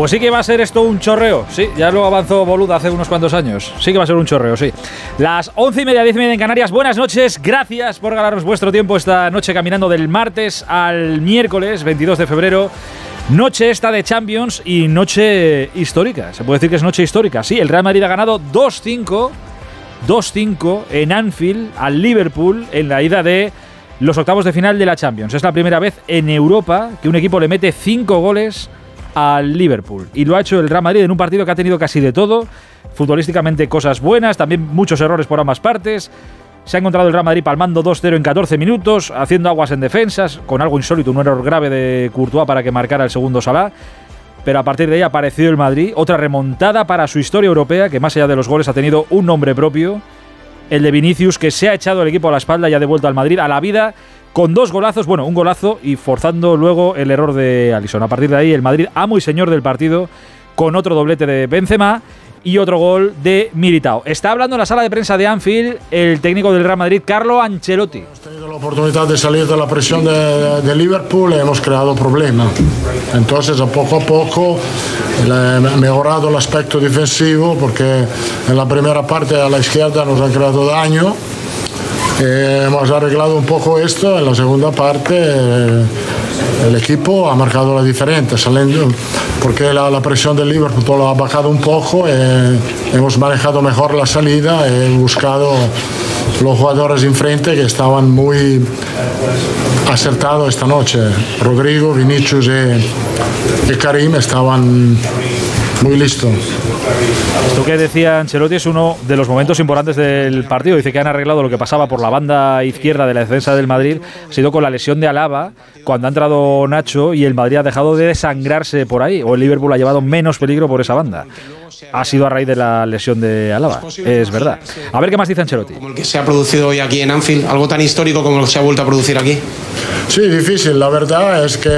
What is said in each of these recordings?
Pues sí que va a ser esto un chorreo, sí, ya lo avanzó Boluda hace unos cuantos años. Sí que va a ser un chorreo, sí. Las once y media, diez y media en Canarias, buenas noches, gracias por ganarnos vuestro tiempo esta noche caminando del martes al miércoles 22 de febrero. Noche esta de Champions y noche histórica. Se puede decir que es noche histórica. Sí, el Real Madrid ha ganado 2-5, 2-5 en Anfield al Liverpool en la ida de los octavos de final de la Champions. Es la primera vez en Europa que un equipo le mete 5 goles al Liverpool. Y lo ha hecho el Real Madrid en un partido que ha tenido casi de todo. Futbolísticamente cosas buenas, también muchos errores por ambas partes. Se ha encontrado el Real Madrid palmando 2-0 en 14 minutos, haciendo aguas en defensas, con algo insólito, un error grave de Courtois para que marcara el segundo Salah. Pero a partir de ahí ha aparecido el Madrid, otra remontada para su historia europea, que más allá de los goles ha tenido un nombre propio, el de Vinicius, que se ha echado el equipo a la espalda y ha devuelto al Madrid a la vida con dos golazos, bueno, un golazo y forzando luego el error de Alisson. A partir de ahí, el Madrid, amo y señor del partido, con otro doblete de Benzema y otro gol de Militao. Está hablando en la sala de prensa de Anfield el técnico del Real Madrid, Carlo Ancelotti. Hemos tenido la oportunidad de salir de la presión de, Liverpool y hemos creado problemas. Entonces, poco a poco, mejorado el aspecto defensivo porque en la primera parte a la izquierda nos han creado daño. Hemos arreglado un poco esto, en la segunda parte el equipo ha marcado la diferencia, saliendo, porque la, la presión del Liverpool lo ha bajado un poco, eh, hemos manejado mejor la salida, he buscado los jugadores enfrente que estaban muy acertados esta noche. Rodrigo, Vinicius y, y Karim estaban muy listos. Esto que decía Ancelotti es uno de los momentos importantes del partido. Dice que han arreglado lo que pasaba por la banda izquierda de la defensa del Madrid. Ha sido con la lesión de Alaba, cuando ha entrado Nacho y el Madrid ha dejado de desangrarse por ahí. O el Liverpool ha llevado menos peligro por esa banda. Ha sido a raíz de la lesión de Alaba. Es verdad. A ver qué más dice Ancelotti. Como el que se ha producido hoy aquí en Anfield, algo tan histórico como lo que se ha vuelto a producir aquí. Sí, difícil. La verdad es que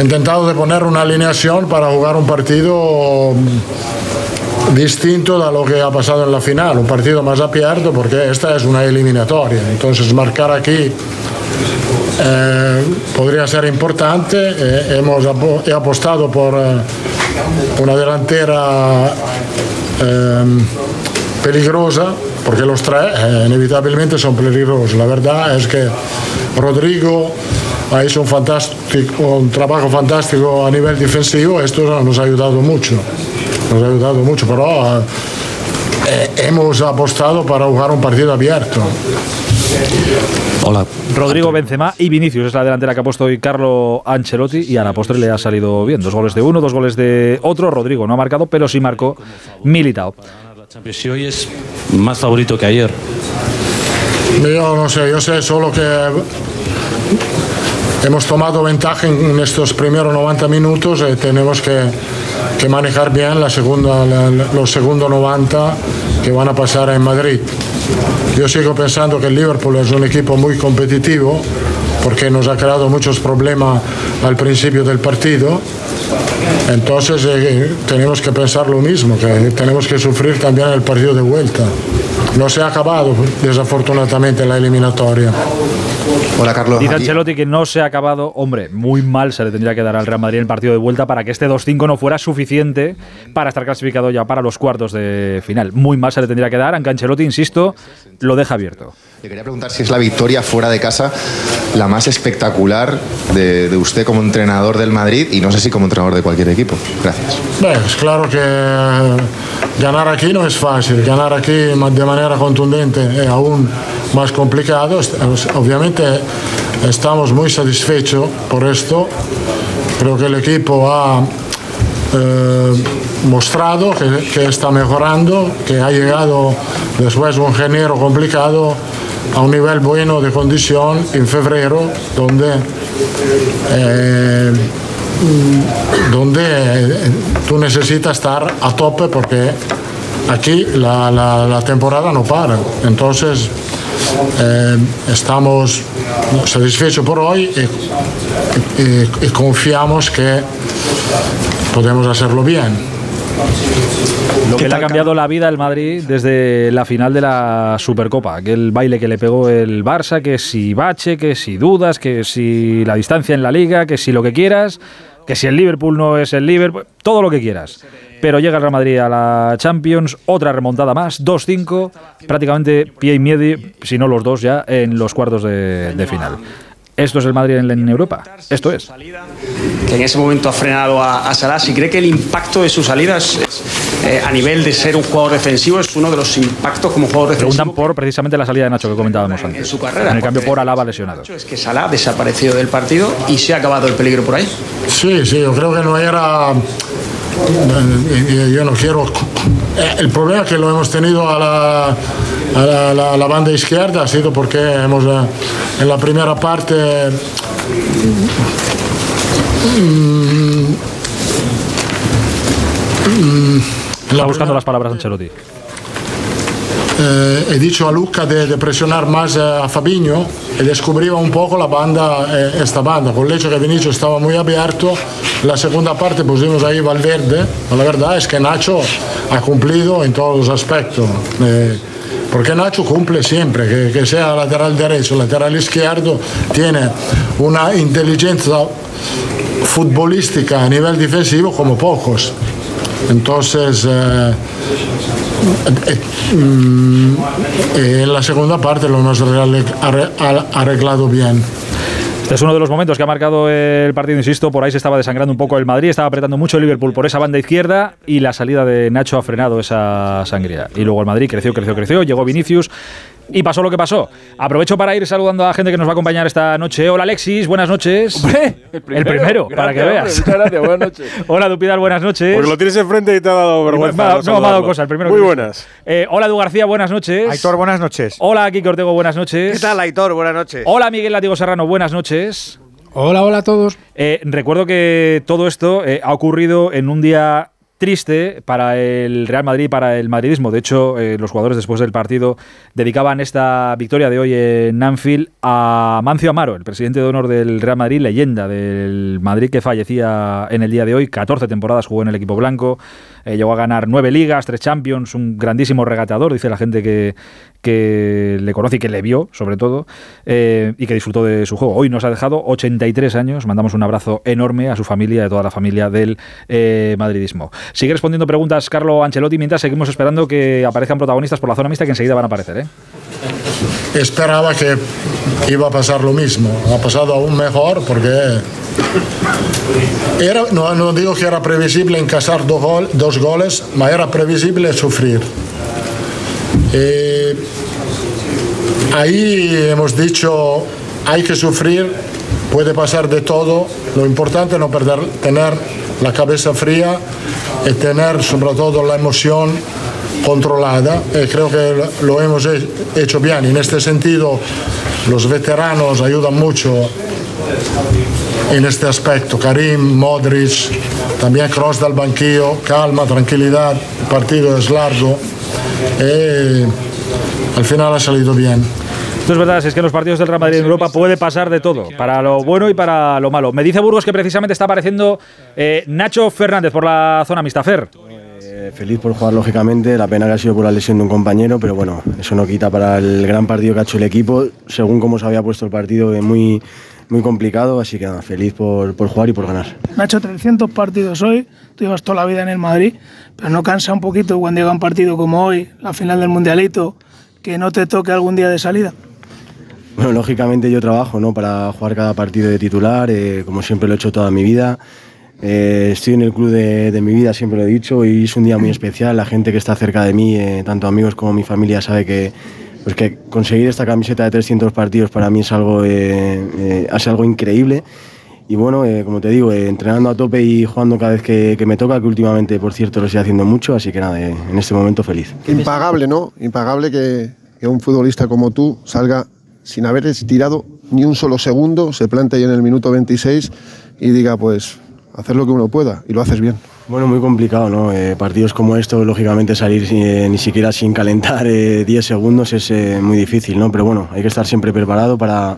intentado de poner una alineación para jugar un partido distinto de lo que ha pasado en la final, un partido más abierto porque esta es una eliminatoria. Entonces marcar aquí eh, podría ser importante. Eh, hemos he apostado por eh, una delantera eh, peligrosa porque los tres inevitablemente son peligrosos. La verdad es que Rodrigo ha hecho un, fantástico, un trabajo fantástico a nivel defensivo, esto nos ha ayudado mucho, nos ha ayudado mucho, pero eh, hemos apostado para jugar un partido abierto. Hola. Rodrigo Benzema y Vinicius es la delantera que ha puesto hoy Carlo Ancelotti y a la postre le ha salido bien. Dos goles de uno, dos goles de otro. Rodrigo no ha marcado, pero sí marcó Militao. Si hoy es más favorito que ayer. Yo no sé, yo sé solo que hemos tomado ventaja en estos primeros 90 minutos y tenemos que, manejar bien la segunda, los segundos 90 que van a pasar en Madrid. Yo sigo pensando que el Liverpool es un equipo muy competitivo porque nos ha creado muchos problemas al principio del partido. Entonces eh, tenemos que pensar lo mismo, que tenemos que sufrir también el partido de vuelta. No se ha acabado desafortunadamente la eliminatoria. Hola Carlos. Dice Ancelotti que no se ha acabado. Hombre, muy mal se le tendría que dar al Real Madrid el partido de vuelta para que este 2-5 no fuera suficiente para estar clasificado ya para los cuartos de final. Muy mal se le tendría que dar, aunque Ancelotti, insisto, lo deja abierto. Le quería preguntar si es la victoria fuera de casa la más espectacular de, de, usted como entrenador del Madrid y no sé si como entrenador de cualquier equipo. Gracias. Es claro que ganar aquí no es fácil. Ganar aquí de manera contundente es aún más complicado. Obviamente estamos muy satisfechos por esto. Creo que el equipo ha eh, mostrado que, que, está mejorando, que ha llegado después de un enero complicado a un nivel bueno de condición en febrero, donde, eh, donde eh, tú necesitas estar a tope porque aquí la, la, la temporada no para. Entonces, eh, estamos satisfechos por hoy y, y- y confiamos que podemos hacerlo bien. que le ha cambiado la vida el Madrid desde la final de la Supercopa. Aquel baile que le pegó el Barça, que si bache, que si dudas, que si la distancia en la liga, que si lo que quieras, que si el Liverpool no es el Liverpool, todo lo que quieras. Pero llega el Real Madrid a la Champions, otra remontada más, 2-5, prácticamente pie y medio, si no los dos ya, en los cuartos de, de final. Esto es el Madrid en, en Europa. Esto es. que en ese momento ha frenado a, a Salah. Si cree que el impacto de su salida es, es, eh, a nivel de ser un jugador defensivo es uno de los impactos como jugador defensivo Preguntan por precisamente la salida de Nacho que comentábamos antes. en su carrera. En el cambio por Alaba lesionado. Es que Salah ha desaparecido del partido y se ha acabado el peligro por ahí. Sí, sí, yo creo que no era. Eh, Yo no quiero. eh, El problema que lo hemos tenido a la, a la, banda izquierda ha sido porque hemos eh, en la primera parte. mm, mm, en Está buscando las palabras Ancelotti. Eh, he dicho a Luca de, de presionar más eh, a Fabinho y descubriva un poco la banda, eh, esta banda, con el hecho que Vinicius estaba muy abierto. La segunda parte pusimos ahí Valverde, pero la verdad es que Nacho ha cumplido en todos los aspectos. eh, porque Nacho cumple siempre, que, que sea lateral derecho, lateral izquierdo, tiene una inteligencia futbolística a nivel defensivo como pocos. Entonces, eh, en la segunda parte lo hemos arregl- arre- ar- arreglado bien. Este es uno de los momentos que ha marcado el partido, insisto, por ahí se estaba desangrando un poco el Madrid, estaba apretando mucho el Liverpool por esa banda izquierda y la salida de Nacho ha frenado esa sangría. Y luego el Madrid creció, creció, creció, llegó Vinicius y pasó lo que pasó. Aprovecho para ir saludando a la gente que nos va a acompañar esta noche. Hola Alexis, buenas noches. el primero, para que veas. hombre, muchas gracias, buenas noches. Hola Dupidal, buenas noches. Porque lo tienes enfrente y te ha dado vergüenza. Me ha- no no, me ha dado saludarlo. cosa, el primero Muy que- buenas. Eh, hola Edu García, buenas noches. Aitor, buenas noches. Hola Kike Ortego, buenas noches. ¿Qué tal, Aitor? Buenas noches. Hola Miguel Latigo Serrano, buenas noches. Hola, hola a todos. Eh, recuerdo que todo esto eh, ha ocurrido en un día triste para el Real Madrid y para el madridismo. De hecho, eh, los jugadores después del partido dedicaban esta victoria de hoy en Anfield a Mancio Amaro, el presidente de honor del Real Madrid, leyenda del Madrid que fallecía en el día de hoy. 14 temporadas jugó en el equipo blanco, eh, llegó a ganar nueve ligas, tres Champions, un grandísimo regateador, dice la gente que, que le conoce y que le vio, sobre todo, eh, y que disfrutó de su juego. Hoy nos ha dejado 83 años. Mandamos un abrazo enorme a su familia y a toda la familia del eh, madridismo. Sigue respondiendo preguntas Carlo Ancelotti mientras seguimos esperando que aparezcan protagonistas por la zona mixta que enseguida van a aparecer. Esperaba que iba a pasar lo mismo. Ha pasado aún mejor porque era, no, no digo que era previsible encasar dos, gol- dos goles, pero era previsible sufrir. Eh, ahí hemos dicho, hay que sufrir, puede pasar de todo. Lo importante es no perder, tener la cabeza fría y tener sobre todo la emoción controlada. Y creo que lo hemos he- hecho bien. En este sentido, los veteranos ayudan mucho en este aspecto. Karim, Modric, también Cross del banquillo, calma, tranquilidad, el partido es largo. Y al final ha salido bien. Esto es verdad, es que en los partidos del Real Madrid en Europa puede pasar de todo, para lo bueno y para lo malo. Me dice Burgos que precisamente está apareciendo eh, Nacho Fernández por la zona mixta. Fer. Eh, feliz por jugar, lógicamente. La pena que ha sido por la lesión de un compañero, pero bueno, eso no quita para el gran partido que ha hecho el equipo. Según cómo se había puesto el partido, es muy, muy complicado. Así que nada, feliz por, por jugar y por ganar. Nacho, 300 partidos hoy. Tú llevas toda la vida en el Madrid, pero no cansa un poquito cuando llega un partido como hoy, la final del Mundialito, que no te toque algún día de salida. Bueno, lógicamente yo trabajo ¿no? para jugar cada partido de titular, eh, como siempre lo he hecho toda mi vida. Eh, estoy en el club de, de mi vida, siempre lo he dicho, y es un día muy especial. La gente que está cerca de mí, eh, tanto amigos como mi familia, sabe que, pues que conseguir esta camiseta de 300 partidos para mí es algo, eh, eh, algo increíble. Y bueno, eh, como te digo, eh, entrenando a tope y jugando cada vez que, que me toca, que últimamente, por cierto, lo estoy haciendo mucho, así que nada, en este momento feliz. Impagable, ¿no? Impagable que, que un futbolista como tú salga sin haber estirado ni un solo segundo, se plante ahí en el minuto 26 y diga, pues, hacer lo que uno pueda, y lo haces bien. Bueno, muy complicado, ¿no? Eh, partidos como estos, lógicamente salir sin- eh, ni siquiera sin calentar eh, 10 segundos es eh, muy difícil, ¿no? Pero bueno, hay que estar siempre preparado para,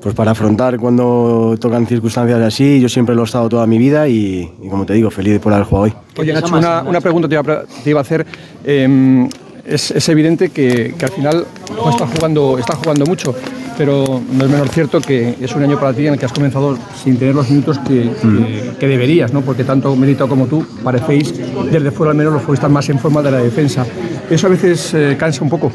pues para afrontar cuando tocan circunstancias así. Yo siempre lo he estado toda mi vida y, y como te digo, feliz por haber jugado hoy. Oye, Nacho, una, una pregunta te iba, a pre- te iba a hacer. Eh, es, es evidente que, que al final no estás jugando, estás jugando mucho, pero no es menor cierto que es un año para ti en el que has comenzado sin tener los minutos que, que- que deberías, ¿no? porque tanto Milito como tú parecéis, desde fuera al menos, los futbolistas más en forma de la defensa. Eso a veces eh, cansa un poco.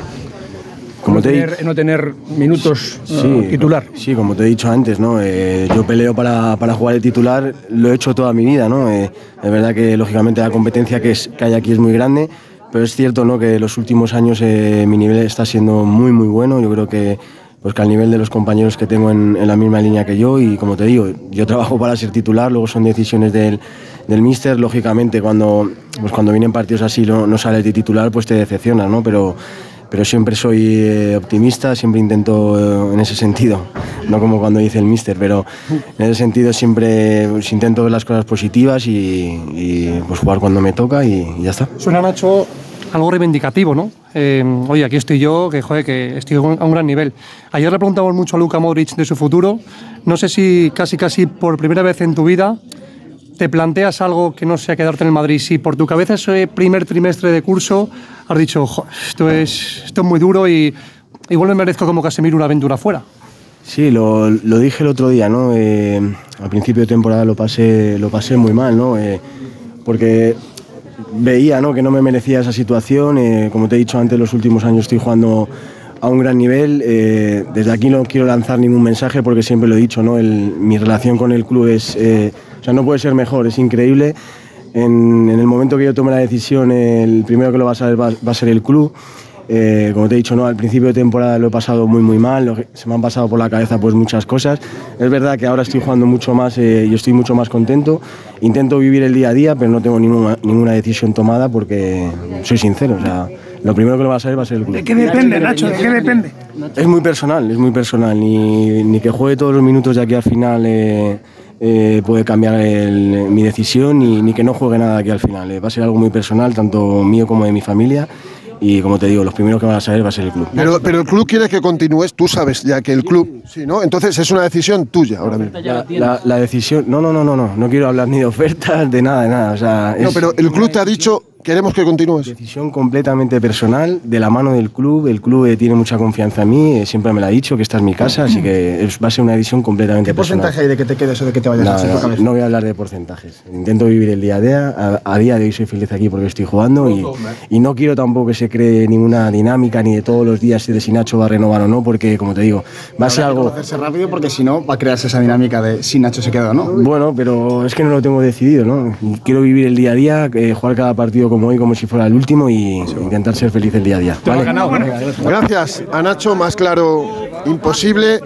Como no, te tener, no tener minutos Sí, titular. Sí, como te he dicho antes, ¿no? Eh, yo peleo para, para jugar de titular, lo he hecho toda mi vida, ¿no? Eh, es verdad que lógicamente la competencia que, es, que hay aquí es muy grande, pero es cierto, ¿no? Que los últimos años eh, mi nivel está siendo muy, muy bueno. Yo creo que, pues que al nivel de los compañeros que tengo en, la misma línea que yo y como te digo, yo trabajo para ser titular, luego son decisiones del, del míster, lógicamente cuando, pues cuando vienen partidos así no, no sales de titular, pues te decepcionas, ¿no? Pero pero siempre soy eh, optimista, siempre intento eh, en ese sentido, no como cuando dice el míster, pero en ese sentido siempre pues, intento ver las cosas positivas y, y, pues jugar cuando me toca y, y ya está. Suena, Nacho, algo reivindicativo, ¿no? Eh, oye, aquí estoy yo, que joder, que estoy a un gran nivel. Ayer le preguntamos mucho a Luka Modric de su futuro. No sé si casi, casi por primera vez en tu vida te planteas algo que no sea quedarte en el Madrid. Si por tu cabeza ese primer trimestre de curso has dicho, "Jo, esto es, esto es muy duro y igual me merezco como Casemiro una aventura fuera. Sí, lo, lo dije el otro día, ¿no? Eh, al principio de temporada lo pasé, lo pasé muy mal, ¿no? Eh, porque veía ¿no? que no me merecía esa situación. eh, como te he dicho antes, los últimos años estoy jugando a un gran nivel. eh, desde aquí no quiero lanzar ningún mensaje porque siempre lo he dicho, ¿no? Mi relación con el club es, eh, no puede ser mejor, es increíble. En, el momento que yo tome la decisión, el primero que lo va a saber va a ser el club. Eh, como te he dicho, ¿no? al principio de temporada lo he pasado muy muy mal, se me han pasado por la cabeza pues muchas cosas. Es verdad que ahora estoy jugando mucho más eh, y estoy mucho más contento. Intento vivir el día a día, pero no tengo ninguna, ninguna decisión tomada porque soy sincero. O sea, lo primero que lo va a saber va a ser el club. ¿De qué depende, Nacho? ¿De qué depende? Es muy personal, es muy personal. Ni, ni que juegue todos los minutos de aquí al final eh, eh, puede cambiar el- mi decisión, ni, ni que no juegue nada de aquí al final. Eh, va a ser algo muy personal, tanto mío como de mi familia. Y como te digo, los primeros que van a saber va a ser el club. Pero, pero el club quiere que continúes, tú sabes ya que el club, sí, ¿no? Entonces es una decisión tuya ahora mismo. La, la- la decisión, no, no, no, no, no, no quiero hablar ni de ofertas, de nada, de nada. O sea, No, pero el club te ha dicho, queremos que continúes. decisión completamente personal, de la mano del club. El club eh, tiene mucha confianza en mí, eh, siempre me lo ha dicho, que esta es mi casa, así que va a ser una decisión completamente ¿Qué personal. porcentaje hay de que te quedes o de que te vayas No, tu no, cabeza? no voy a hablar de porcentajes. Intento vivir el día a día. A, a día de hoy soy feliz aquí porque estoy jugando y, y no quiero tampoco que se cree ninguna dinámica ni de todos los días de si Nacho va a renovar o no, porque como te digo, va a ser algo. conocerse rápido porque si no va a crearse esa dinámica de si Nacho se queda o no. Bueno, pero es que no lo tengo decidido, ¿no? Quiero vivir el día a día, eh, jugar cada partido como hoy, como si fuera el último y intentar ser feliz el día a día. ¿vale? Gracias a Nacho, más claro imposible.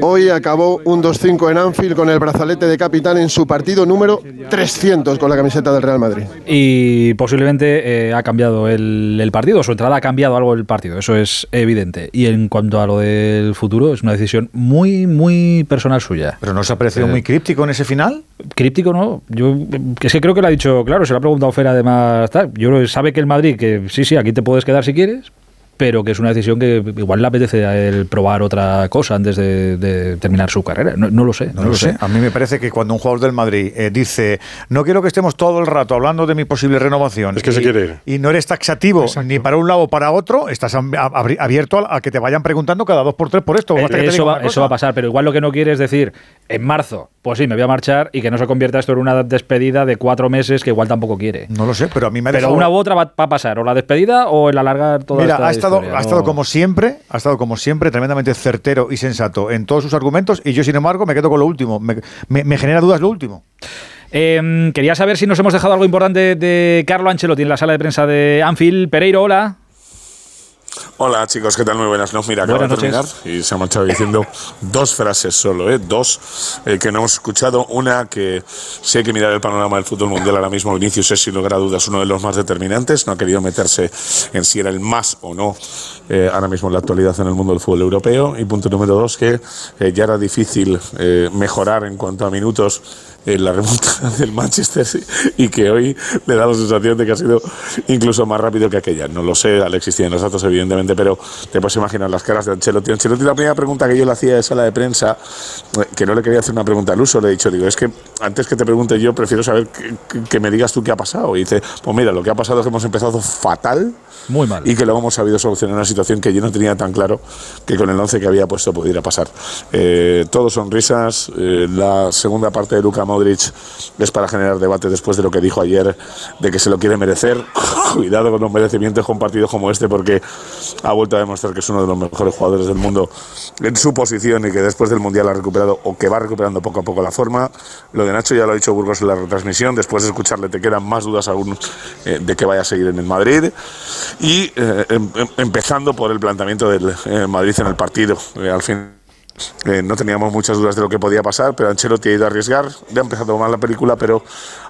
Hoy acabó un 2-5 en Anfield con el brazalete de capitán en su partido número 300 con la camiseta del Real Madrid. Y posiblemente eh, ha cambiado el, el partido, su entrada ha cambiado algo el partido, eso es evidente. Y en cuanto a lo del futuro, es una decisión muy, muy personal suya. ¿Pero no se ha parecido Eh, muy críptico en ese final? Críptico no, yo es que creo que lo ha dicho claro, se lo ha preguntado Fer además, tal. yo sabe que el Madrid, que sí, sí, aquí te puedes quedar si quieres, pero que es una decisión que igual le apetece a él probar otra cosa antes de, de terminar su carrera, no, no lo sé. No, lo sé. A mí me parece que cuando un jugador del Madrid eh, dice no quiero que estemos todo el rato hablando de mi posible renovación Es que se quiere ir. y no eres taxativo ni para un lado o para otro, estás abierto a, a que te vayan preguntando cada dos por tres por esto. Eh, eso, va, eso va a pasar, pero igual lo que no quiere es decir, en marzo, pues sí, me voy a marchar y que no se convierta esto en una despedida de cuatro meses que igual tampoco quiere. No lo sé, pero a mí me ha Pero dejado- una u otra va, va a pasar, o la despedida o el alargar toda Mira, esta ha estado, ha estado como siempre, ha estado como siempre, tremendamente certero y sensato en todos sus argumentos, y yo, sin embargo, me quedo con lo último. Me, me- me genera dudas lo último. Eh, quería saber si nos hemos dejado algo importante de Carlo Ancelotti en la sala de prensa de Anfield. Pereiro, hola. Hola chicos, ¿qué tal? Muy buenas. No, mira, acaba de terminar y se ha marchado diciendo dos frases solo, ¿eh? dos eh, que no hemos escuchado. Una que si hay que mirar el panorama del fútbol mundial ahora mismo, Vinicius es sin lugar a dudas uno de los más determinantes. No ha querido meterse en si era el más o no eh, ahora mismo en la actualidad en el mundo del fútbol europeo. Y punto número dos, que eh, ya era difícil mejorar en cuanto a minutos en la remontada del Manchester y que hoy le da la sensación de que ha sido incluso más rápido que aquella. No lo sé, Alexis tiene los datos evidentemente, pero te puedes imaginar las caras de Ancelotti. Ancelotti la primera pregunta que yo le hacía de sala de prensa, eh, que no le quería hacer una pregunta al uso, le he dicho, digo, es que antes que te pregunte yo prefiero saber que, que- que me digas tú qué ha pasado. Y dice, pues mira, lo que ha pasado es que hemos empezado fatal Muy mal. y que luego hemos sabido solucionar una situación que yo no tenía tan claro que con el 11 que había puesto pudiera pasar. Eh, todo sonrisas. eh, la segunda parte de Luka Modric es para generar debate después de lo que dijo ayer de que se lo quiere merecer. Cuidado con los merecimientos con partidos como este porque ha vuelto a demostrar que es uno de los mejores jugadores del mundo en su posición y que después del Mundial ha recuperado o que va recuperando poco a poco la forma. Lo de Nacho ya lo ha dicho Burgos en la retransmisión. Después de escucharle te quedan más dudas aún eh, de que vaya a seguir en el Madrid. Y eh, em- em- empezando por el planteamiento del eh, Madrid en el partido. Al fin eh, no teníamos muchas dudas de lo que podía pasar, pero Ancelotti ha ido a arriesgar. Le ha empezado mal la película, pero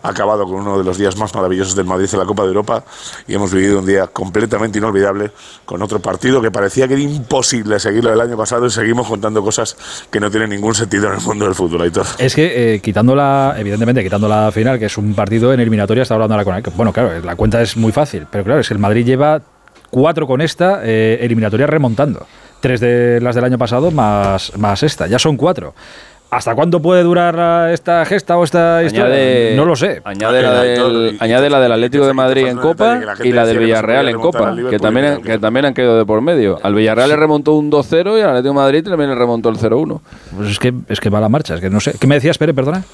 ha acabado con uno de los días más maravillosos del Madrid en la Copa de Europa. Y hemos vivido un día completamente inolvidable con otro partido que parecía que era imposible seguirlo del año pasado y seguimos contando cosas que no tienen ningún sentido en el mundo del fútbol. Es que eh, quitando la, evidentemente, quitando la final, que es un partido en eliminatoria, está hablando ahora con Bueno, claro, la cuenta es muy fácil, pero claro, es que el Madrid lleva cuatro con esta eh, eliminatoria remontando. Tres de las del año pasado más, más esta, ya son cuatro. ¿Hasta cuándo puede durar esta gesta o esta historia? Añade, no lo sé. Añade la, del, añade la del Atlético de Madrid en Copa y la del Villarreal en Copa, que también, han- que también han quedado de por medio. Al Villarreal le remontó un 2-0 y al Atlético de Madrid también le remontó el 0-1. Pues es que, es que va la marcha, es que no sé. ¿Qué me decías, Pere, perdona?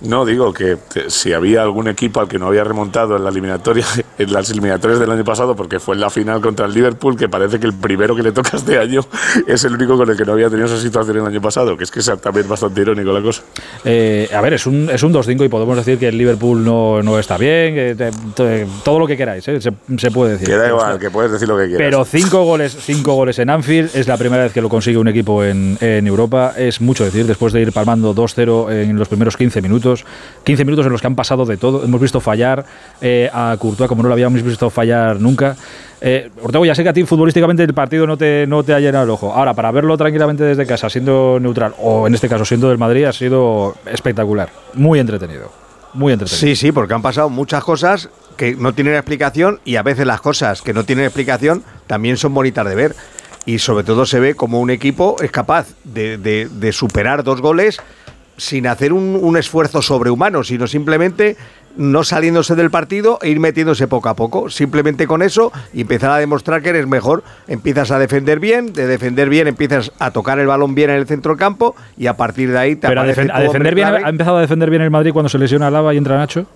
No, digo que si había algún equipo al que no había remontado en la eliminatoria, en las eliminatorias del año pasado, porque fue en la final contra el Liverpool, que parece que el primero que le toca este año es el único con el que no había tenido esa situación el año pasado, que es que es también bastante irónico la cosa. Eh, a ver, es un, es un 2-5 y podemos decir que el Liverpool no, no está bien, que todo lo que queráis, ¿eh? se, se puede decir. Que da Pero igual, que puedes decir lo que quieras. Pero cinco goles, cinco goles en Anfield es la primera vez que lo consigue un equipo en, en Europa. Es mucho decir, después de ir palmando 2-0 en los primeros 15 minutos. 15 minutos en los que han pasado de todo. Hemos visto fallar eh, a Courtois como no lo habíamos visto fallar nunca. Eh, Ortego, ya sé que a ti futbolísticamente el partido no te, no te ha llenado el ojo. Ahora, para verlo tranquilamente desde casa, siendo neutral, o en este caso siendo del Madrid, ha sido espectacular. Muy entretenido. Muy entretenido. Sí, sí, porque han pasado muchas cosas que no tienen explicación y a veces las cosas que no tienen explicación también son bonitas de ver. Y sobre todo se ve como un equipo es capaz de- de superar dos goles sin hacer un, un esfuerzo sobrehumano, sino simplemente no saliéndose del partido e ir metiéndose poco a poco. Simplemente con eso y empezar a demostrar que eres mejor. Empiezas a defender bien, de defender bien empiezas a tocar el balón bien en el centro del campo y a partir de ahí te Pero a, defen- a defender bien, ha empezado a defender bien el Madrid cuando se lesiona Lava y entra Nacho.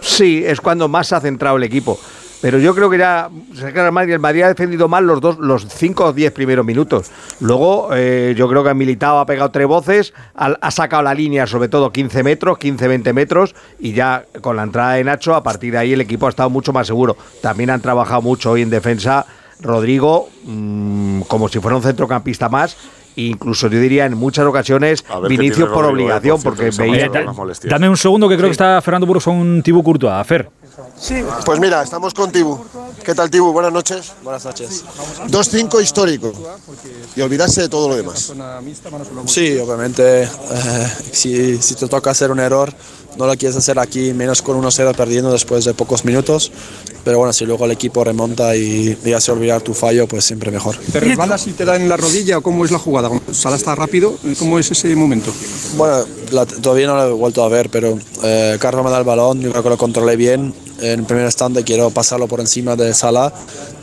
Sí, es cuando más se ha centrado el equipo. Pero yo creo que ya se queda el Madrid, el Madrid ha defendido mal los dos, los 5 o 10 primeros minutos. Luego eh, yo creo que ha militado, ha pegado tres voces, ha, ha sacado la línea sobre todo 15 metros, 15-20 metros y ya con la entrada de Nacho a partir de ahí el equipo ha estado mucho más seguro. También han trabajado mucho hoy en defensa Rodrigo mm, como si fuera un centrocampista más. Incluso yo diría en muchas ocasiones Vinicius por eh, obligación, por cierto, porque veía... Dame un segundo que creo que está Fernando Burgos con Thibaut Courtois. Fer. Sí, pues mira, estamos con Tibu. ¿Qué tal, Tibu? Buenas noches. Buenas noches. 2-5 histórico. Y olvidarse de todo lo demás. Sí, obviamente, eh, si, si te toca hacer un error, no lo quieres hacer aquí, menos con 1-0 perdiendo después de pocos minutos. Pero bueno, si luego el equipo remonta y, y hace olvidar tu fallo, pues siempre mejor. ¿Te resbalas y te da en la rodilla o cómo es la jugada? ¿Sala está rápido? ¿Cómo es ese momento? Bueno, la- todavía no lo he vuelto a ver, pero eh, Carlos me da el balón, yo creo que lo controlé bien. En primer instante quiero pasarlo por encima de Salah,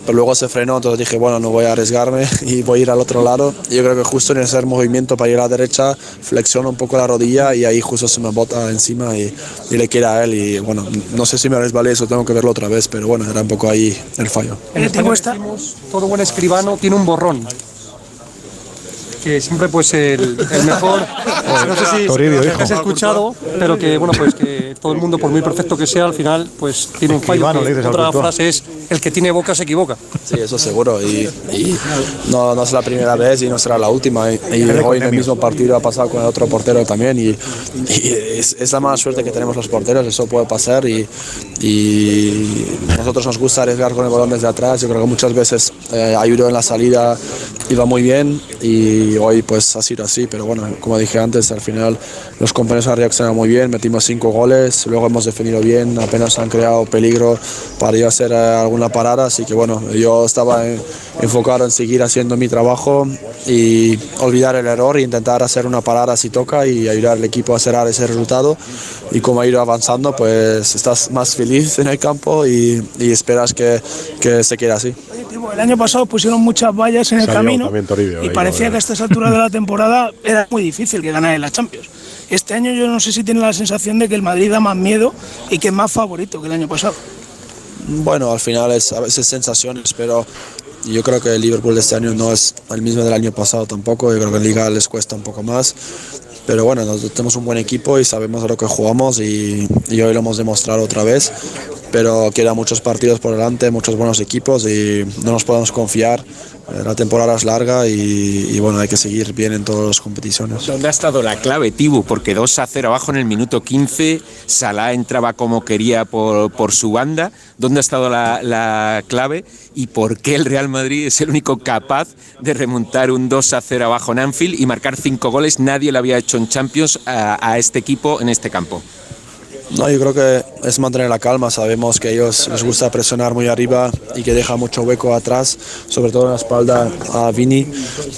pero luego se frenó, entonces dije, bueno, no voy a arriesgarme y voy a ir al otro lado. Y yo creo que justo en ese movimiento para ir a la derecha, flexiono un poco la rodilla y ahí justo se me bota encima y, y le queda a él. Y bueno, no sé si me resbalé, eso tengo que verlo otra vez, pero bueno, era un poco ahí el fallo. En España decimos, todo buen escribano tiene un borrón. Que siempre pues el, el mejor, no sé si Toribio, si has escuchado, pero que bueno pues que todo el mundo por muy perfecto que sea al final pues tiene un fallo. Que otra frase es el que tiene boca se equivoca. Sí, eso seguro. Y, y no, no es la primera vez y no será la última. Y, y hoy en el mismo partido ha pasado con el otro portero también. Y, y es, es la mala suerte que tenemos los porteros, eso puede pasar. Y, y nosotros nos gusta arriesgar con el balón desde atrás. Yo creo que muchas veces eh, ayudó en la salida, iba muy bien. Y hoy pues ha sido así. Pero bueno, como dije antes, al final los compañeros han reaccionado muy bien. Metimos cinco goles, luego hemos defendido bien, apenas han creado peligro para ir a hacer eh, alguna parada. Así que bueno, yo estaba en- enfocado en seguir haciendo mi trabajo y olvidar el error e intentar hacer una parada si toca y ayudar al equipo a cerrar ese resultado. Y como ha ido avanzando, pues estás más feliz en el campo y, y esperas que, que se quede así. El año pasado pusieron muchas vallas en el Salió camino Toribio y parecía que a estas alturas de la temporada era muy difícil que ganara la Champions. Este año yo no sé si tiene la sensación de que el Madrid da más miedo y que es más favorito que el año pasado. Bueno, al final es a veces sensaciones, pero yo creo que el Liverpool de este año no es el mismo del año pasado tampoco. Yo creo que en Liga les cuesta un poco más. Pero bueno, nosotros tenemos un buen equipo y sabemos a lo que jugamos y, y hoy lo hemos demostrado otra vez. Pero quedan muchos partidos por delante, muchos buenos equipos y no nos podemos confiar. Eh, La temporada es larga y, y bueno, hay que seguir bien en todas las competiciones. ¿Dónde ha estado la clave, Tibu? Porque 2 a 0 abajo en el minuto 15, Salah entraba como quería por, por su banda. ¿Dónde ha estado la, la clave? ¿Y por qué el Real Madrid es el único capaz de remontar un 2 a 0 abajo en Anfield y marcar 5 goles? Nadie lo había hecho en Champions a, a este equipo en este campo. No, yo creo que es mantener la calma. Sabemos que a ellos les gusta presionar muy arriba y que deja mucho hueco atrás, sobre todo en la espalda a Vini.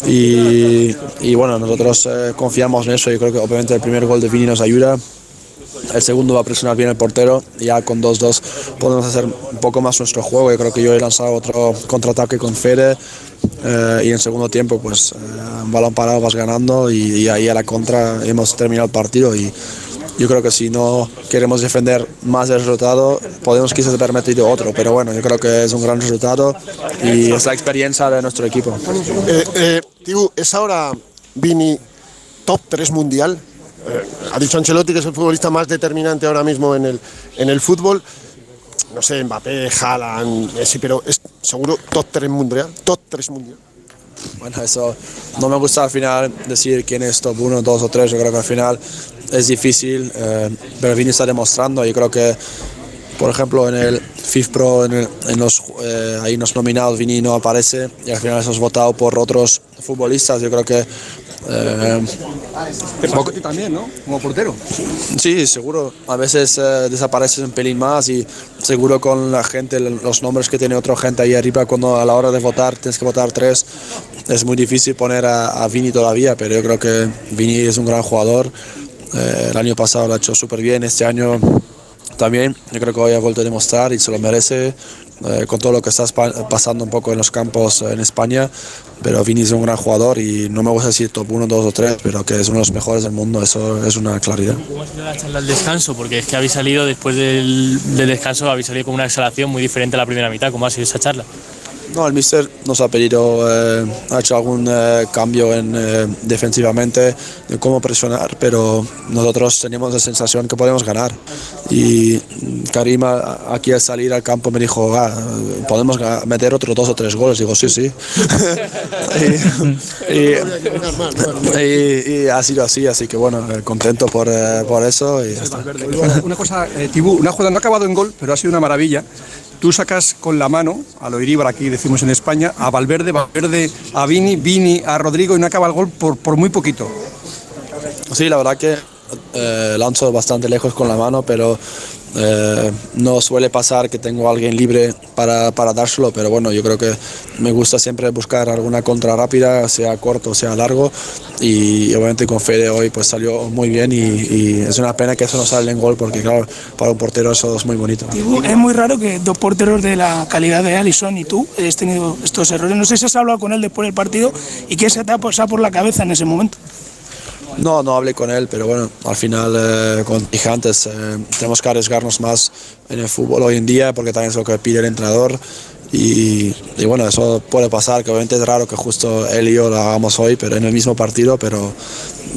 Y, y bueno, nosotros eh, confiamos en eso. Yo creo que obviamente el primer gol de Vini nos ayuda. El segundo va a presionar bien el portero. Ya con 2-2 podemos hacer un poco más nuestro juego. Yo creo que yo he lanzado otro contraataque con Fede. eh, y en segundo tiempo, pues, eh, balón parado vas ganando. Y, y ahí a la contra hemos terminado el partido. Y, yo creo que si no queremos defender más el resultado, podemos quizás permitir otro, pero bueno, yo creo que es un gran resultado y es la experiencia de nuestro equipo. Eh, eh, ¿es ahora Vini top 3 mundial? Eh, ha dicho Ancelotti que es el futbolista más determinante ahora mismo en el, en el fútbol. No sé, Mbappé, Haaland, Messi, pero es seguro top 3 mundial. Top 3 mundial. Bueno, eso no me gusta al final decir quién es top 1, 2 o 3, yo creo que al final es difícil, eh, pero Vini está demostrando, yo creo que por ejemplo en el FIF Pro, en, el- en los, eh, ahí en los nominados Vini no aparece y al final eso es votado por otros futbolistas, yo creo que... eh, Te pasó a ti también, ¿no? Como portero. Sí, seguro. A veces eh, desapareces un pelín más y seguro con la gente, los nombres que tiene otra gente ahí arriba, cuando a la hora de votar tienes que votar tres, es muy difícil poner a, a Vini todavía, pero yo creo que Vini es un gran jugador. Eh, el año pasado lo ha hecho súper bien, este año también. Yo creo que hoy ha vuelto a demostrar y se lo merece eh, con todo lo que está pasando un poco en los campos en España. Pero Vini es un gran jugador y no me gusta decir top 1, 2 o 3, pero que es uno de los mejores del mundo, eso es una claridad. ¿Cómo ha sido la charla al descanso? Porque es que habéis salido después del, del descanso, habéis salido con una exhalación muy diferente a la primera mitad. ¿Cómo ha sido esa charla? No, el míster nos ha pedido, eh, ha hecho algún eh, cambio en, eh, defensivamente de cómo presionar, pero nosotros teníamos la sensación que podemos ganar. Y mm, Karim a- aquí al salir al campo me dijo, "Ah, podemos meter otros dos o tres goles. Digo, sí, sí. y, y- ha sido así, así que bueno, eh, contento por, por eso. Y ya está. Una cosa, Tibú, una jugada no ha acabado en gol, pero ha sido una maravilla. Tú sacas con la mano, a lo Iríbar aquí decimos en España, a Valverde, Valverde, a Vini, Vini, a Rodrigo y no acaba el gol por, por muy poquito. Sí, la verdad que eh, lanzo bastante lejos con la mano, pero eh, no suele pasar que tengo alguien libre para, para dárselo, pero bueno, yo creo que me gusta siempre buscar alguna contra rápida, sea corto, sea largo, y obviamente con Fede hoy pues salió muy bien y, es una pena que eso no sale en gol, porque claro, para un portero eso es muy bonito. Es muy raro que dos porteros de la calidad de Alisson y tú hayáis tenido estos errores. No sé si has hablado con él después del partido y qué se te ha pasado por la cabeza en ese momento. No, no hablé con él, pero bueno, al final, eh, como dije antes, eh, tenemos que arriesgarnos más en el fútbol hoy en día porque también es lo que pide el entrenador y, y bueno, eso puede pasar, que obviamente es raro que justo él y yo lo hagamos hoy, pero en el mismo partido, pero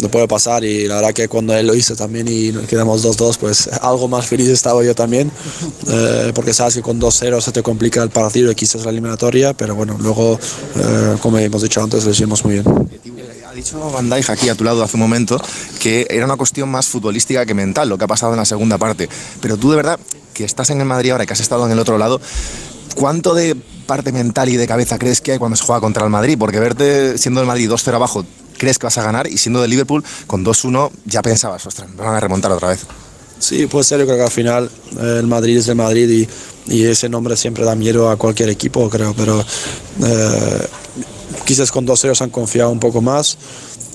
no puede pasar y la verdad que cuando él lo hizo también y nos quedamos 2-2, pues algo más feliz estaba yo también, eh, porque sabes que con 2-0 se te complica el partido y quizás la eliminatoria, pero bueno, luego, eh, como hemos dicho antes, lo hicimos muy bien. Ha dicho Van Dijk aquí a tu lado hace un momento que era una cuestión más futbolística que mental lo que ha pasado en la segunda parte. Pero tú de verdad, que estás en el Madrid ahora y que has estado en el otro lado, ¿cuánto de parte mental y de cabeza crees que hay cuando se juega contra el Madrid? Porque verte siendo el Madrid 2-0 abajo, crees que vas a ganar y siendo de Liverpool con 2-1 ya pensabas, ostras, me van a remontar otra vez. Sí, puede ser, yo creo que al final eh, el Madrid es el Madrid y, y ese nombre siempre da miedo a cualquier equipo, creo, pero eh, quizás con 2-0 se han confiado un poco más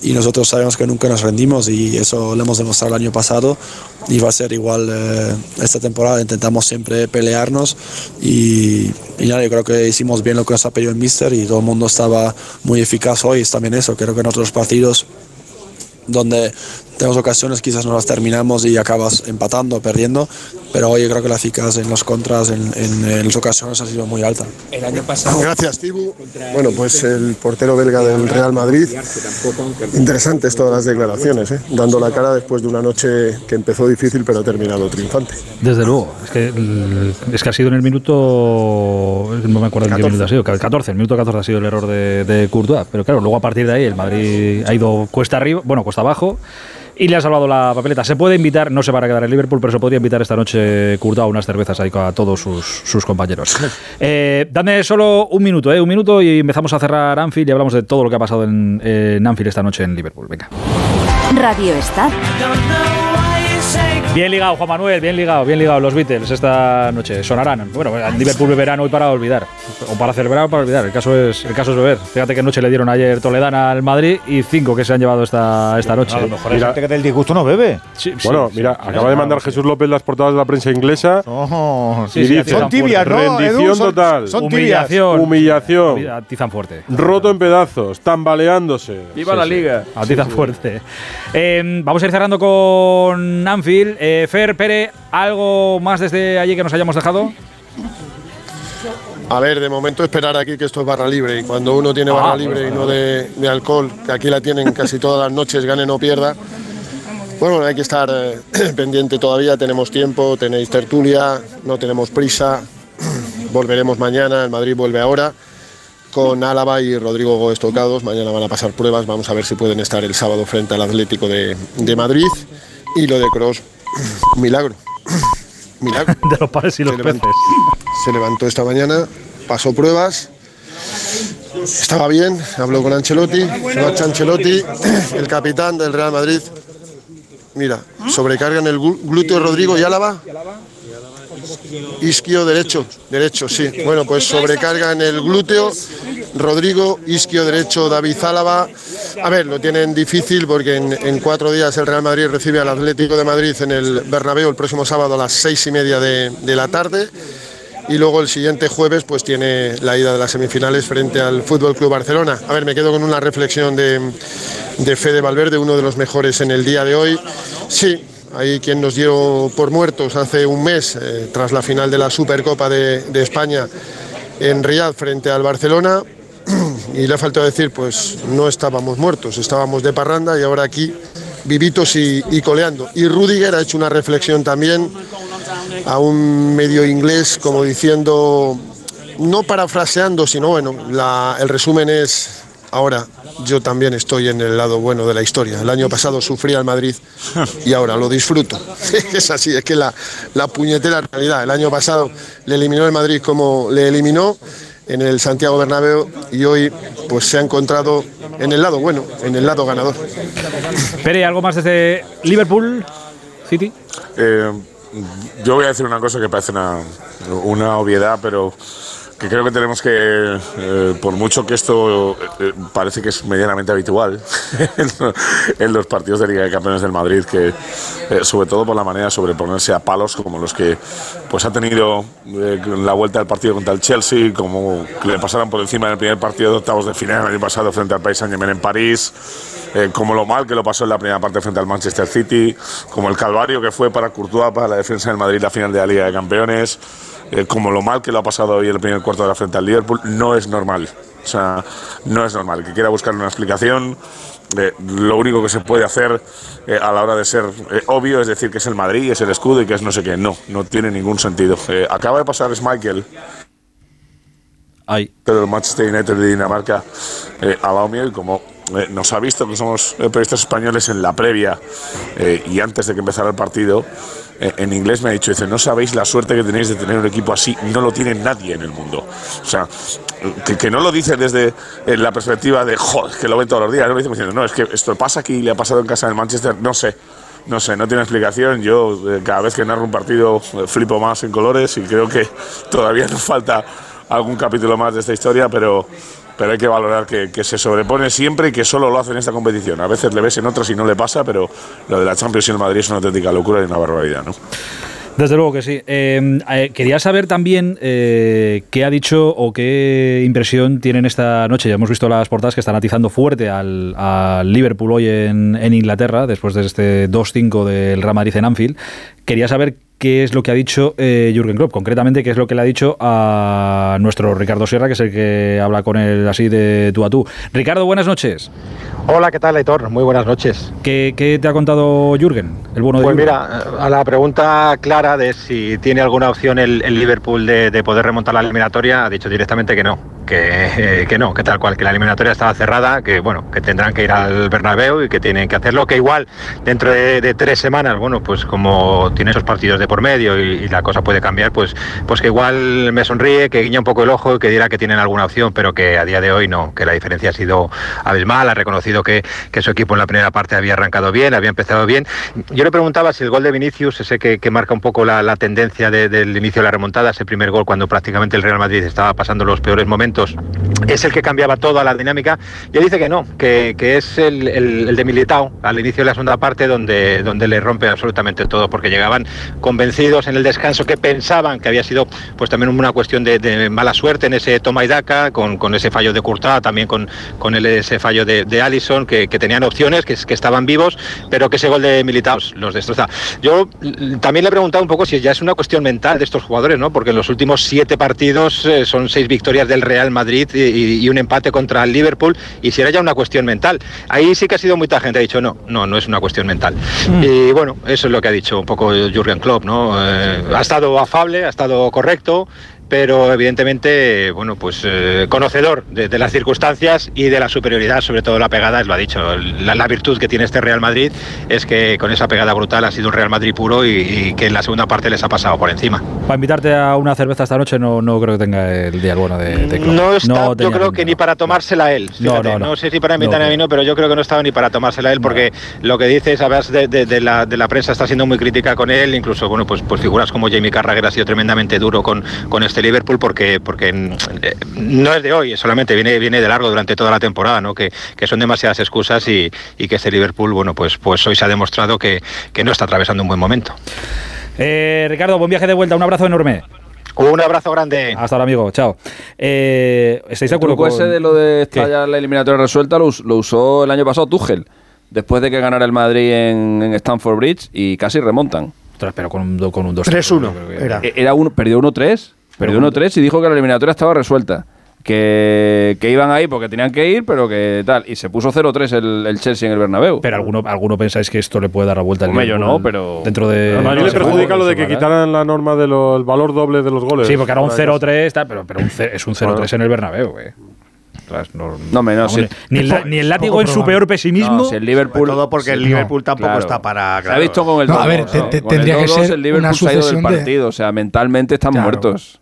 y nosotros sabemos que nunca nos rendimos y eso lo hemos demostrado el año pasado y va a ser igual eh, esta temporada, intentamos siempre pelearnos y, y nada, yo creo que hicimos bien lo que nos ha pedido el Mister y todo el mundo estaba muy eficaz hoy, es también eso, creo que en otros partidos donde tenemos ocasiones, quizás no las terminamos y acabas empatando, perdiendo, pero hoy yo creo que la eficaz en los contras, en, en, en las ocasiones ha sido muy alta. El año pasado. Gracias, Tibu. Bueno, pues el portero belga del Real Madrid. Interesantes todas las declaraciones, ¿eh? dando la cara después de una noche que empezó difícil pero ha terminado triunfante. Desde luego, es que, es que ha sido en el minuto. No me acuerdo en qué 14. minuto ha sido, 14, el minuto 14 ha sido el error de, de Courtois. Pero claro, luego a partir de ahí el Madrid ha ido cuesta arriba, bueno, cuesta abajo. Y le ha salvado la papeleta. Se puede invitar, no se va a quedar en Liverpool, pero se podría invitar esta noche Courtois a unas cervezas ahí a todos sus, sus compañeros. Eh, dame solo un minuto, eh, un minuto y empezamos a cerrar Anfield y hablamos de todo lo que ha pasado en, en Anfield esta noche en Liverpool. Venga. Radio Stad. Bien ligado, Juan Manuel, bien ligado, bien ligado los Beatles esta noche. Sonarán. Bueno, en Liverpool beberán hoy para olvidar. O para celebrar o para olvidar. El caso es, el caso es beber. Fíjate qué noche le dieron ayer Toledana al Madrid y cinco que se han llevado esta, esta noche. A lo mejor hay gente que del disgusto no bebe. Sí, Bueno, sí, mira, sí, acaba de mandar Jesús López las portadas de la prensa inglesa. Sí, y sí, dice, atizan fuerte. rendición total. Humillación. Humillación. Atizan fuerte. Roto en pedazos, tambaleándose. ¡Viva la liga! Atizan fuerte. Eh, vamos a ir cerrando con Anfield. Eh, Fer, Pere, ¿algo más desde allí que nos hayamos dejado? A ver, de momento esperar aquí que esto es barra libre. Y cuando uno tiene barra Ah, libre y no de, de alcohol, que aquí la tienen casi todas las noches, gane o no pierda, bueno, hay que estar eh, pendiente todavía, tenemos tiempo, tenéis tertulia, no tenemos prisa, volveremos mañana, el Madrid vuelve ahora con Álava y Rodrigo Gómez tocados, mañana van a pasar pruebas, vamos a ver si pueden estar el sábado frente al Atlético de, de Madrid. Y lo de Cross, milagro, milagro. De los pares y los se levantó, se levantó esta mañana, pasó pruebas, estaba bien, habló con Ancelotti, Sebastián Ancelotti, el capitán del Real Madrid. Mira, sobrecarga en el glúteo Rodrigo y Álava. Isquio derecho, derecho, sí. Bueno, pues sobrecarga en el glúteo Rodrigo, isquio derecho David Álava. A ver, lo tienen difícil porque en, cuatro días el Real Madrid recibe al Atlético de Madrid en el Bernabéu el próximo sábado a las seis y media de, la tarde. Y luego el siguiente jueves pues tiene la ida de las semifinales frente al Fútbol Club Barcelona. A ver, me quedo con una reflexión de, de Fede Valverde, uno de los mejores en el día de hoy. Sí, hay quien nos dio por muertos hace un mes, eh, tras la final de la Supercopa de, de España en Riyadh frente al Barcelona. Y le ha faltado decir, pues no estábamos muertos, estábamos de parranda y ahora aquí vivitos y, coleando. Y Rudiger ha hecho una reflexión también a un medio inglés como diciendo, no parafraseando, sino bueno, el resumen es, ahora yo también estoy en el lado bueno de la historia. El año pasado sufrí al Madrid y ahora lo disfruto. es así, es que la, la puñetera realidad. El año pasado le eliminó el Madrid como le eliminó en el Santiago Bernabéu y hoy pues se ha encontrado en el lado bueno, en el lado ganador. Pere, ¿algo más desde Liverpool City? Eh, yo voy a decir una cosa que parece una, una obviedad, pero que creo que tenemos que, eh, por mucho que esto eh, parece que es medianamente habitual en, los partidos de Liga de Campeones del Madrid, que eh, sobre todo por la manera de sobreponerse a palos como los que pues ha tenido eh, la vuelta del partido contra el Chelsea, como que le pasaron por encima en el primer partido de octavos de final el año pasado frente al País Saint Germain en París, eh, como lo mal que lo pasó en la primera parte frente al Manchester City, como el calvario que fue para Courtois para la defensa del Madrid la final de la Liga de Campeones. Eh, como lo mal que lo ha pasado hoy en el primer cuarto de la frente al Liverpool, no es normal. O sea, no es normal. Que quiera buscar una explicación, eh, lo único que se puede hacer eh, a la hora de ser eh, obvio es decir que es el Madrid, es el escudo y que es no sé qué. No, no tiene ningún sentido. Eh, acaba de pasar Michael. Pero el Manchester United de Dinamarca eh, al lado mío y como eh, nos ha visto que somos periodistas españoles en la previa y antes de que empezara el partido, en inglés me ha dicho, dice, no sabéis la suerte que tenéis de tener un equipo así, no lo tiene nadie en el mundo. O sea, que, que no lo dice desde eh, la perspectiva de, joder, que lo ven todos los días, no lo dice diciendo, no, es que esto pasa aquí, le ha pasado en casa del Manchester, no sé. No sé, no tiene explicación. Yo eh, cada vez que narro un partido eh, flipo más en colores y creo que todavía nos falta algún capítulo más de esta historia, pero, pero hay que valorar que, se sobrepone siempre y que solo lo hace en esta competición. A veces le ves en otras y no le pasa, pero lo de la Champions y el Madrid es una auténtica locura y una barbaridad, ¿no? Desde luego que sí. Eh, eh, quería saber también eh, qué ha dicho o qué impresión tienen esta noche. Ya hemos visto las portadas que están atizando fuerte al, al Liverpool hoy en, en Inglaterra, después de este 2-5 del Real Madrid en Anfield. Quería saber qué es lo que ha dicho eh, Jürgen Klopp, concretamente qué es lo que le ha dicho a nuestro Ricardo Sierra, que es el que habla con él así de tú a tú. Ricardo, buenas noches. Hola, ¿qué tal, Aitor? Muy buenas noches. ¿Qué, qué te ha contado Jürgen, el bueno de Pues Jürgen? mira, a la pregunta clara de si tiene alguna opción el, el Liverpool de, de poder remontar la eliminatoria, ha dicho directamente que no, que, eh, que no, que tal cual, que la eliminatoria estaba cerrada, que bueno, que tendrán que ir al Bernabéu y que tienen que hacerlo, que igual dentro de, tres semanas, bueno, pues como tiene esos partidos de por medio y, la cosa puede cambiar, pues, pues que igual me sonríe, que guiña un poco el ojo y que dirá que tienen alguna opción, pero que a día de hoy no, que la diferencia ha sido abismal, ha reconocido que, que su equipo en la primera parte había arrancado bien, había empezado bien. Yo le preguntaba si el gol de Vinicius, ese que, que marca un poco la, tendencia de- del inicio de la remontada, ese primer gol cuando prácticamente el Real Madrid estaba pasando los peores momentos, es el que cambiaba toda la dinámica. Y él dice que no, que, que es el, el- el de Militao al inicio de la segunda parte donde, donde le rompe absolutamente todo, porque llegaban convencidos en el descanso que pensaban que había sido pues también una cuestión de, mala suerte en ese toma y daca, con, con ese fallo de Courtois, también con, con ese fallo de, de Allison, que, tenían opciones, que, que estaban vivos, pero que ese gol de Militao los destroza. Yo también le he preguntado un poco si ya es una cuestión mental de estos jugadores, ¿no? Porque en los últimos siete partidos eh, son seis victorias del Real Madrid y, un empate contra el Liverpool, y si era ya una cuestión mental. Ahí sí que ha sido mucha gente, ha dicho, no, no, no es una cuestión mental. Y bueno, eso es lo que ha dicho un poco Jürgen Klopp, ¿no? Eh, ha estado afable, ha estado correcto, pero evidentemente, bueno, pues eh, conocedor de, de las circunstancias y de la superioridad, sobre todo la pegada, lo ha dicho. La, la virtud que tiene este Real Madrid es que con esa pegada brutal ha sido un Real Madrid puro y, y que en la segunda parte les ha pasado por encima. Para invitarte a una cerveza esta noche no, no creo que tenga el día bueno de, de Klopp. No está, yo creo que ni para tomársela él. No, fíjate. no, no. sé si para invitarme No, a mí no, pero yo creo que no estaba ni para tomársela él, porque lo que dice, sabes, de, de- de la, de la prensa está siendo muy crítica con él, incluso, bueno, pues, pues figuras como Jamie Carragher ha sido tremendamente duro con, con este Liverpool, porque, porque mm, eh, no es de hoy, solamente viene, viene de largo durante toda la temporada, ¿no? Que, que son demasiadas excusas y, y que este Liverpool, bueno, pues, pues hoy se ha demostrado que, que no está atravesando un buen momento. Eh, Ricardo, buen viaje de vuelta, un abrazo enorme. Un abrazo grande. Hasta ahora, amigo. Chao. Eh, ¿Estáis de acuerdo con ese de lo de estar la eliminatoria resuelta lo, us- lo usó el año pasado Tuchel, después de que ganara el Madrid en, en Stamford Bridge y casi remontan. Pero con un, con un 2 3-1 era. E- Era uno, perdió 1-3, perdió 1-3 y dijo que la eliminatoria estaba resuelta. Que, que iban ahí porque tenían que ir, pero que tal. Y se puso 0-3 el, el Chelsea en el Bernabéu. Pero alguno, alguno pensáis que esto le puede dar la vuelta al yo Liverpool no, pero- Dentro de. A no le perjudica lo de que quitaran la norma del valor doble de los goles. Sí, porque era un Para 0-3, tal, pero, pero un es un 0-3 Bueno. en el Bernabéu, güey. Ostras, No, No, no, sí. ni, el, ni el látigo en su peor pesimismo. No, si el Liverpool, Todo porque el sí, Liverpool tampoco claro. está para. Se ha visto con el No, a 2-2, ver, te- ¿no? te- Con tendría el que 2-2 ser el Liverpool una se ha ido del sucesión de- partido. O sea, mentalmente están Claro. muertos.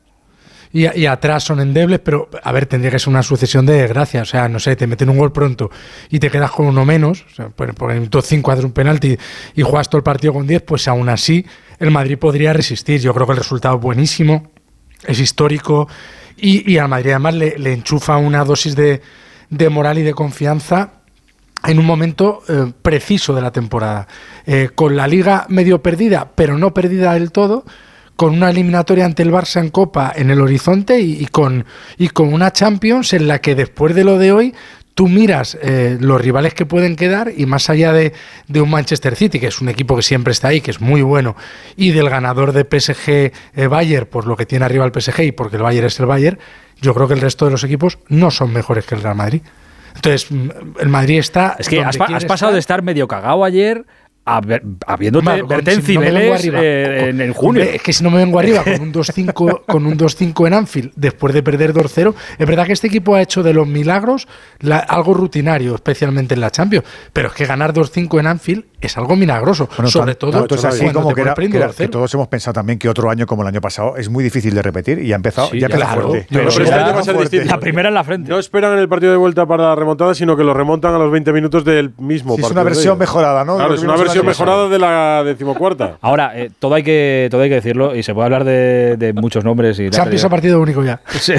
Y, y atrás son endebles, pero a ver, tendría que ser una sucesión de desgracias. O sea, no sé, te meten un gol pronto y te quedas con uno menos. O sea, por, por el minuto 5 haces un penalti y juegas todo el partido con 10, pues aún así el Madrid podría resistir. Yo creo que el resultado es buenísimo, es histórico y, y al Madrid además le, le enchufa una dosis de, de moral y de confianza en un momento eh, preciso de la temporada. Eh, con la liga medio perdida, pero no perdida del todo, con una eliminatoria ante el Barça en Copa en el horizonte y, con, y con una Champions en la que después de lo de hoy tú miras eh, los rivales que pueden quedar y más allá de, de, un Manchester City, que es un equipo que siempre está ahí, que es muy bueno, y del ganador de PSG eh, Bayern, por lo que tiene arriba el PSG y porque el Bayern es el Bayern, yo creo que el resto de los equipos no son mejores que el Real Madrid. Entonces, mm, el Madrid está... Es que has, pasado de estar medio cagado ayer habiéndote Mal, verte si en Cibeles no eh, en, en, junio. Es que si no me vengo arriba con un 2-5 con un 2-5 en Anfield después de perder 2-0, es verdad que este equipo ha hecho de los milagros algo rutinario, especialmente en la Champions, pero es que ganar 2-5 en Anfield es algo milagroso, sobre todo no, entonces así como que, era, que, todos hemos pensado también que otro año como el año pasado es muy difícil de repetir y ha empezado ya, ya. Pero, este año fuerte. la primera en la frente. No esperan el partido de vuelta para la remontada, sino que lo remontan a los 20 minutos del mismo sí. Es una versión mejorada, ¿no? Claro, es una versión versión mejorada de la decimocuarta. Ahora, eh, todo, hay que, todo hay que decirlo y se puede hablar de, muchos nombres. Y Champions a partido único ya. Sí.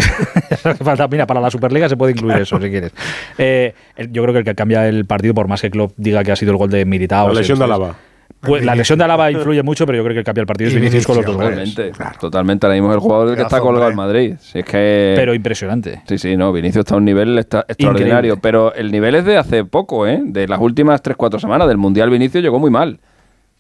Mira, para la Superliga se puede incluir eso si quieres. Eh, yo creo que el que cambia el partido, por más que Klopp diga que ha sido el gol de Militao. La lesión de Alaba. Pues la lesión de Alaba influye mucho, pero yo creo que el cambio del partido es Vinicius con los dos goles. Totalmente, totalmente. Ahora mismo el jugador el que está colgado en Madrid. Es que... Pero impresionante. Sí, sí, no. Vinicius está a un nivel extraordinario. Pero el nivel es de hace poco, ¿eh? De las últimas 3-4 semanas del Mundial, Vinicius llegó muy mal.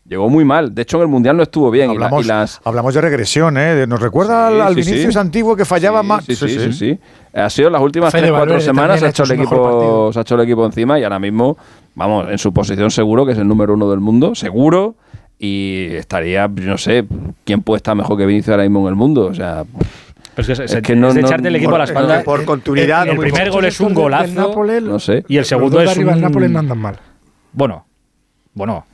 Llegó muy mal. De hecho, en el Mundial no estuvo bien. Hablamos, hablamos de regresión, ¿eh? Nos recuerda al, Vinicius sí, antiguo que fallaba más. Sí sí sí, Ha sido las últimas 3-4 semanas, se ha, hecho el equipo, se ha hecho el equipo encima y ahora mismo, vamos, en su posición seguro, que es el número uno del mundo, seguro. Y estaría, no sé, ¿quién puede estar mejor que Vinicius ahora mismo en el mundo? O sea... Pues que es, que no, es echarte el equipo por, a la espalda. Por, continuidad. El, primer gol es un golazo. No sé. Y el segundo es. Un... Nápoles no andan. Bueno, bueno,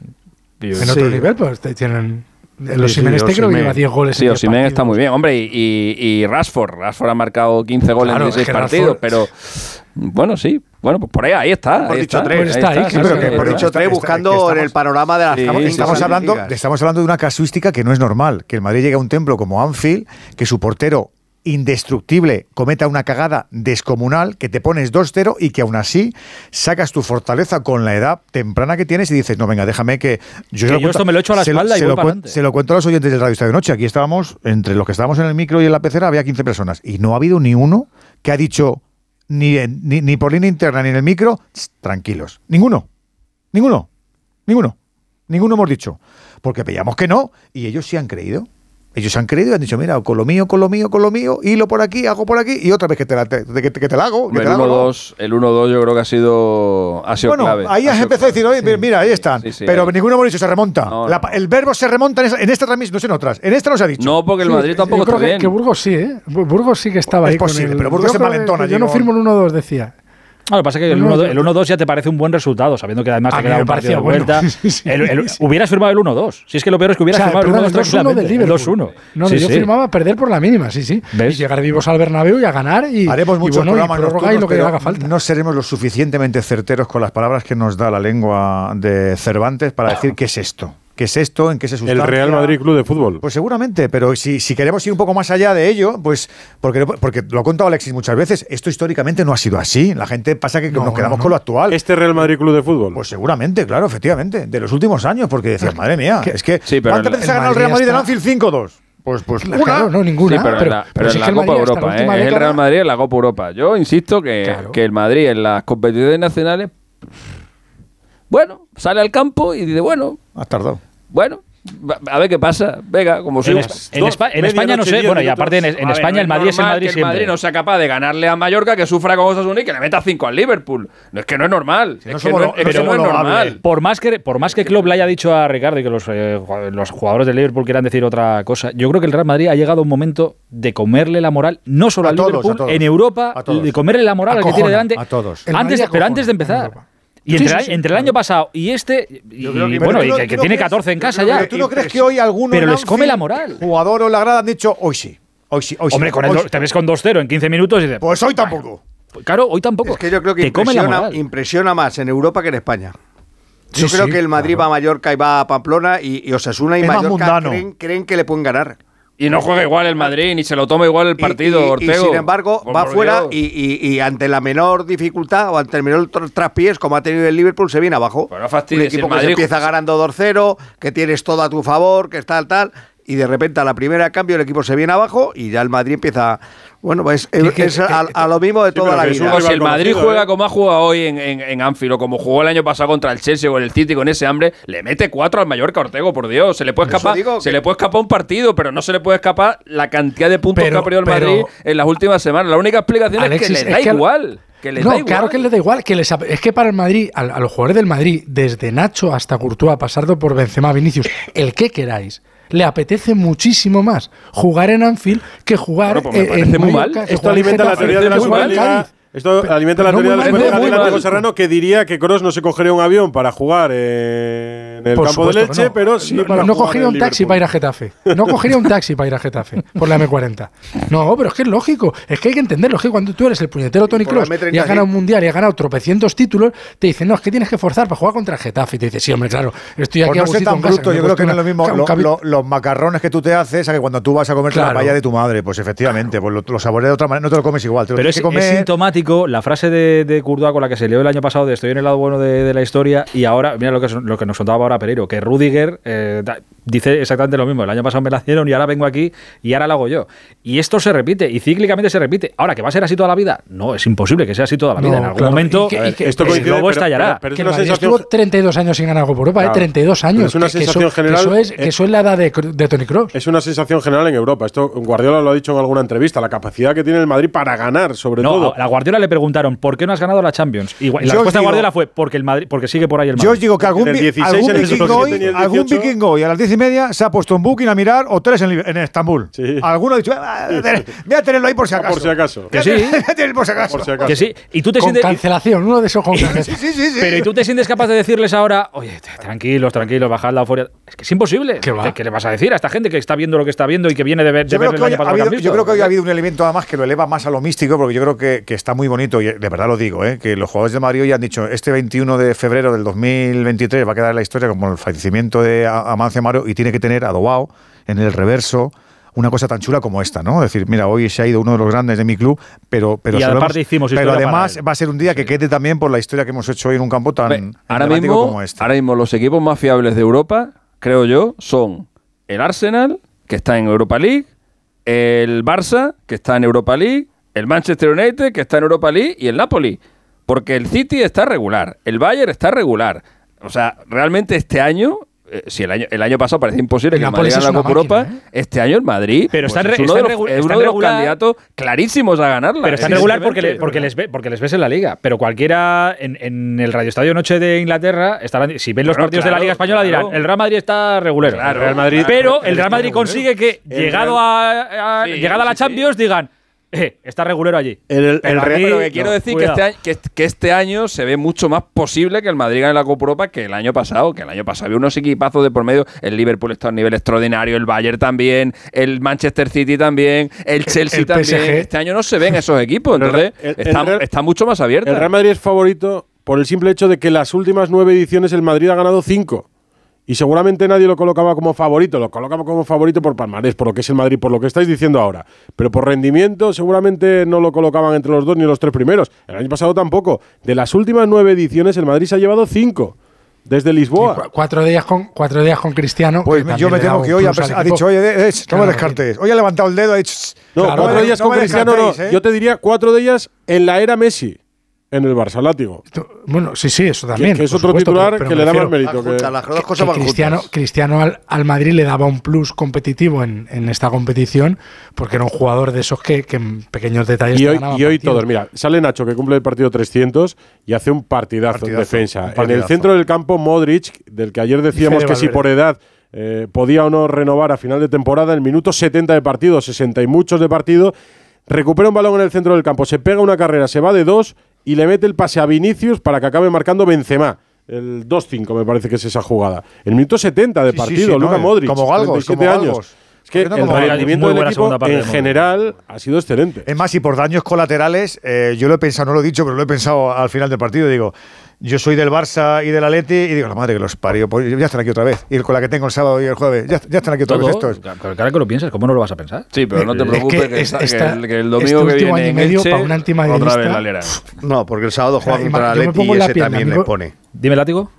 en otro nivel, pues tienen. Los sí, Jiménez sí, creo que lleva 10 goles. Sí, en Osimen está muy bien. Hombre, y, y, y, Rashford. Rashford ha marcado 15 goles en 16 partidos, pero bueno, sí. Bueno, pues por ahí, ahí está. Por dicho está, tres. Está, por dicho tres, buscando en el panorama de las sí, estamos, sí, estamos hablando Estamos hablando de una casuística que no es normal. Que el Madrid llegue a un templo como Anfield, que su portero indestructible cometa una cagada descomunal, que te pones 2-0 y que aún así sacas tu fortaleza con la edad temprana que tienes y dices, no, venga, déjame que... Yo, esto me lo echo a la se espalda y se, lo se lo cuento a los oyentes del Radio de Noche. Aquí estábamos, entre los que estábamos en el micro y en la pecera, había 15 personas. Y no ha habido ni uno que ha dicho, ni, ni, ni por línea interna ni en el micro, tranquilos. Ninguno. Ninguno. Ninguno. Ninguno hemos dicho. Porque veíamos que no y ellos sí han creído. Ellos han creído y han dicho, mira, con lo mío, con lo mío, con lo mío, hilo por aquí, hago por aquí, y otra vez que te la, te, que, te la hago. Que el 1-2 ¿no? yo creo que ha sido, ha sido clave. ahí has empezado a decir, oye, mira, ahí están. Pero ahí. ninguno hemos dicho, se remonta. No, la, el verbo se remonta en, esta, en esta transmisión, no sé en otras. En esta no se ha dicho. No, porque el Madrid eh, tampoco está bien. Que Burgos sí, ¿eh? Burgos sí que estaba es ahí. Es posible, pero Burgos se envalentona. Yo no firmo el 1-2, decía. Ah, lo que pasa es que el 1-2 ya te parece un buen resultado, sabiendo que además te queda un partido de vuelta. Bueno. Sí, sí, el, el, sí, hubieras firmado el 1-2. Si es que lo peor es que hubieras o sea, firmado el 2-1 del Liverpool. 2-1. No, yo firmaba perder por la mínima, sí, sí. ¿Ves? Y llegar vivos al Bernabéu y a ganar. Y, Haremos muchos bueno, programas y, y lo que haga falta. No seremos lo suficientemente certeros con las palabras que nos da la lengua de Cervantes para ah. decir qué es esto. ¿Qué es esto? ¿En qué se sustancia? El Real Madrid Club de Fútbol. Pues seguramente, pero si, si queremos ir un poco más allá de ello, pues porque, porque lo ha contado Alexis muchas veces, esto históricamente no ha sido así. La gente pasa que nos quedamos con lo actual. ¿Este Real Madrid Club de Fútbol? Pues seguramente, claro, efectivamente, de los últimos años, porque decías, madre mía, es que sí, pero ¿cuántas veces ha ganado el Real Madrid está... de Anfield 5-2? Pues, pues claro, no ninguna. Sí, pero, pero, la, en la, Copa Europa, eh, es el Real Madrid en la Copa Europa. Yo insisto que, que el Madrid en las competiciones nacionales, bueno, sale al campo y dice, bueno, has tardado bueno, a ver qué pasa. Venga, como si. En, en, España no sé. Bueno, y aparte en, en España el Madrid es Madrid que. Madrid no sea capaz de ganarle a Mallorca, que sufra con Osasuna y que le meta 5 al Liverpool. No, es que no es normal. Es que no, es, normal. Por más que, por más que Klopp le haya dicho a Ricardo y que los, eh, los jugadores del Liverpool quieran decir otra cosa, yo creo que el Real Madrid ha llegado un momento de comerle la moral, no solo a al todos, Liverpool, en Europa, de comerle la moral a al que tiene delante. A todos. Antes, pero antes de empezar. Y entre, el año pasado y este, y, bueno, y no, que, tiene crees, 14 en casa ya. Pero tú no crees que hoy alguno. Come la moral. Jugador o la grada han dicho hoy sí. Hoy sí, hoy Hombre, con te ves con 2-0 en 15 minutos y dices. Pues hoy tampoco. Pues, claro, hoy tampoco. Es que yo creo que impresiona, más en Europa que en España. Yo creo que el Madrid va a Mallorca y va a Pamplona y, y Osasuna y es Mallorca creen que le pueden ganar. Y no juega igual el Madrid, ni se lo toma igual el partido, y, y, Ortego. Sin embargo, va fuera y, ante la menor dificultad o ante el menor traspiés, como ha tenido el Liverpool, se viene abajo. Pues Pero fastidio, Un equipo que se empieza ganando 2-0, que tienes todo a tu favor, que está tal, tal. Y de repente a la primera cambio el equipo se viene abajo y ya el Madrid empieza bueno, pues eh, es, a, lo mismo de toda la vida. Si el Madrid juega ¿eh? como ha jugado hoy en, en, Anfield, o como jugó el año pasado contra el Chelsea o el City con ese hambre, le mete cuatro al Mallorca Ortego, por Dios. Se le puede escapar, se le puede escapar un partido, pero no se le puede escapar la cantidad de puntos que ha perdido el Madrid en las últimas semanas. La única explicación es que le da igual. Que no, da igual. claro que les da igual. Que les, es que para el Madrid, a, a los jugadores del Madrid, desde Nacho hasta Courtois, pasando por Benzema, Vinicius, el que queráis, le apetece muchísimo más jugar en Anfield que jugar bueno, pues me eh, en, muy mal. Esto alimenta la teoría de la Superliga. Esto alimenta la teoría del Atlético Serrano que diría que Cross no se cogería un avión para jugar en el por campo de leche, no. pero sí no, para No cogería un taxi para ir a Getafe. No cogería un taxi para ir a Getafe por la M40. No, pero es que es lógico. Es que hay que entenderlo. Es que cuando tú eres el puñetero Tony Cross y has ganado un mundial y has ganado tropecientos títulos, te dicen, no, es que tienes que forzar para jugar contra el Getafe. Y te dices, sí, hombre, claro, estoy aquí por no a ser tan bruto, casa, yo creo que no es lo mismo lo, lo, los macarrones que tú te haces a que cuando tú vas a comer claro. la palla de tu madre. Pues efectivamente, pues lo, lo de otra manera, no te lo comes igual. Pero es, que es sintomático la frase de, de con la que se leo el año pasado de estoy en el lado bueno de, la historia y ahora, mira lo que, lo que nos contaba ahora Pereiro, que Rudiger eh, dice exactamente lo mismo, el año pasado me la hicieron y ahora vengo aquí y ahora la hago yo. Y esto se repite y cíclicamente se repite. Ahora, ¿que va a ser así toda la vida? No, es imposible que sea así toda la vida. En algún momento eh, esto el globo estallará. Pero, que 32 años sin ganar algo por Europa, ¿eh? claro. eh, 32 años. es una sensación eso, general. Eso es, que es la edad de, de Tony Kroos. Es una sensación general en Europa. Esto Guardiola lo ha dicho en alguna entrevista, la capacidad que tiene el Madrid para ganar, sobre todo. La Guardiola le preguntaron ¿por qué no has ganado la Champions? Y la respuesta de Guardiola fue porque el Madrid, porque sigue por ahí el Madrid. Yo os digo que algún, el algún, el vikingo, hoy, a las diez y media se ha puesto un booking a mirar o tres en, en Estambul. Alguno ha dicho, ah, voy a tenerlo ahí por si acaso. Por si acaso. Que sí. por si acaso. Por si acaso. Que sí. Y tú te sientes, cancelación, uno de esos con sí, sí, sí, Pero ¿y tú te sientes capaz de decirles ahora, oye, tranquilos, tranquilos, bajad la euforia? Es que es imposible. ¿Qué, le vas a decir a esta gente que está viendo lo que está viendo y que viene de ver, de ver el año pasado? Yo creo que hoy ha habido un elemento además que lo eleva más a lo místico, porque yo creo que, que estamos muy bonito, y de verdad lo digo, ¿eh? que los jugadores de Mario ya han dicho, este 21 de febrero del 2023 va a quedar la historia como el fallecimiento de Amancio Mario y tiene que tener adobado en el reverso una cosa tan chula como esta, ¿no? Es decir, mira, hoy se ha ido uno de los grandes de mi club, pero pero, y hicimos pero además va a ser un día que quede también por la historia que hemos hecho hoy en un campo tan ahora mismo, como este. Ahora mismo los equipos más fiables de Europa, creo yo, son el Arsenal, que está en Europa League, el Barça, que está en Europa League, el Manchester United, que está en Europa League, y el Napoli. Porque el City está regular, el Bayern está regular. O sea, realmente este año eh, si el año, el año pasado parecía imposible que el Madrid la Copa Europa, ¿eh? este año el Madrid pero pues, es uno de los, es uno de los candidatos clarísimos a ganarla. Pero están regular porque, le, porque, les ve, porque les ves en la Liga. Pero cualquiera en, el Radio Estadio Noche de Inglaterra, estarán, si ven los partidos de la Liga Española, dirán: el Real Madrid está regular. Pero el Real Madrid consigue que, llegado a, a llegada a la Champions, sí. digan eh, está regulero allí. El, el, pero, el que quiero decir que este, año, que, este, año, se ve mucho más posible que el Madrid gane la Copa Europa que el año pasado. Que el año pasado había unos equipazos de por medio. El Liverpool está a nivel extraordinario, el Bayern también, el Manchester City también, el Chelsea también. Este año no se ven esos equipos, entonces está, está, mucho más abierto. El Real Madrid es favorito por el simple hecho de que las últimas nueve ediciones el Madrid ha ganado cinco y seguramente nadie lo colocaba como favorito, lo colocaba como favorito por palmarés, por lo que es el Madrid, por lo que estáis diciendo ahora. Pero por rendimiento seguramente no lo colocaban entre los dos ni los tres primeros. El año pasado tampoco. De las últimas nueve ediciones el Madrid se ha llevado cinco. Desde Lisboa. Cu cuatro, días con, cuatro días con Cristiano. Pues yo me temo que hoy ha, dicho, oye. Eh, hoy ha levantado el dedo, ha dicho. No, cuatro días no con Cristiano ¿eh? Yo te diría cuatro de ellas en la era Messi en el Barça látigo. Bueno, sí, sí, eso también. Es otro titular que le da más mérito. Que, Cristiano, Cristiano al, al, Madrid le daba un plus competitivo en, en, esta competición porque era un jugador de esos que, que en pequeños detalles. Y hoy, y hoy todos, mira, sale Nacho que cumple el partido 300 y hace un partidazo, partidazo en defensa. En el centro del campo, Modric, del que ayer decíamos que si por edad. Eh, podía o no renovar a final de temporada, el minuto 70 de partido, 60 y muchos de partido, recupera un balón en el centro del campo, se pega una carrera, se va de dos, y le mete el pase a Vinicius para que acabe marcando Benzema. El 2-5 me parece que es esa jugada. El minuto 70 de partido, sí, sí, eh, Modric, como Galgos, 37 como Es que el rendimiento del equipo en general ha sido excelente. Es más, y por daños colaterales, eh, yo lo he pensado, no lo he dicho, pero lo he pensado al final del partido, digo, yo soy del Barça y del Atleti y digo, la madre que los parió, pues ya están aquí otra vez. Y con la que tengo el sábado y el jueves, ya, ya están aquí otra vez estos. Pero claro que lo piensas, ¿cómo no lo vas a pensar? Sí, pero no te preocupes que, el, domingo este que viene año y medio Elche, para una otra vez. No, porque el sábado juega contra el Atleti y ese también amigo, le pone. Dime, látigo.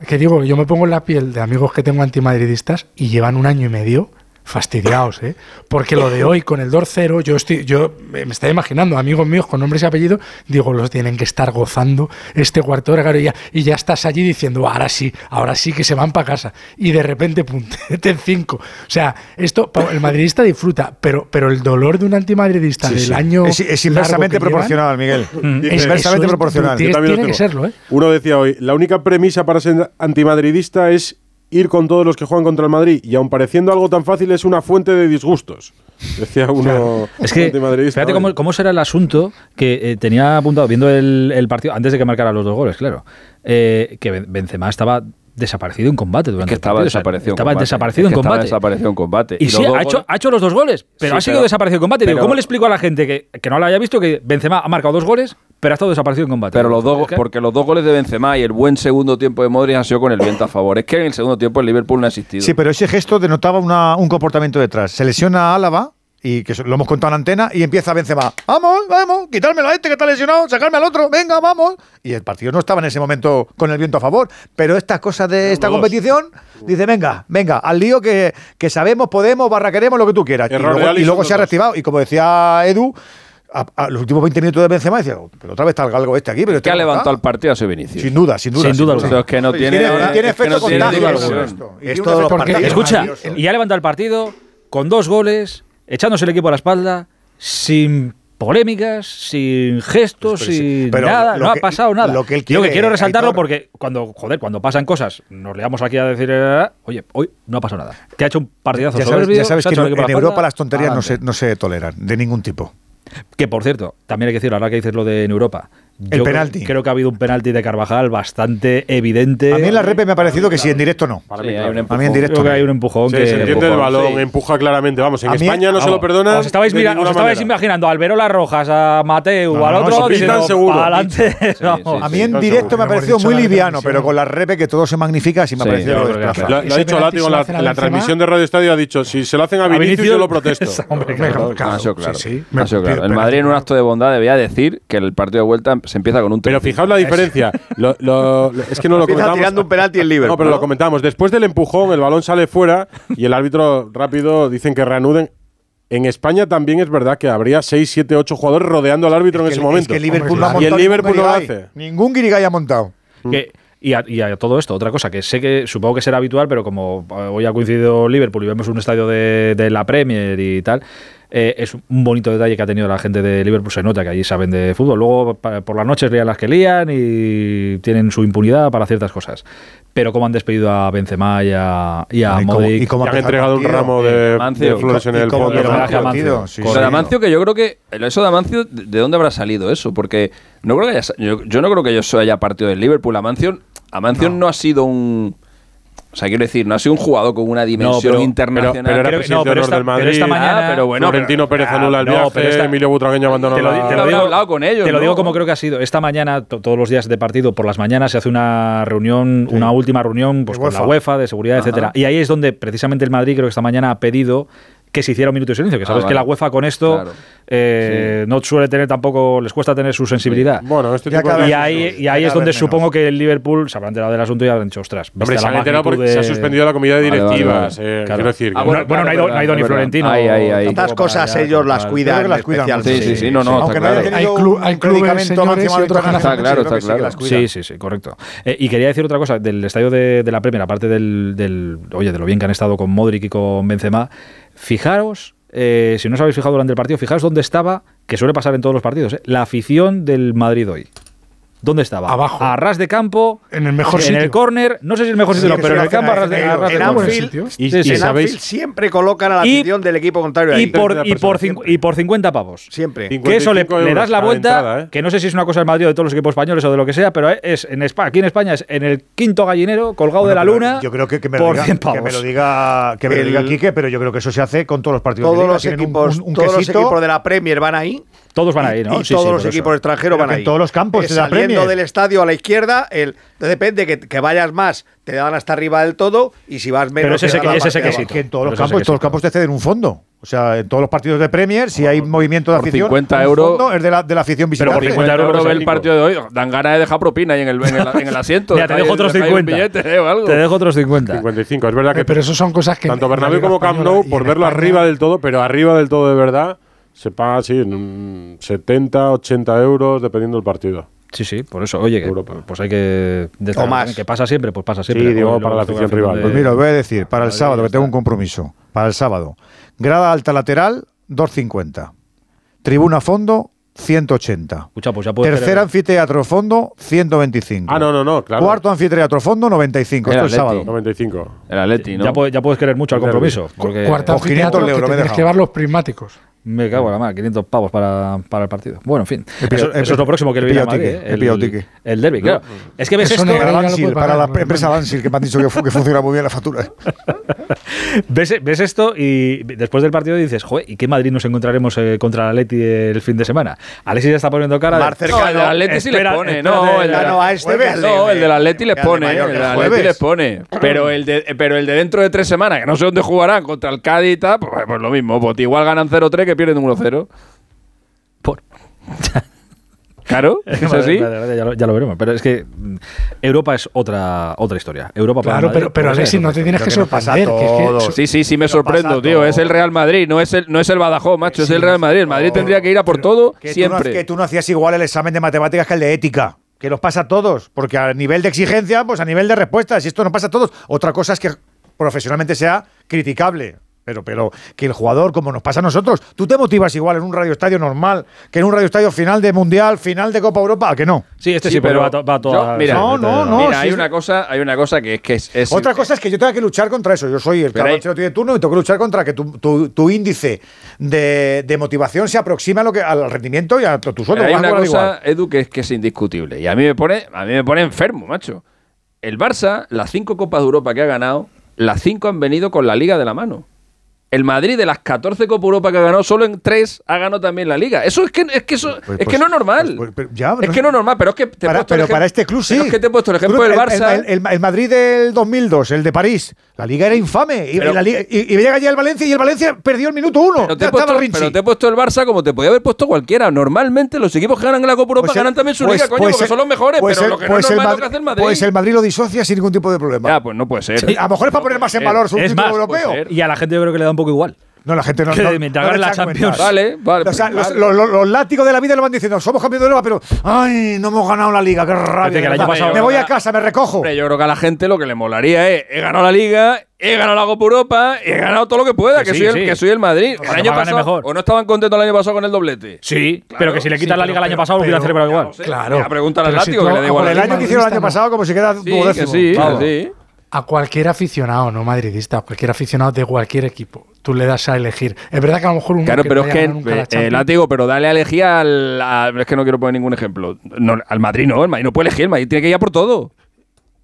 Es que digo, yo me pongo en la piel de amigos que tengo antimadridistas y llevan un año y medio fastidiados, ¿eh? Porque lo de hoy con el DOR cero, yo, estoy, yo me estoy imaginando, amigos míos con nombres y apellidos, digo, los tienen que estar gozando este cuarto de hora y ya, y ya estás allí diciendo, ahora sí, ahora sí que se van para casa. Y de repente, puntete 5. O sea, esto, el madridista disfruta, pero, pero el dolor de un antimadridista sí, del año. Es, inversamente proporcional, Miguel. Mm, es, inversamente proporcional. Tiene que serlo. ¿eh? Uno decía hoy, la única premisa para ser antimadridista es ir con todos los que juegan contra el Madrid y aun pareciendo algo tan fácil es una fuente de disgustos. Decía uno es que, Fíjate cómo, será el asunto que eh, tenía apuntado viendo el, partido antes de que marcara los dos goles, claro. Eh, que Benzema estaba desaparecido en combate durante que estaba el partido. Desaparecido estaba desaparecido en combate. Desaparecido en combate. Y, sí, ha hecho, ha hecho, los dos goles, pero ha sido desaparecido en combate. ¿cómo le explico a la gente que, que, no lo haya visto que Benzema ha marcado dos goles, pero ha estado desaparecido en combate? Pero los dos, porque los dos goles de Benzema y el buen segundo tiempo de Modric han sido con el viento a favor. Es que en el segundo tiempo el Liverpool no ha existido. Sí, pero ese gesto denotaba una, un comportamiento detrás. Se lesiona a Álava y que lo hemos contado en antena, y empieza Benzema, vamos, vamos, quitármelo a este que está lesionado, sacarme al otro, venga, vamos. Y el partido no estaba en ese momento con el viento a favor, pero estas cosas de esta competición, dice, venga, venga, al lío que, que sabemos, podemos, barraqueremos, lo que tú quieras. Y luego, se ha reactivado, y como decía Edu, a, los últimos 20 minutos de Benzema decía, oh, pero otra vez está el galgo este aquí. Pero este ha levantado el partido a su Vinicius. Sin duda, sin duda. Sin duda, sin que no tiene, tiene, tiene efecto contagio. Escucha, y ha levantado el partido con dos goles, echándose el equipo a la espalda, sin polémicas, sin gestos, pues, pues, sin nada, no ha pasado nada. Lo que él quiere, Yo que quiero resaltarlo porque cuando, joder, cuando pasan cosas, nos leamos aquí a decir, eh, oye, hoy no ha pasado nada. Que ha hecho un partidazo ya sabes, ya sabes que en Europa las tonterías no se, no se toleran, de ningún tipo. Que por cierto, también hay que decir, ahora que dices lo de en Europa, el penalti. Creo, que ha habido un penalti de Carvajal bastante evidente. A mí en la repe me ha parecido que sí en directo no. Para mí, sí, claro. a mí en directo. Que hay un empujón. Que se entiende el balón, empuja claramente. Vamos, en España no se lo perdona. Os estabais, mira, os estabais imaginando a Alberola Rojas, a Mateu, no, al otro. No, diciendo, seguro. Adelante. a mí en directo me ha parecido muy liviano, pero con la repe que todo se magnifica, sí me ha parecido lo la transmisión de Radio Estadio. Ha dicho, si se lo hacen a Vinicius, yo lo protesto. Hombre, claro. El Madrid, en un acto de bondad, debía decir que el partido de vuelta se empieza con un 3 -5. Pero fijaos la diferencia. lo, lo, lo, es que no lo comentábamos. tirando un penalti en Liverpool. No, pero ¿no? lo comentábamos. Después del empujón, el balón sale fuera y el árbitro rápido dicen que reanuden. En España también es verdad que habría 6, 7, 8 jugadores rodeando al árbitro es que, en ese es momento. Que Liverpool Hombre, no y el Liverpool no lo hace. Ningún Guirigay ha montado. Mm. Que, y a, y a, todo esto, otra cosa que sé que supongo que será habitual, pero como eh, hoy ha coincidido Liverpool y vemos un estadio de, de la Premier y tal, eh, es un bonito detalle que ha tenido la gente de Liverpool. Se nota que allí saben de fútbol. Luego por las noches lean las que lían y tienen su impunidad para ciertas cosas. Pero como han despedido a Benzema y a, y a ¿Y Modric. Y cómo han entregado un ramo de, flores en el fondo. De Mancio, Mancio. Sí, Amancio, que yo creo que. Eso de Amancio, ¿de dónde habrá salido eso? Porque no creo que haya, yo, yo, no creo que yo haya partido del Liverpool. Amancio, Amancio no ha sido un o sea, quiero decir, no ha sido un jugador con una dimensión no, internacional. Pero, no, pero esta, mañana, ah, bueno, Florentino Pérez ah, anula el viaje, esta, Emilio Butragueño abandonó. Te lo, la, te hablado con ellos. Te lo digo como creo que ha sido. Esta mañana, todos los días de partido, por las mañanas se hace una reunión, una última reunión pues, con la UEFA de seguridad, Ajá. etcétera. Y ahí es donde precisamente el Madrid creo que esta mañana ha pedido que se hiciera un minuto de silencio, que ah, sabes ah, vale. que la UEFA con esto claro. eh, sí. no suele tener tampoco, les cuesta tener su sensibilidad. Sí. Bueno, este tipo de... y, ahí, y ahí es donde menos. supongo que el Liverpool se habrá enterado del asunto y habrán dicho, ostras, Hombre, se, de... se ha suspendido la comida de directivas. Vale, vale, eh, claro. Quiero decir, ah, bueno, claro, bueno, no ha ido, ni Florentino. Tantas cosas ellos las cuidan. las cuidan. Sí, sí, sí, no, no, hay clubes Está claro, está claro. Sí, sí, sí, correcto. Eh, y quería decir otra cosa, del estadio de la Premier, aparte del, oye, de lo bien que han estado con Modric y con Benzema, Fijaros, eh, si no os habéis fijado durante el partido, fijaros dónde estaba, que suele pasar en todos los partidos, eh, la afición del Madrid hoy. ¿Dónde estaba? Abajo. A ras de campo. En el mejor en sitio. En el córner. No sé si es el mejor sitio, pero en el campo a ras de, a ras en y, sí, sí, en Anfield siempre colocan a la afición del equipo contrario. Ahí. Y, por, y, por y, por, 50 pavos. Siempre. Que eso le, le, das la vuelta. Entrada, ¿eh? Que no sé si es una cosa del Madrid o de todos los equipos españoles o de lo que sea, pero es en España, aquí en España es en el quinto gallinero colgado bueno, de la luna. Yo creo que, que me lo diga, que me lo que me el, diga Quique, pero yo creo que eso se hace con todos los partidos. Todos los equipos, todos los equipos de la Premier van ahí todos van a ir, ¿no? Y sí, todos sí, los equipos extranjeros Pero van a ir. todos los campos. Eh, saliendo del estadio a la izquierda, el, depende que, que, vayas más, te dan hasta arriba del todo y si vas menos. Pero ese, ese, que, que en todos los campos, todos los campos te ceden un fondo. O sea, en todos los partidos de Premier, si hay por, movimiento de afición, 50 euros, es de la, de la afición visitante. Pero por 50 euros ve el partido de hoy, dan ganas de dejar propina ahí en el, en el, en el asiento. ya, te dejo otros 50. Billete, eh, o algo. Te dejo otros 50. 55, es verdad que… Pero eso son cosas que… Tanto Bernabéu como Camp Nou, por verlo arriba del todo, pero arriba del todo de verdad se paga así en un 70, 80 euros, dependiendo del partido. Sí, sí, por eso. Oye, que, pues hay que. destacar más. Que pasa siempre, pues pasa siempre. Sí, digo, para la afición rival. de- Pues mira, os voy a decir, para el sábado, que tengo un compromiso. Para el sábado. Grada alta lateral, 2.50. Tribuna fondo, 180. Escucha, pues ya puedes Tercer anfiteatro fondo, 125. Ah, no, no, no, claro. Cuarto anfiteatro fondo, 95. El Esto es Atleti. sábado. 95. El Atleti, ¿no? Ya, puedes, ya puedes querer mucho al compromiso. Porque Cuarta 500 anfiteatro que euros he tienes que llevar los prismáticos. Me cago en la mano, 500 pavos para, para el partido. Bueno, en fin. Eso, es lo próximo que le viene a Madrid. ¿eh? pillado ticket. El derby, claro. Es que ves Eso esto. Para, Bansil, puede para pagar, la empresa Bansil, que me han dicho que, fu- que funciona muy bien la factura. ves, ves esto y después del partido dices, joder, ¿y qué Madrid nos encontraremos eh, contra el Atleti el fin de semana? Alexis ya está poniendo cara. de- Más cercano. No, el del Atleti sí les Espera, pone, no, el, del- este el Atleti les véale, pone, Mallorca, el del el Atleti les pone. Pero el, de, pero el de dentro de tres semanas, que no sé dónde jugarán, contra el Cádiz y tal, pues, pues lo mismo. Pues igual ganan 0-3 que pierden 1-0. Por. Claro, es que es Vale, así. vale, vale, ya, lo, ya lo veremos. Pero es que mm, Europa es otra, otra historia. Europa para Claro, Madrid, pero, pero Alexis, no te tienes que sorprender. que es que eso- Sí, sí, sí me sorprendo, tío. Es el Real Madrid, no es el, no es el Badajoz, macho, es el Real Madrid. El Madrid tendría que ir a por todo Que tú, no, siempre. que tú no hacías igual el examen de matemáticas que el de ética. Que los pasa a todos. Porque a nivel de exigencia, pues a nivel de respuestas. Y esto no pasa a todos. Otra cosa es que profesionalmente sea criticable. Pero, pero que el jugador, como nos pasa a nosotros, tú te motivas igual en un radioestadio normal que en un radioestadio final de Mundial, final de Copa Europa, ¿a que no? Sí, este sí, pero va, to- va mira, No, no, no, Mira, hay es- una cosa, hay una cosa que es que es, es- Otra cosa es que yo tenga que luchar contra eso. Yo soy el Ancelotti de turno y tengo que luchar contra que tu, tu- tu índice de, de motivación se aproxime a lo que, al rendimiento y a tu, sueldo. Hay una cosa, igual. Edu, que es, que es indiscutible. Y a mí me pone, a mí me pone enfermo, macho. El Barça, las cinco Copas de Europa que ha ganado, las cinco han venido con la Liga de la mano. El Madrid, de las 14 Copas de Europa que ha ganado, solo en tres ha ganado también la Liga. Eso es que, es que, eso, Pues- es que pues- no es normal. pues- ya, es que no es normal, pero es que te he Para- puesto el pero ejem- para este club sí. es que te he puesto el ejemplo del Barça. El, el- el Madrid del 2002, el de París, la liga era infame. Y, Pero- y la liga- y- y llega allí el Valencia y el Valencia perdió el minuto uno. Pero te, Ya he puesto, estaba Rinchi. pero te he puesto el Barça como te podía haber puesto cualquiera. Normalmente los equipos que ganan en la Copa Europa Pues el- ganan también su pues- liga, coño, pues porque el- son los mejores. pues pero el- lo que pues no es normal lo que hace el Madrid. Pues el Madrid lo disocia sin ningún tipo de problema. Ya, pues no puede ser. Sí, a lo mejor es para poner más en valor su título europeo. y a la gente yo creo que le da un poco igual. No, la gente no. Que no, no la Champions. Vale, vale. O sea, los, vale. los- los- los látigos de la vida le van diciendo, somos campeones de Europa, pero ¡ay, no hemos ganado la liga! ¡Qué rabia! que pasado- me voy a casa, me recojo. Yo creo que a la gente lo que le molaría es he ganado la Liga, he ganado la Copa Europa, he ganado todo lo que pueda, Que que, sí, soy, el, que soy el Madrid. El año pasado, mejor. ¿O no estaban contentos el año pasado con el doblete? Sí, Claro, pero que si le quitan sí, la liga el año pasado, lo hubieran pero- celebrado igual. Claro. Ya preguntan al si látigo que le da igual. Por el año que hicieron el año pasado, como si queda Sí, duodécimo. sí, sí. A cualquier aficionado, no madridista, a cualquier aficionado de cualquier equipo, tú le das a elegir. Es verdad que a lo mejor uno Claro, que pero no es que, eh, eh, látigo, pero dale a elegir al. a- es que no quiero poner ningún ejemplo. No, al Madrid no, el Madrid no puede elegir, el Madrid tiene que ir a por todo.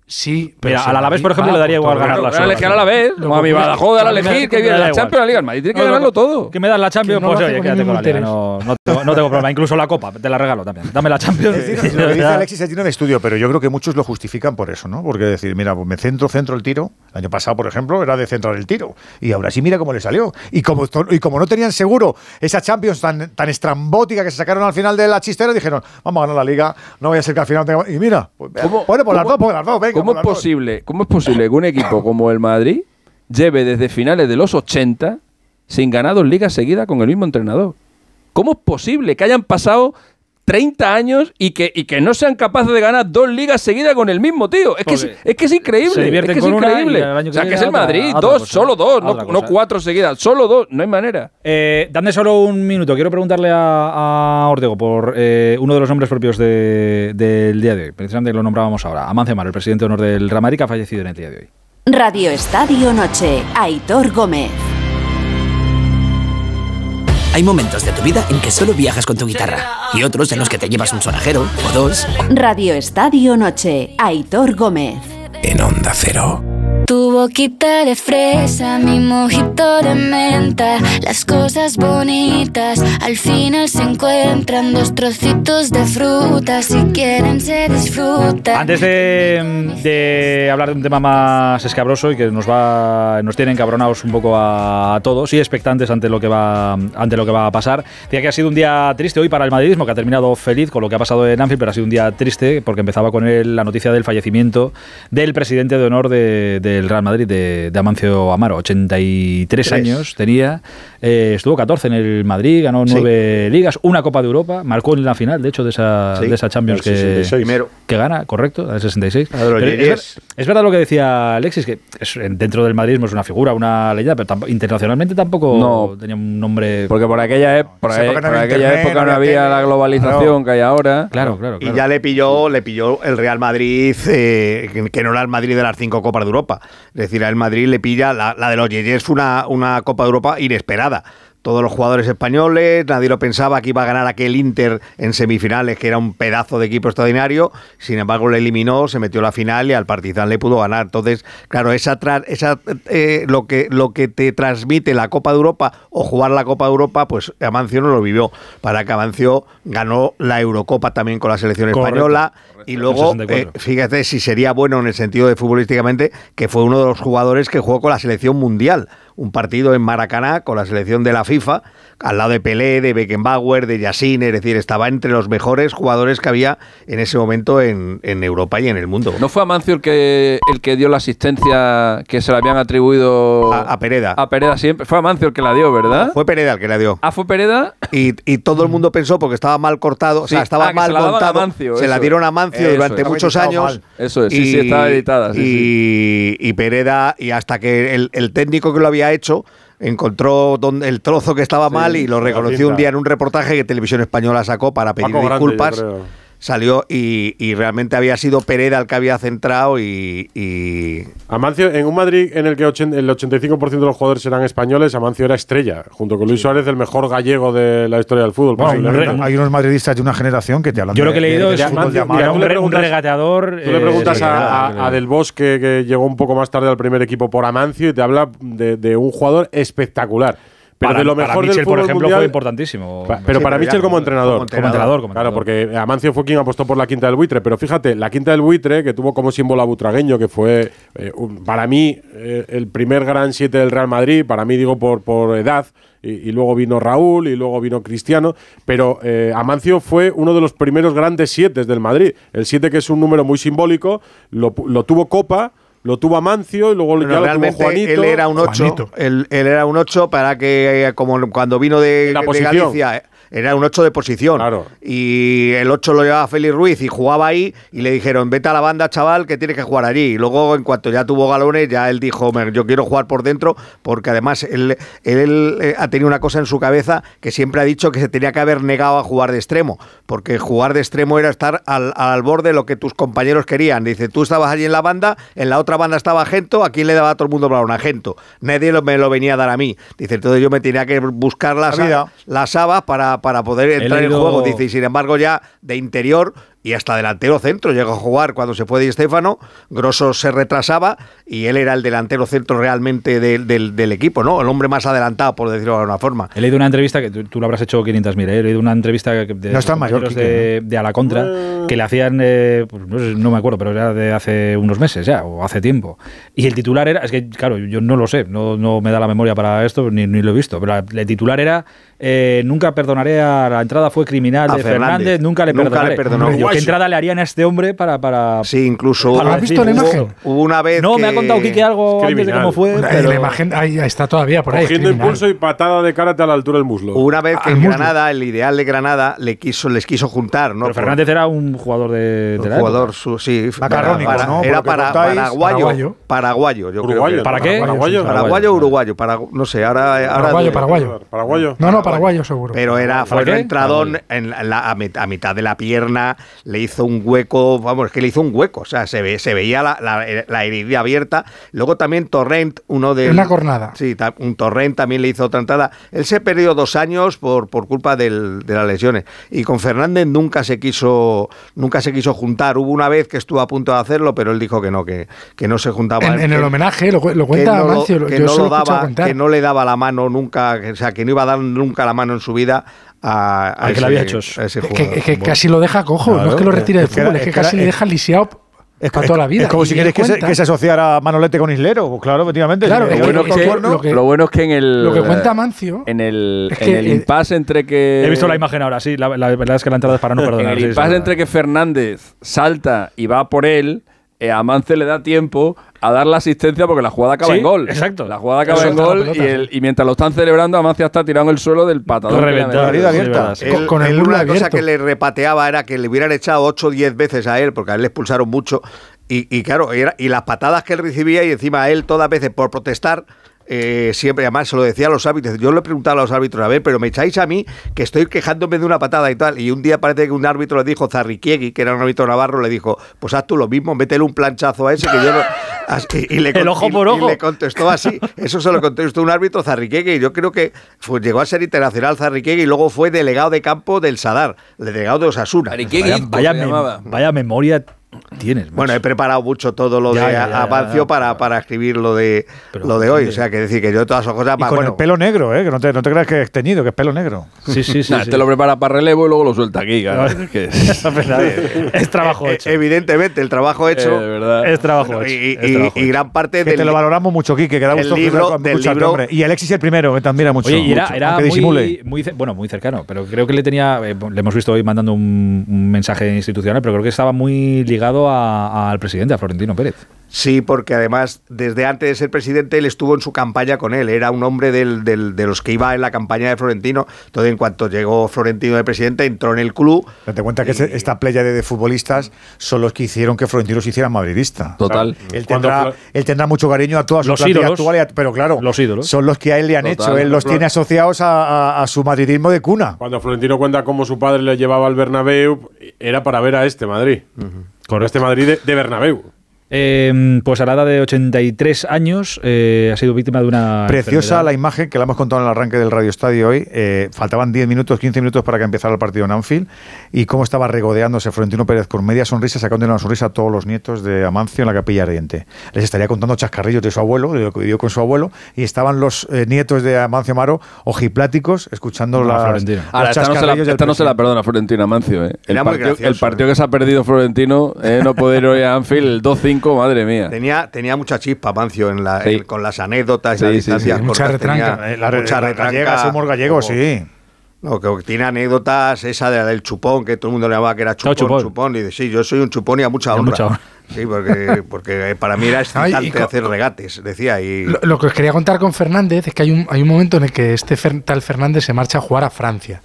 Sí, pero Mira, si al Alavés, Madrid por ejemplo, le daría igual todo. ganar la elegir a la vez, Lo como a mi Badajoz al elegir, que viene la. Champions, la Liga, el Madrid tiene que ganarlo no, todo. Que me das la Champions, pues oye, quédate con la liga. No, no, tengo, no tengo problema. Incluso la Copa, te la regalo también. Dame la Champions. Lo que dice Alexis es digno de estudio, pero yo creo que muchos lo justifican por eso, ¿no? Porque decir, mira, pues me centro, centro el tiro. El año pasado, por ejemplo, era de centrar el tiro. Y ahora sí, mira cómo le salió. Y como, y como no tenían seguro esa Champions tan, tan estrambótica que se sacaron al final de la chistera, dijeron, vamos a ganar la liga, no voy a ser que al final tenga... Y mira, pues, ¿Cómo- bueno, por las dos, por las dos, venga. ¿Cómo es dos. posible, ¿Cómo es posible que un equipo como el Madrid lleve desde finales de los 80 sin ganar dos ligas seguidas con el mismo entrenador? ¿Cómo es posible que hayan pasado 30 años y que, y que no sean capaces de ganar dos ligas seguidas con el mismo tío? Es que es, Porque es que es increíble. se es que es increíble. que o sea, que es el otra- Madrid. otra dos, cosa. solo dos, no, cuatro seguidas. Solo dos, no hay manera. Eh, dame solo un minuto. Quiero preguntarle a, a Ortego por eh, uno de los nombres propios de- del día de hoy. Precisamente lo nombrábamos ahora. Amancio Mar, el presidente de honor del que ha fallecido en el día de hoy. Radio Estadio Noche. Aitor Gómez. Hay momentos de tu vida en que solo viajas con tu guitarra y otros en los que te llevas un sonajero o dos Radio Estadio Noche. Aitor Gómez. en Onda Cero. Tu boquita de fresa, mi mojito de menta. Las cosas bonitas al final se encuentran. Dos trocitos de fruta, si quieren se disfrutan. Antes de, de hablar de un tema más escabroso y que nos va nos tiene encabronados un poco a, todos y expectantes ante lo que va ante lo que va a pasar. Decía que ha sido un día triste hoy para el madridismo, que ha terminado feliz con lo que ha pasado en Anfield, pero ha sido un día triste porque empezaba con la noticia del fallecimiento del presidente de honor de- del Real Madrid, de, de Amancio Amaro. 83 Tres. años tenía, eh, estuvo 14 en el Madrid, ganó Sí. nueve ligas, una Copa de Europa, marcó en la final, de hecho, de esa, Sí, de esa Champions el que, 66. Primero. que gana, correcto, la del 66. La de los Pero es, es verdad lo que decía Alexis, que es- dentro del madridismo es una figura, una leyenda, pero internacionalmente tampoco No. tenía un nombre. Porque por aquella, por ahí- aquella internet, época no había la globalización Claro. que hay ahora. Claro, claro, Y ya le pilló, le pilló el Real Madrid, eh, que- que no era el Madrid de las cinco Copas de Europa. Es decir, al Madrid le pilla, la, de los Yeyes una, una Copa de Europa inesperada. Todos los jugadores españoles, nadie lo pensaba que iba a ganar aquel Inter en semifinales, que era un pedazo de equipo extraordinario. Sin embargo, le eliminó, se metió a la final y al Partizan le pudo ganar. Entonces, claro, esa, tra- esa eh, lo, que, lo que te transmite la Copa de Europa o jugar la Copa de Europa, pues Amancio no lo vivió. Para que Amancio ganó la Eurocopa también con la selección Correcto. española. Y luego, En el 64. eh, fíjate si sería bueno en el sentido de futbolísticamente, que fue uno de los jugadores que jugó con la selección mundial. Un partido en Maracaná con la selección de la FIFA, al lado de Pelé, de Beckenbauer, de Yassin, es decir, estaba entre los mejores jugadores que había en ese momento en, en Europa y en el mundo. ¿No fue Amancio el que, el que dio la asistencia que se le habían atribuido a, Pereda? A Pereda siempre. Fue Amancio el que la dio, ¿verdad? Fue Pereda el que la dio. Ah, fue Pereda. Y, y todo el mundo pensó porque estaba mal cortado, o sea, Sí. estaba Ah, mal se la montado. Mancio, se la dieron a. Mancio Eso durante muchos años. mal. Eso es, sí, sí, estaba editada, sí, y, y Pereda, y hasta que el, el técnico que lo había hecho encontró donde, el trozo que estaba mal y lo reconoció un día en un reportaje que Televisión Española sacó para pedir Paco disculpas. Salió y, y realmente había sido Pereda el que había centrado y- y Amancio, en un Madrid en el que ochen- el 85% de los jugadores eran españoles, Amancio era estrella, junto con Luis Suárez, el mejor gallego de la historia del fútbol. Bueno, hay, unos- hay unos madridistas de una generación que te hablan Yo de- lo que he leído de- de es un, regateador. Tú le eh, preguntas a, verdad, a- a Del Bosque, que, que llegó un poco más tarde al primer equipo por Amancio, y te habla de, de un jugador espectacular. Pero Para- de lo para mejor Mitchell, del por fútbol ejemplo, mundial- fue importantísimo. Pa- pero Sí, para pero Michel ya como como- entrenador. como entrenador, como Claro, entrenador. porque Amancio fue quien apostó por la quinta del buitre. Pero fíjate, la quinta del buitre, que tuvo como símbolo a Butragueño, que fue eh, un- para mí eh, el primer gran siete del Real Madrid, para mí digo por, por edad, y, y luego vino Raúl y luego vino Cristiano, pero eh, Amancio fue uno de los primeros grandes siete del Madrid. El siete que es un número muy simbólico, lo tuvo Copa. Lo tuvo Amancio y luego Pero ya lo tuvo realmente Juanito. él era un 8. Él, él era un 8 para que, eh, como cuando vino de, La de posición. Galicia, eh, era un 8 de posición. Y el 8 lo llevaba Félix Ruiz y jugaba ahí y le dijeron, vete a la banda, chaval, que tienes que jugar allí. Y luego, en cuanto ya tuvo galones, ya él dijo, "Me- yo quiero jugar por dentro, porque además él, él, eh, ha tenido una cosa en su cabeza que siempre ha dicho que se tenía que haber negado a jugar de extremo, porque jugar de extremo era estar al, al borde de lo que tus compañeros querían. Dice, tú estabas allí en la banda, en la otra banda estaba Gento, ¿a quién le daba a todo el mundo balón? A Gento. Nadie lo- me lo venía a dar a mí. Dice, entonces yo me tenía que buscar las, La las habas para, para poder entrar en juego. Dice, y sin embargo ya de interior y hasta delantero centro llegó a jugar cuando se fue Di Stéfano, Grosso se retrasaba y él era el delantero centro realmente del, del- del equipo, ¿no? El hombre más adelantado, por decirlo de alguna forma. He leído una entrevista que tú, tú lo habrás hecho 500.000, ¿eh? he leído una entrevista de, No está mayor, compañeros de, de A la Contra que le hacían, eh, pues no, sé, no me acuerdo, pero era de hace unos meses ya, o hace tiempo. Y el titular era, es que claro, yo no lo sé, no, no me da la memoria para esto, ni, ni lo he visto, pero el titular era, eh, nunca perdonaré a la entrada fue criminal A de Fernández. Fernández, nunca le Nunca le perdonaré. perdonó. Hombre, yo, ¿Qué entrada le harían a este hombre para... para sí, incluso... para ¿Has visto la imagen? hubo- una vez No, me ha que- contado Quique algo antes de cómo fue, pero... La imagen ahí está todavía por ahí. Cogiendo impulso y patada de karate a la altura del muslo. Una vez que Al en muslo. Granada, el ideal de Granada, le quiso, les quiso juntar, ¿no? Pero Fernández era un jugador de, de Un la jugador, época. su- sí, Macarrónico, para- ¿no? Por Era que para, contáis, paraguayo, paraguayo. yo creo Uruguayo, que- ¿Para qué? Paraguayo. Paraguayo o uruguayo, para, no sé, ahora, Paraguayo, paraguayo. Paraguayo. No, no, Paraguayo, seguro. Pero era, fue ¿Para un entradón en la- a, mit- a mitad de la pierna, le hizo un hueco, vamos, es que le hizo un hueco, o sea, se, ve, se veía la, la, la herida abierta. Luego también Torrent, uno de... Una cornada. Sí, un Torrent también le hizo otra entrada. Él se perdió dos años por, por culpa del- de las lesiones. Y con Fernández nunca se quiso nunca se quiso juntar. Hubo una vez que estuvo a punto de hacerlo, pero él dijo que no, que, que no se juntaba. En, en que- el homenaje, lo, cu- lo que cuenta no lo- Mancio, que yo no lo daba, que no le daba la mano nunca, que- o sea, que no iba a dar nunca la mano en su vida a, que ese, había hecho. a ese que, jugador. que- que casi lo deja cojo, no es que lo retire del Es que fútbol, es que es que casi le deja lisiado Es, para es- toda la vida. es como si quieres que se, que se asociara Manolete con Islero. Pues claro, efectivamente. Claro, es que lo que- que- bueno es que en el. Lo que cuenta Mancio En el, es en que, el eh, impasse entre que. He visto la imagen ahora, sí. La, la verdad es que la entrada es para no En perdonar. el impasse sí. entre que Fernández salta y va por él, a Mance le da tiempo a dar la asistencia porque la jugada acaba Sí, en gol. exacto. La jugada acaba Eso en gol y, el- y mientras lo están celebrando, Amancia está tirado en el suelo del patadón. Reventado. abierta. Sí, con el una cosa que le repateaba era que le hubieran echado 8 o 10 veces a él, porque a él le expulsaron mucho. Y, y claro, era- y las patadas que él recibía, y encima a él todas veces por protestar. Eh, siempre, además se lo decía a los árbitros. Yo le preguntaba a los árbitros, a ver, pero me echáis a mí que estoy quejándome de una patada y tal. Y un día parece que un árbitro le dijo, Zarriquiegui, que era un árbitro navarro, le dijo, pues haz tú lo mismo, métele un planchazo a ese que yo no. Y, y le, El ojo y- por y ojo. le contestó así. Eso se lo contestó un árbitro Zarriquegui. Yo creo que fue- llegó a ser internacional Zarriquegui y luego fue delegado de campo del Sadar, el delegado de Osasuna. Vaya, vaya mem- vaya memoria tienes. Bueno, he preparado mucho todo lo Ya, de ya, Avancio ya, para, para escribir lo de, lo de hoy. O sea, que decir que yo todas esas cosas... Y con bueno, el pelo negro, ¿eh? Que no te, no te creas que es teñido, que es pelo negro. Sí, sí, sí. Nah, Te lo prepara para relevo y luego lo suelta aquí. claro. Es que- es trabajo eh, hecho. Evidentemente, el trabajo hecho... Eh, verdad. Es trabajo Bueno, hecho. y, es y- trabajo y hecho. gran parte Que del... te lo valoramos mucho, Quique, que da el gusto libro- escuchar- del libro- hombre. Y Alexis el primero, que te admira mucho. Oye, y era, mucho, era muy, disimule. muy ce- bueno, muy cercano, pero creo que le tenía, eh, le hemos visto hoy mandando un, un mensaje institucional, pero creo que estaba muy ligado al presidente, a Florentino Pérez. Sí, porque además, desde antes de ser presidente, él estuvo en su campaña con él. Era un hombre del- del- de los que iba en la campaña de Florentino. Entonces, en cuanto llegó Florentino de presidente, entró en el club. Date cuenta que esta playa de, de futbolistas son los que hicieron que Florentino se hiciera madridista. Total. Él tendrá, él tendrá mucho cariño a toda su Los plantilla ídolos. actual, y a- pero claro, Los ídolos. son los que a él le han Total. hecho. Él los tiene asociados a, a- a su madridismo de cuna. Cuando Florentino cuenta cómo su padre le llevaba al Bernabéu, era para ver a este Madrid. Con este Madrid de, de Bernabéu. Eh, pues a la edad de 83 años eh, ha sido víctima de una. Preciosa enfermedad. la imagen que la hemos contado en el arranque del Radio Estadio hoy. Eh, faltaban 10 minutos, 15 minutos para que empezara el partido en Anfield y cómo estaba regodeándose Florentino Pérez con media sonrisa, sacando una sonrisa a todos los nietos de Amancio en la capilla ardiente. Les estaría contando chascarrillos de su abuelo, de lo que vivió con su abuelo, y estaban los eh, nietos de Amancio Amaro ojipláticos escuchando No, las, Florentino. los Ahora, esta no, se la, esta no se la perdona Florentino Amancio. ¿eh? El, partido, gracioso, el partido que se ha perdido Florentino, eh, no poder ir hoy a Anfield, el 2-5, madre mía. Tenía, tenía mucha chispa, Mancio, en la, Sí. en- con las anécdotas y las sí, distancias sí. Mucha cortas, tenía retranca. Eh, la, mucha la retranca, gallega, ese humor gallego, como- sí. No, que tiene anécdotas, esa de la del chupón, que todo el mundo le llamaba que era chupón, chupón. chupón. Y dice, sí, yo soy un chupón y a mucha honra. mucha honra. Sí, porque, porque para mí era excitante Ay, hacer regates, decía. Y Lo, lo que os quería contar con Fernández es que hay un, hay un momento en el que este Fer- tal Fernández se marcha a jugar a Francia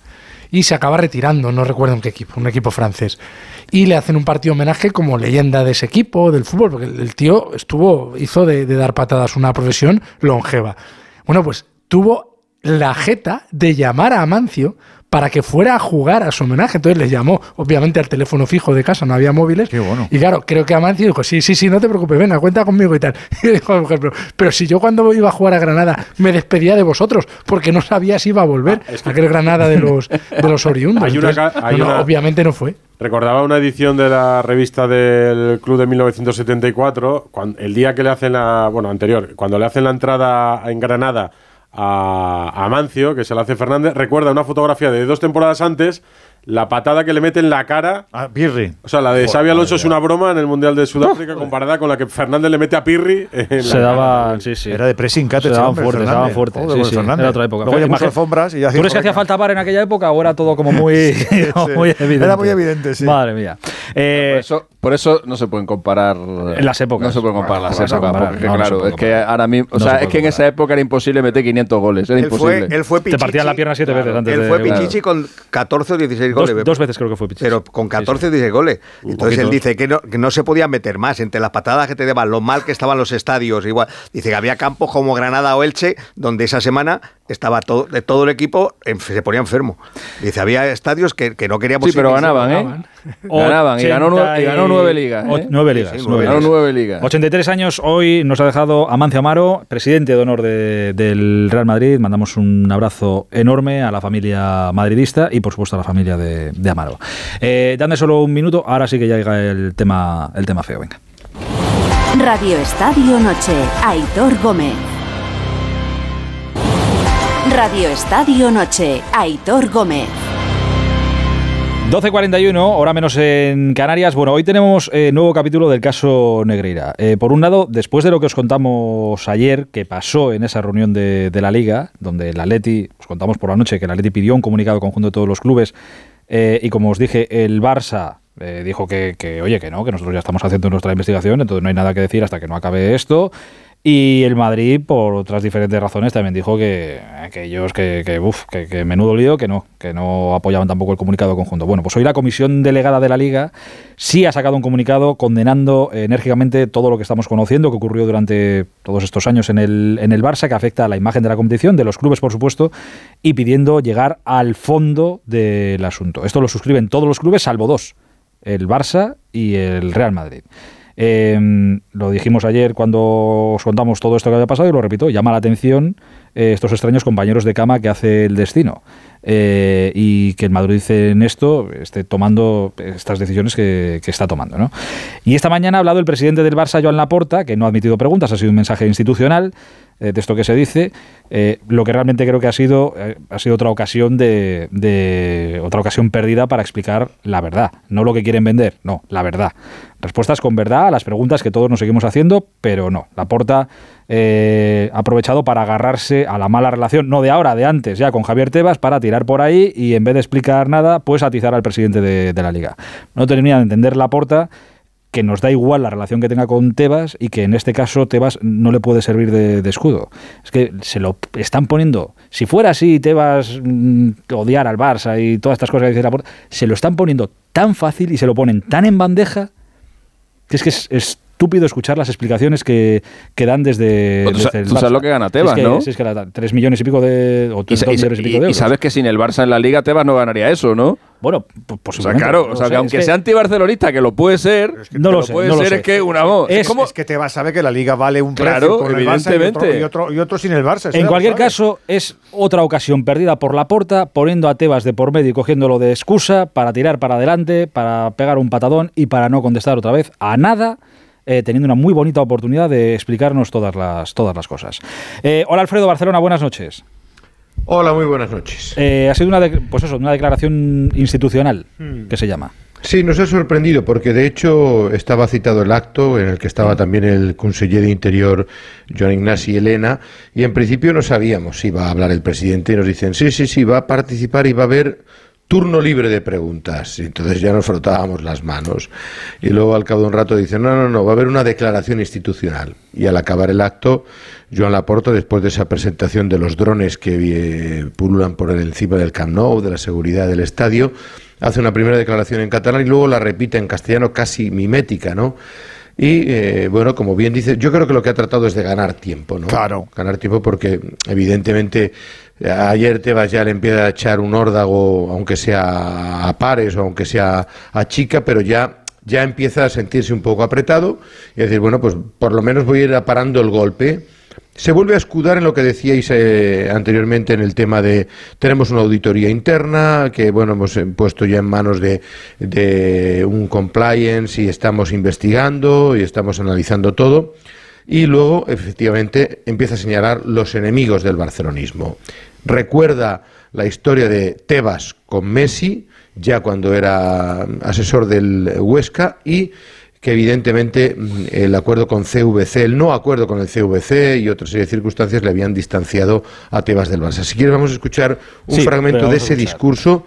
y se acaba retirando, no recuerdo en qué equipo, un equipo francés. Y le hacen un partido homenaje como leyenda de ese equipo, del fútbol, porque el, tío estuvo, hizo de, de dar patadas una profesión longeva. Bueno, pues tuvo la jeta de llamar a Amancio para que fuera a jugar a su homenaje. Entonces les llamó, obviamente, al teléfono fijo de casa, no había móviles. Qué bueno. Y claro, creo que Amancio dijo, sí, sí, sí, no te preocupes, venga, cuenta conmigo y tal. Y dijo la mujer, pero, pero si yo cuando iba a jugar a Granada me despedía de vosotros, porque no sabía si iba a volver a aquel Granada de los, de los oriundos. Hay una Entonces, hay no, no, una- obviamente no fue. Recordaba una edición de la revista del Club de 1974, cuando, el día que le hacen la. Bueno, anterior, cuando le hacen la entrada en Granada a, a Mancio, que se la hace Fernández, recuerda una fotografía de dos temporadas antes, la patada que le mete en la cara. A Pirri. O sea, la de Xavi Alonso es una broma en el Mundial de Sudáfrica comparada con la que Fernández le mete a Pirri. en Se la daba, cara. sí, sí. Era de pressing cat Se daban hombre, fuerte, se daban fuerte. Sí, sí, era otra época. Luego alfombras y ya ¿Tú crees que hacía falta bar en aquella época o era todo como muy, muy evidente? Era muy evidente, sí. Madre mía. Eh, Por eso, por eso no se pueden comparar En las épocas. No se pueden comparar las No se épocas. comparar, porque, no, claro, es que ahora mismo. O No sea, es que en esa época era imposible meter 500 goles. Era él fue, imposible. él fue Te partían la pierna siete Claro, veces antes Él de- fue claro. Pichichi con 14 o 16 dos, goles. dos veces creo que fue Pichichi. Pero con 14 o 16 goles. Entonces él dice que no, que no se podían meter más entre las patadas que te daban, lo mal que estaban los estadios. Igual dice que había campos como Granada o Elche, donde esa semana estaba todo, de todo el equipo se ponía enfermo. Dice, había estadios que, que no queríamos Sí, pero ganaban, ¿eh? Ganaban y ganó, nue- y ganó nueve ligas. ¿eh? Nueve ligas. Sí, sí, nueve ganó ligas. nueve ligas. 83 años hoy nos ha dejado Amancio Amaro, presidente de honor de- del Real Madrid. Mandamos un abrazo enorme a la familia madridista y por supuesto a la familia de, de Amaro. Eh, dame solo un minuto, ahora sí que ya llega el tema, el tema feo. Venga. Radio Estadio Noche, Aitor Gómez. Radio Estadio Noche, Aitor Gómez. 12.41, hora menos en Canarias. Bueno, hoy tenemos eh, nuevo capítulo del caso Negreira. Eh, por un lado, después de lo que os contamos ayer, que pasó en esa reunión de, la Liga, donde el Atleti, os contamos por la noche que el Atleti pidió un comunicado conjunto de todos los clubes, eh, y como os dije, el Barça dijo que, que, oye, que no, que nosotros ya estamos haciendo nuestra investigación, entonces no hay nada que decir hasta que no acabe esto. Y el Madrid, por otras diferentes razones, también dijo que, ellos, que, que, que, que menudo lío, que no, que no apoyaban tampoco el comunicado conjunto. Bueno, pues hoy la comisión delegada de la Liga sí ha sacado un comunicado condenando enérgicamente todo lo que estamos conociendo, que ocurrió durante todos estos años en el, en el Barça, que afecta a la imagen de la competición, de los clubes, por supuesto, y pidiendo llegar al fondo del asunto. Esto lo suscriben todos los clubes, salvo dos, el Barça y el Real Madrid. Eh, lo dijimos ayer cuando os contamos todo esto que había pasado y lo repito, llama la atención eh, estos extraños compañeros de cama que hace el destino eh, y que el Madrid en esto esté tomando estas decisiones que, está tomando. ¿no? Y esta mañana ha hablado el presidente del Barça, Joan Laporta, que no ha admitido preguntas, ha sido un mensaje institucional eh, de esto que se dice. Lo que realmente creo que ha sido ha sido otra ocasión de, de- otra ocasión perdida para explicar la verdad, no lo que quieren vender, no, la verdad. Respuestas con verdad a las preguntas que todos nos seguimos haciendo, pero no. Laporta eh, ha aprovechado para agarrarse a la mala relación, no de ahora, de antes, ya con Javier Tebas, para tirar por ahí y en vez de explicar nada, pues atizar al presidente de, la liga. No termina de entender Laporta que nos da igual la relación que tenga con Tebas y que en este caso Tebas no le puede servir de, escudo. Es que se lo están poniendo. Si fuera así, Tebas mm, odiar al Barça y todas estas cosas que dice Laporta, se lo están poniendo tan fácil y se lo ponen tan en bandeja que es que es estúpido escuchar las explicaciones que, que dan desde, Pues tú desde el tú sabes lo que gana Tebas, es que- ¿no? es que la- tres millones y pico de... O Y, tres y- millones y pico de y- y sabes que sin el Barça en la Liga Tebas no ganaría eso, ¿no? Bueno, O sea, claro, no o sea, sé, que es aunque que- sea antibarcelonista, que lo puede ser, No que lo sé, puede no lo ser sé. es que una voz. Es, como- es que Tebas sabe que la liga vale un precio Claro, con el Barça y otro, evidentemente. y, otro, y otro sin el Barça. En lo cualquier sabe. caso, es otra ocasión perdida por la porta, poniendo a Tebas de por medio y cogiéndolo de excusa para tirar para adelante, para pegar un patadón y para no contestar otra vez a nada. Eh, teniendo una muy bonita oportunidad de explicarnos todas las, todas las cosas. Eh, hola Alfredo Barcelona, buenas noches. Hola, muy buenas noches. Eh, ha sido una, de- pues eso, una declaración institucional, Hmm. que se llama. Sí, nos ha sorprendido porque de hecho estaba citado el acto en el que estaba también el conseller de Interior Joan Ignasi Elena y en principio no sabíamos si iba a hablar el presidente y nos dicen sí, sí, sí, va a participar y va a haber turno libre de preguntas. Y entonces ya nos frotábamos las manos. Y luego al cabo de un rato dicen, no, no, no, va a haber una declaración institucional. Y al acabar el acto, Joan Laporta, después de esa presentación de los drones que eh, pululan por encima del Camp Nou, de la seguridad del estadio, hace una primera declaración en catalán y luego la repite en castellano casi mimética, ¿no? Y eh, bueno, como bien dice, yo creo que lo que ha tratado es de ganar tiempo, ¿no? Claro. Ganar tiempo porque evidentemente ayer Tebas ya le empieza a echar un órdago, aunque sea a pares o aunque sea a chica, pero ya ya empieza a sentirse un poco apretado y decir, bueno, pues por lo menos voy a ir parando el golpe. Se vuelve a escudar en lo que decíais eh, anteriormente en el tema de tenemos una auditoría interna que bueno hemos eh, puesto ya en manos de, de un compliance y estamos investigando y estamos analizando todo y luego efectivamente empieza a señalar los enemigos del barcelonismo. Recuerda la historia de Tebas con Messi ya cuando era asesor del Huesca y que evidentemente mm, el acuerdo con CVC, el no acuerdo con el CVC y otra serie de circunstancias le habían distanciado a Tebas del Barça. Si quieres vamos a escuchar un Sí, fragmento de ese discurso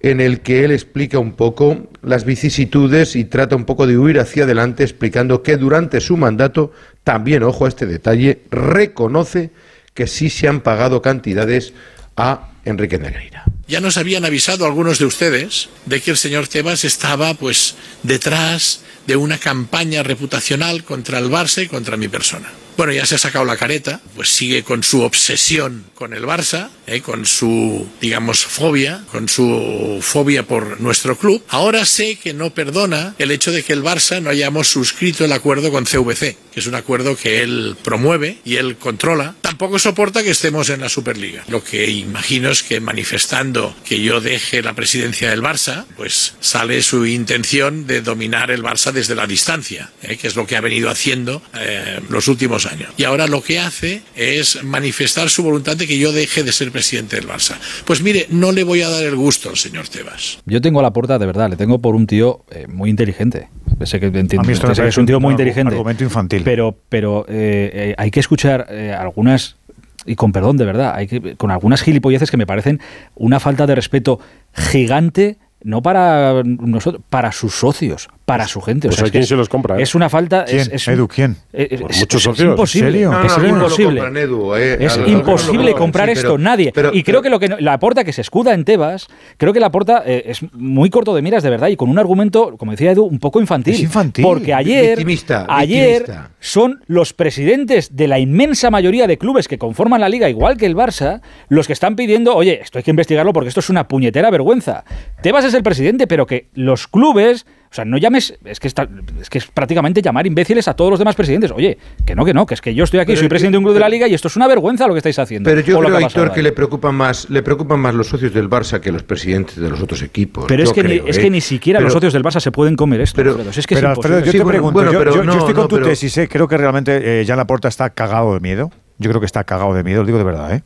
en el que él explica un poco las vicisitudes y trata un poco de huir hacia adelante explicando que durante su mandato, también ojo a este detalle, reconoce que sí se han pagado cantidades a Enrique Negreira. Ya nos habían avisado algunos de ustedes de que el señor Tebas estaba pues detrás de una campaña reputacional contra el Barça y contra mi persona. Bueno, ya se ha sacado la careta, pues sigue con su obsesión con el Barça, ¿eh? con su, digamos, fobia, con su fobia por nuestro club. Ahora sé que no perdona el hecho de que el Barça no hayamos suscrito el acuerdo con CVC, que es un acuerdo que él promueve y él controla. Tampoco soporta que estemos en la Superliga. Lo que imagino es que manifestando que yo deje la presidencia del Barça, pues sale su intención de dominar el Barça desde la distancia, ¿eh? que es lo que ha venido haciendo eh, los últimos años. Y ahora lo que hace es manifestar su voluntad de que yo deje de ser presidente del Barça. Pues mire, no le voy a dar el gusto al señor Tebas. Yo tengo a la puerta de verdad, le tengo por un tío eh, muy inteligente. Sé que, entiendo, A mí esto me sé que es un tío un muy inteligente. argumento infantil. Pero, pero eh, eh, hay que escuchar eh, algunas, y con perdón de verdad, hay que, con algunas gilipolleces que me parecen una falta de respeto gigante. No para nosotros, para sus socios, para su gente. Pues O sea, hay es quien se los compra, ¿eh? Es una falta. ¿Quién? Es, es Edu, ¿quién? eh, Pues es- muchos es socios. imposible. ¿En serio? No, no, es imposible. compran, Edu, eh, es algunos lo imposible comprar sí, esto, pero- nadie. pero- y creo que lo que no- la aporta que se escuda en Tebas, creo que la aporta eh, es muy corto de miras de verdad y con un argumento, como decía Edu, un poco infantil. Es infantil. Porque ayer, Victimista, ayer victimista. son los presidentes de la inmensa mayoría de clubes que conforman la liga, igual que el Barça, los que están pidiendo, oye, esto hay que investigarlo porque esto es una puñetera vergüenza. Tebas es el presidente, pero que los clubes, o sea, no llames, es que, está- es que es prácticamente llamar imbéciles a todos los demás presidentes. Oye, que no, que no, que es que yo estoy aquí, Pero soy que- presidente de un club de la liga y esto es una vergüenza lo que estáis haciendo. Pero yo creo, que Héctor, que le preocupan más, le preocupan más los socios del Barça que los presidentes de los otros equipos. Pero es que, creo, ni, es ¿eh? que ni siquiera Pero- los socios del Barça se pueden comer esto. pero- es que pero es Alfredo, yo imposible. te Sí, pregunto, bueno, yo, pero yo- yo no, estoy con no, tu pero- tesis, ¿eh? creo que realmente eh, Jan Laporta está cagado de miedo. Yo creo que está cagado de miedo, lo digo de verdad, ¿eh?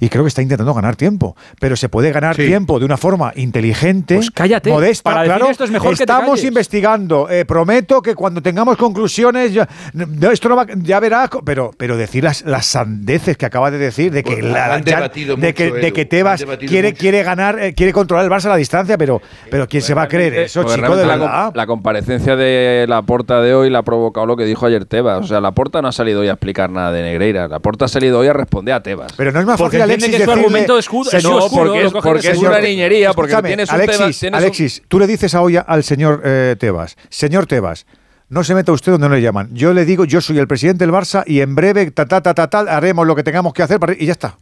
Y creo que está intentando ganar tiempo. Pero se puede ganar Sí. tiempo de una forma inteligente, Pues cállate, modesta. para decir claro, esto es mejor que te Estamos investigando. eh, prometo que cuando tengamos conclusiones, ya, no, esto no va, ya verás. Pero, pero decir las, las sandeces que acaba de decir, de que, Bueno, la- han ya- debatido de, que, de Tebas quiere, mucho. quiere ganar, eh, quiere controlar el Barça a la distancia, pero, pero ¿quién se va a creer eso, chico? De la, verdad. la comparecencia de la porta de hoy la ha provocado lo que dijo ayer Tebas. O sea, la porta no ha salido hoy a explicar nada de Negreira. La porta ha salido hoy a responder a Tebas. Pero no es más fácil, Alexis, que su argumento de escudo- es señor- no, porque, lo es, porque es una niñería, porque tienes un Alexis, Tebas. tienes un- Alexis, tú le dices a hoy al señor eh, Tebas, señor Tebas, no se meta usted donde no le llaman. Yo le digo, yo soy el presidente del Barça y en breve, ta, ta, ta, ta, tal, haremos lo que tengamos que hacer para, y ya está.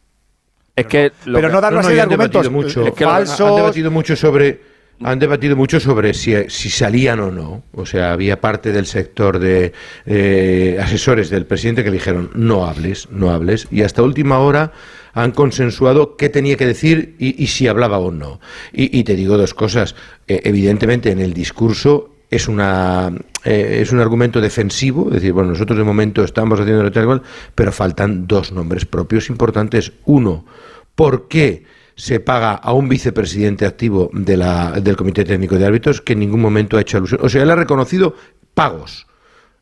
es que lo pero que- no dar No, una no, serie de argumentos mucho, eh, Es que lo- falsos. Han debatido mucho sobre han debatido mucho sobre si, si salían o no. O sea, había parte del sector de eh, asesores del presidente que le dijeron no hables, no hables. Y hasta última hora han consensuado qué tenía que decir y, si hablaba o no. Y, te digo dos cosas. Eh, evidentemente, en el discurso es una eh, es un argumento defensivo, es decir, bueno, nosotros de momento estamos haciendo lo tal cual, pero faltan dos nombres propios importantes. Uno, ¿por qué se paga a un vicepresidente activo de la, del Comité Técnico de Árbitros que en ningún momento ha hecho alusión? O sea, él ha reconocido pagos.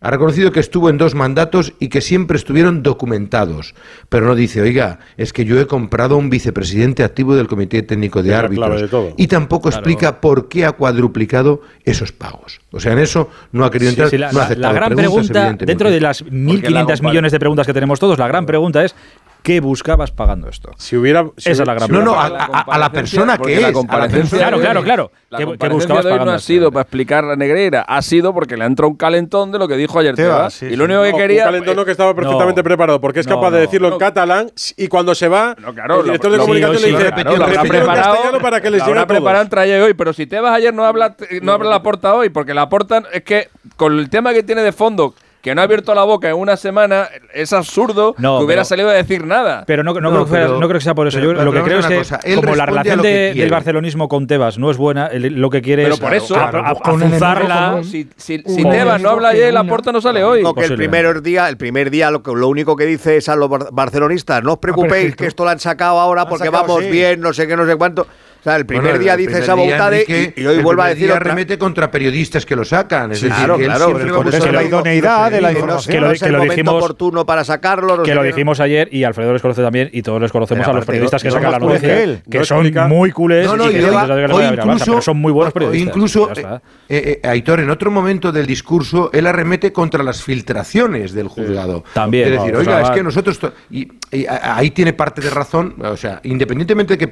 Ha reconocido que estuvo en dos mandatos y que siempre estuvieron documentados, pero no dice, oiga, es que yo he comprado a un vicepresidente activo del Comité Técnico de Árbitros. de todo. Y tampoco explica por qué ha cuadruplicado esos pagos. O sea, en eso no ha querido entrar. sí, la, no ha la- aceptado la gran preguntas, pregunta, dentro de las 1.500 compar- millones de preguntas que tenemos todos, la gran pregunta es, ¿qué buscabas pagando esto? Si hubiera. si Esa es la gran si No, no, a, a- a la persona que la es. a la comparecencia Claro, de claro, claro. La ¿Qué- qué buscabas de hoy no pagando ha esto? sido para explicar a Negreira, ha sido porque le ha entrado un calentón de lo que dijo ayer Tebas, sí, y lo único que No, quería. Un calentón que estaba perfectamente No. preparado, porque es No, capaz de no. decirlo en No. catalán y cuando se va, No, claro, el director de comunicación sí, le sí, dice, claro, "Repítelo lo habrá en preparado, para que les llegue habrá a todos". preparado en traye hoy, pero si Tebas ayer no habla, no habla la porta hoy, porque la porta es que con el tema que tiene de fondo, que no ha abierto la boca en una semana, es absurdo No, que hubiera pero- salido a decir nada. Pero no, no No, creo, que no creo que sea por eso. pero- Yo pero lo que creo es que, cosa, él como la relación de- del barcelonismo con Tebas no es buena, él lo que quiere Pero es por eso, a- claro, a- si, si, Un si Tebas no habla ayer, la porta no sale hoy. Digo que el primer día, el primer día lo, que- lo único que dice es a los bar- barcelonistas, no os preocupéis Perfecto. que esto lo han sacado ahora porque sacado, vamos sí. bien, no sé qué, no sé cuánto. O sea, el primer Bueno, día el dice primer esa día, voluntad Enrique, y, y hoy el vuelve a primer día decir otra. remete contra periodistas que lo sacan. Es Sí, decir, claro, que él claro, a por eso la idoneidad de la información. que lo- que lo momento dijimos- oportuno para sacarlo. no que lo dijimos ayer y Alfredo les conoce también y todos les conocemos Pero a los periodistas que no- sacan la noticia, él, que son explica- muy culés y que a son muy buenos periodistas. incluso, está. eh, eh, Aitor, en otro momento del discurso, él arremete contra las filtraciones del juzgado. También. Es decir, No, oiga, es que nosotros. Y, a- ahí tiene parte de razón, o sea, independientemente de que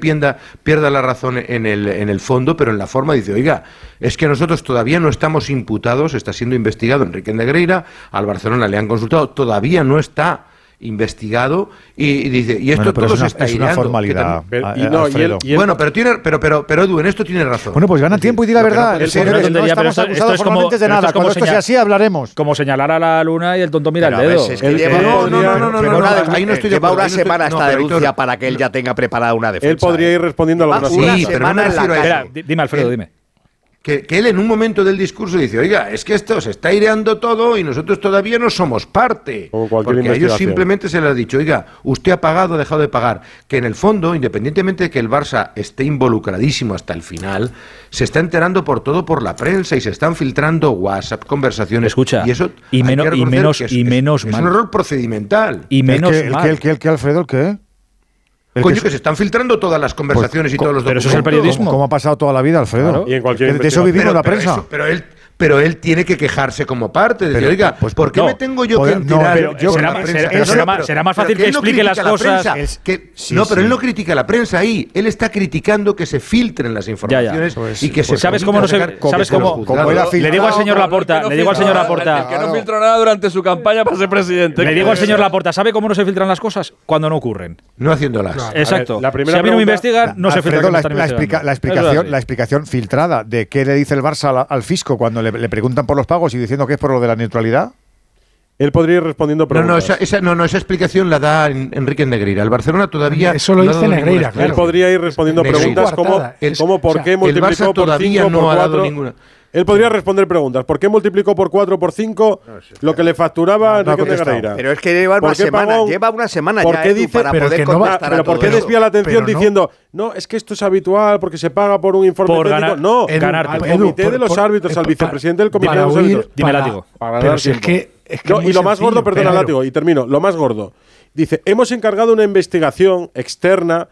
pierda la razón en el, en el fondo, pero en la forma dice, oiga, es que nosotros todavía no estamos imputados, está siendo investigado Enrique Negreira, al Barcelona le han consultado, todavía no está investigado y, dice y esto todo es una, formalidad y no, y bueno pero tiene pero pero pero Edu en esto tiene razón. Bueno pues gana tiempo y di la verdad. no, sí, no, estamos acusados esto formalmente de nada. es cuando esto sea así hablaremos. como señalar a la luna y el tonto mira el dedo. es que él, él, eh, no no no no no ahí no eh, estoy lleva una semana esta denuncia para que él ya tenga preparada una defensa él podría ¿eh? ir respondiendo a algunas sí pero refiero a dime. Alfredo dime que, que, él en un momento del discurso dice, oiga, es que esto se está aireando todo y nosotros todavía no somos parte. O porque a ellos simplemente se les ha dicho, oiga, usted ha pagado, ha dejado de pagar. Que en el fondo, independientemente de que el Barça esté involucradísimo hasta el final, se está enterando por todo por la prensa y se están filtrando WhatsApp, conversaciones. Escucha, y eso y, menos, y menos, es, y menos es, mal. es un error procedimental. Y menos ¿El que, el mal. que, el que, el que Alfredo, ¿qué? El Coño, que, que se están filtrando todas las conversaciones pues, y todos los documentos. Pero eso es el periodismo. Como, ha pasado toda la vida, Alfredo. Claro. Y en cualquier de eso vivimos pero, la prensa. Pero, eso, pero él, pero él tiene que quejarse como parte. Decir, pero, oiga, pues, pues ¿por qué no, me tengo yo que enterar? Será, más, fácil que, explique no las cosas. Prensa, es, que, no, pero él no critica la prensa ahí. Él está criticando que se filtren las informaciones pues, y que pues, se. ¿Sabes cómo no se.? ¿Sabes cómo? Le digo al señor Laporta. Le digo al señor Laporta. Que no filtró nada durante su campaña para ser presidente. Le digo al señor Laporta. ¿Sabe cómo no se filtran las cosas? Cuando no ocurren. No haciéndolas. Exacto. Si a mí no me investigan, no se filtran. La explicación filtrada de qué le dice el Barça al fisco cuando le le, preguntan por los pagos y diciendo que es por lo de la neutralidad. Él podría ir respondiendo preguntas. No, no, esa, no, no, esa explicación la da Enrique Negreira. El Barcelona todavía. Eh, eso lo dice Negreira, claro. Él podría ir respondiendo preguntas como, el, por qué multiplicó el Barça por 5 no por 4. Él podría responder preguntas. ¿Por qué multiplicó por 4 por 5 no, sí, lo que le facturaba Enrique? Pero es que lleva una semana, lleva una semana ¿por qué ya, dice, para poder que ¿por qué desvía la atención diciendo, no, es que esto es habitual porque se paga por un informe por técnico? Ganar, no, ganar, al comité de los árbitros, al vicepresidente del comité de los árbitros. Dime látigo. Y lo más gordo, perdona, látigo, y termino, lo más gordo. Dice, hemos encargado una investigación externa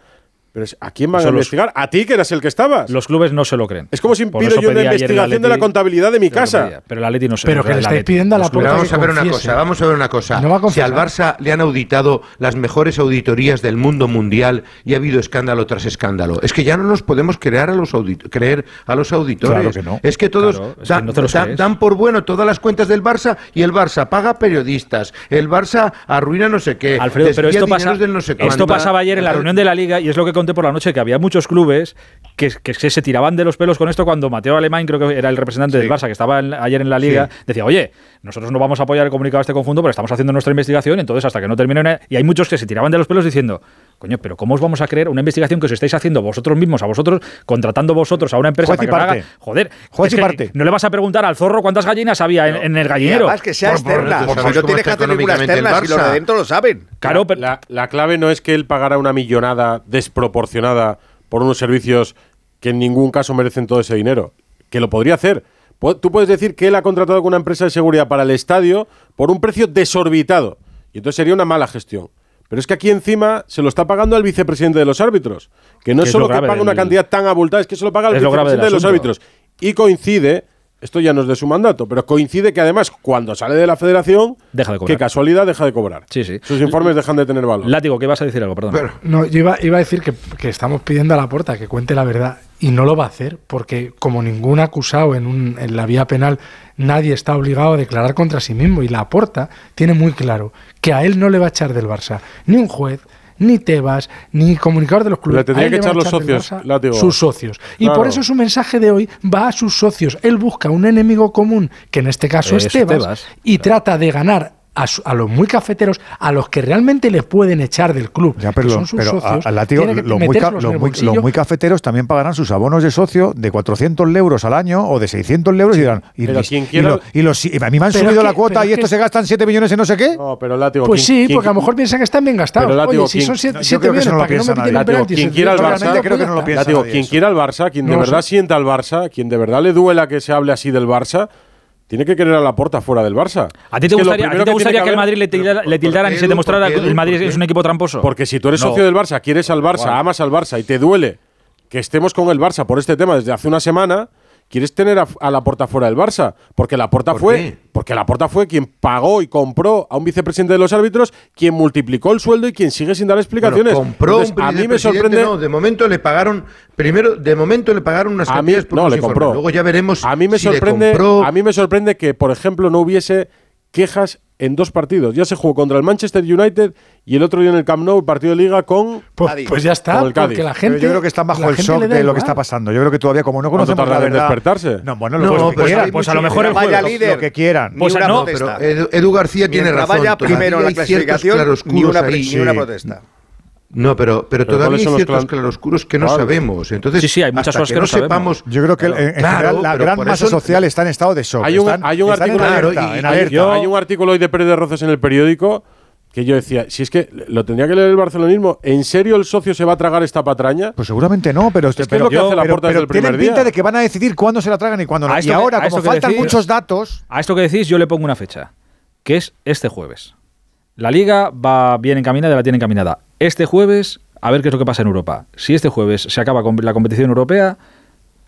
¿A quién van a investigar? ¿A ti, que eras el que estabas? Los clubes no se lo creen. Es como si pido yo una investigación de la contabilidad de mi casa. Pero la Leti no se Pero que le estáis pidiendo a la Pero vamos a ver una cosa, vamos a ver una cosa. Si al Barça le han auditado las mejores auditorías del mundo mundial y ha habido escándalo tras escándalo, es que ya no nos podemos crear a los creer a los auditores. Claro que no. Es que todos dan, por bueno todas las cuentas del Barça y el Barça paga periodistas, el Barça arruina no sé qué. Alfredo, pero esto pasa, no sé esto pasaba ayer en la reunión de la Liga y es lo que por la noche que había muchos clubes que, se tiraban de los pelos con esto cuando Mateo Alemán, creo que era el representante del Barça, que estaba ayer en la liga, decía, oye, nosotros no vamos a apoyar el comunicado a este conjunto, pero estamos haciendo nuestra investigación, entonces hasta que no termine. Y hay muchos que se tiraban de los pelos diciendo, coño, pero ¿cómo os vamos a creer una investigación que os estáis haciendo vosotros mismos, a vosotros, contratando vosotros a una empresa para que parte. Haga? Joder, Juez y parte. no le vas a preguntar al zorro cuántas gallinas había en, el gallinero. Además que sea por, externa, por, por, no tienes que hacer externa, si los de dentro lo saben. Claro. La, la clave no es que él pagara una millonada desproporcionada desproporcionada por unos servicios que en ningún caso merecen todo ese dinero. Que lo podría hacer. Tú puedes decir que él ha contratado con una empresa de seguridad para el estadio por un precio desorbitado. Y entonces sería una mala gestión. Pero es que aquí encima se lo está pagando al vicepresidente de los árbitros. Que no es solo que paga una cantidad tan abultada, es que se lo paga al vicepresidente de los árbitros. Y coincide esto ya no es de su mandato, pero coincide que además cuando sale de la federación, deja de cobrar. qué casualidad, deja de cobrar. Sí, sí. Sus informes dejan de tener valor. Látigo, ¿qué vas a decir algo? Perdón. No, yo iba, iba a decir que, que, estamos pidiendo a la puerta que cuente la verdad y no lo va a hacer porque como ningún acusado en, un, en la vía penal, nadie está obligado a declarar contra sí mismo y la porta tiene muy claro que a él no le va a echar del Barça ni un juez, ni Tebas, ni comunicador de los clubes. Le tendría que echar los socios, sus socios. Y por eso su mensaje de hoy va a sus socios. Él busca un enemigo común, que en este caso es Tebas, y trata de ganar a, a, los muy cafeteros, a los que realmente les pueden echar del club. Ya, pero, que son sus pero socios, a, a látigo, los, muy ca, los, muy, los, muy, cafeteros también pagarán sus abonos de socio de 400 euros al año o de 600 euros sí, y dirán, y, mis, quien quiera, y, los, y, los, y, a mí me han subido que, la cuota y estos que, se gastan 7 millones en no sé qué. No, pero látigo, pues sí, porque a lo mejor piensan que están bien gastados. Pero látigo, Oye, si son 7 millones, no para que no. Quien quiera al Barça, quien de verdad sienta al Barça, quien de verdad le duela que se hable así del Barça, tiene que querer a la porta fuera del Barça. ¿A ti te gustaría, a ti primero te gustaría que, el Madrid le, tildara- le tildaran y se demostrara que el Madrid es un equipo tramposo? Porque si tú eres No. socio del Barça, quieres al Barça, amas al Barça y te duele que estemos con el Barça por este tema desde hace una semana, quieres tener a, la porta fuera del Barça, porque la porta ¿Por fue, porque la porta fue quien pagó y compró a un vicepresidente de los árbitros, quien multiplicó el sueldo y quien sigue sin dar explicaciones. Compró un a mí me sorprende. No, de momento le pagaron primero, de momento le pagaron unas a no, le compró. Luego ya veremos. A mí me si sorprende, compró... a mí me sorprende que, por ejemplo, no hubiese quejas en dos partidos. Ya se jugó contra el Manchester United y el otro día en el Camp Nou, partido de liga con. Pues, pues ya está, el porque la gente. Pero yo creo que están bajo el shock de lo igual. que está pasando. Yo creo que todavía, como no conocemos la verdad. despertarse? No, bueno, no, pues, pues, pues, pues, a lo mejor el juego, líder, lo que quieran. Pues no, pero Edu García Mientras tiene razón. Vaya primero la clasificación, ni una, sí. ni una protesta. No, pero, pero, pero todavía hay ciertos claroscuros que no claro. sabemos. Entonces, sí, sí, hay muchas cosas que, que no, sabemos. sepamos. Yo creo que claro, en claro, la gran masa eso... social está en estado de shock. Hay un, hay un artículo, en alerta. Hay un artículo hoy de Pérez de Roces en el periódico que yo decía, si es que lo tendría que leer el barcelonismo, ¿en serio el socio se va a tragar esta patraña? Pues seguramente no, pero es, este, que pero, es lo que hace la pero, pero, el primer tienen día. pinta de que van a decidir cuándo se la tragan y cuándo no. Y ahora, como faltan muchos datos... A esto que decís yo le pongo una fecha, que es este jueves. La Liga va bien encaminada, y la tiene encaminada. Este jueves, a ver qué es lo que pasa en Europa. Si este jueves se acaba la competición europea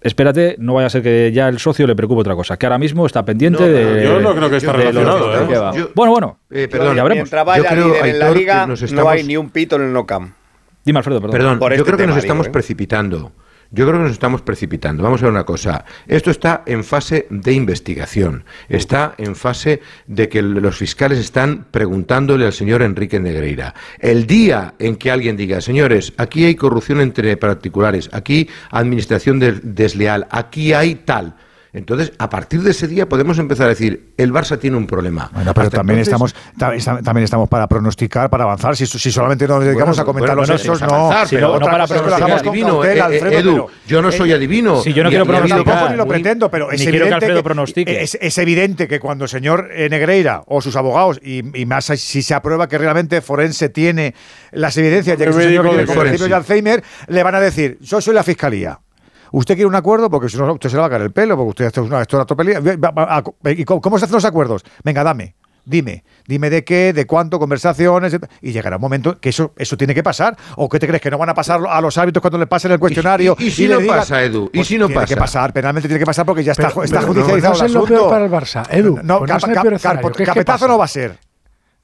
espérate, no vaya a ser que ya el socio le preocupe otra cosa, que ahora mismo está pendiente no, de. Yo no creo que está relacionado. ¿eh? bueno, bueno. Eh, perdón, ya veremos. Mientras en la liga, no hay ni un pito en el no camp. Dime, Alfredo, perdón. Perdón, yo este creo que nos estamos ¿eh? precipitando. Yo creo que nos estamos precipitando. Vamos a ver una cosa. Esto está en fase de investigación. Está en fase de que los fiscales están preguntándole al señor Enrique Negreira. El día en que alguien diga, señores, aquí hay corrupción entre particulares, aquí administración desleal, aquí hay tal. Entonces, a partir de ese día podemos empezar a decir, el Barça tiene un problema. Bueno, pero también entonces... estamos también estamos para pronosticar, para avanzar. Si, si solamente nos dedicamos bueno, a comentar bueno, los hechos, no. Avanzar, pero no, para pronosticar. Adivino, eh, eh, Alfredo, Edu, pero, yo no eh, soy adivino. Si yo no ni, quiero pronosticar. Tampoco ni lo pretendo, pero es evidente, que, que es, es, evidente que cuando el señor Negreira o sus abogados, y, y, más si se aprueba que realmente Forense tiene las evidencias, ya que el señor tiene de Alzheimer, le van a decir, yo soy la fiscalía usted quiere un acuerdo porque si no, usted se le va a caer el pelo, porque usted esto es una, esto ¿Y cómo se hacen los acuerdos? Venga, dame. Dime, dime de qué, de cuánto, conversaciones, y llegará un momento que eso, eso tiene que pasar. ¿O qué te crees que no van a pasar a los hábitos cuando le pasen el cuestionario? ¿Y, si no pasa, Edu? ¿Y pues si no pasa? Tiene que pasar, penalmente tiene que pasar porque ya está, pero, está pero judicializado. No, no el asunto. Peor para el Barça, Edu. No, pues no cap, cap, escenario. capetazo no va a ser.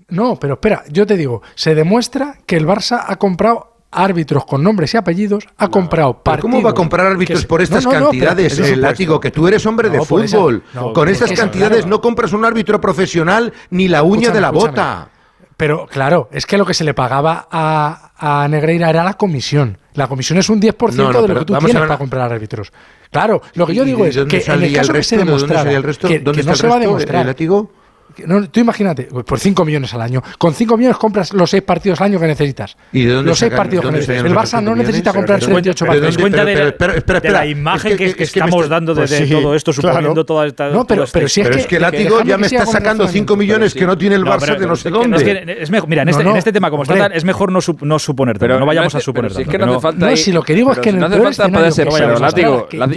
No, pero espera, yo te digo, se demuestra que el Barça ha comprado árbitros con nombres y apellidos, ha comprado partidos. ¿Cómo va a comprar árbitros por estas no, no, cantidades, el látigo? Que tú eres hombre de fútbol. Con estas cantidades no compras un árbitro profesional ni la uña de la bota. Pero claro, es que lo que se le pagaba a, a Negreira era la comisión. La comisión es un 10% no, no, de lo que tú tienes para comprar árbitros. Claro, lo que yo digo es que en el caso que se demostrara, el resto? que, ¿Dónde no el se resto? va a demostrar, ¿El látigo? no, tú imagínate, pues, por 5 millones al año. Con 5 millones compras los 6 partidos al año que necesitas. ¿Y de dónde los 6 partidos que. El Barça no necesita comprar 38 partidos. cuenta de la imagen que estamos dando de pues todo esto, suponiendo toda esta. No, pero si es que. es que látigo ya me está sacando 5 millones que no tiene el Barça de no sé dónde. Mira, en este, este tema, como está, es mejor no suponer, pero no vayamos a suponer. Si no si lo que digo es que no hace falta para ese paso.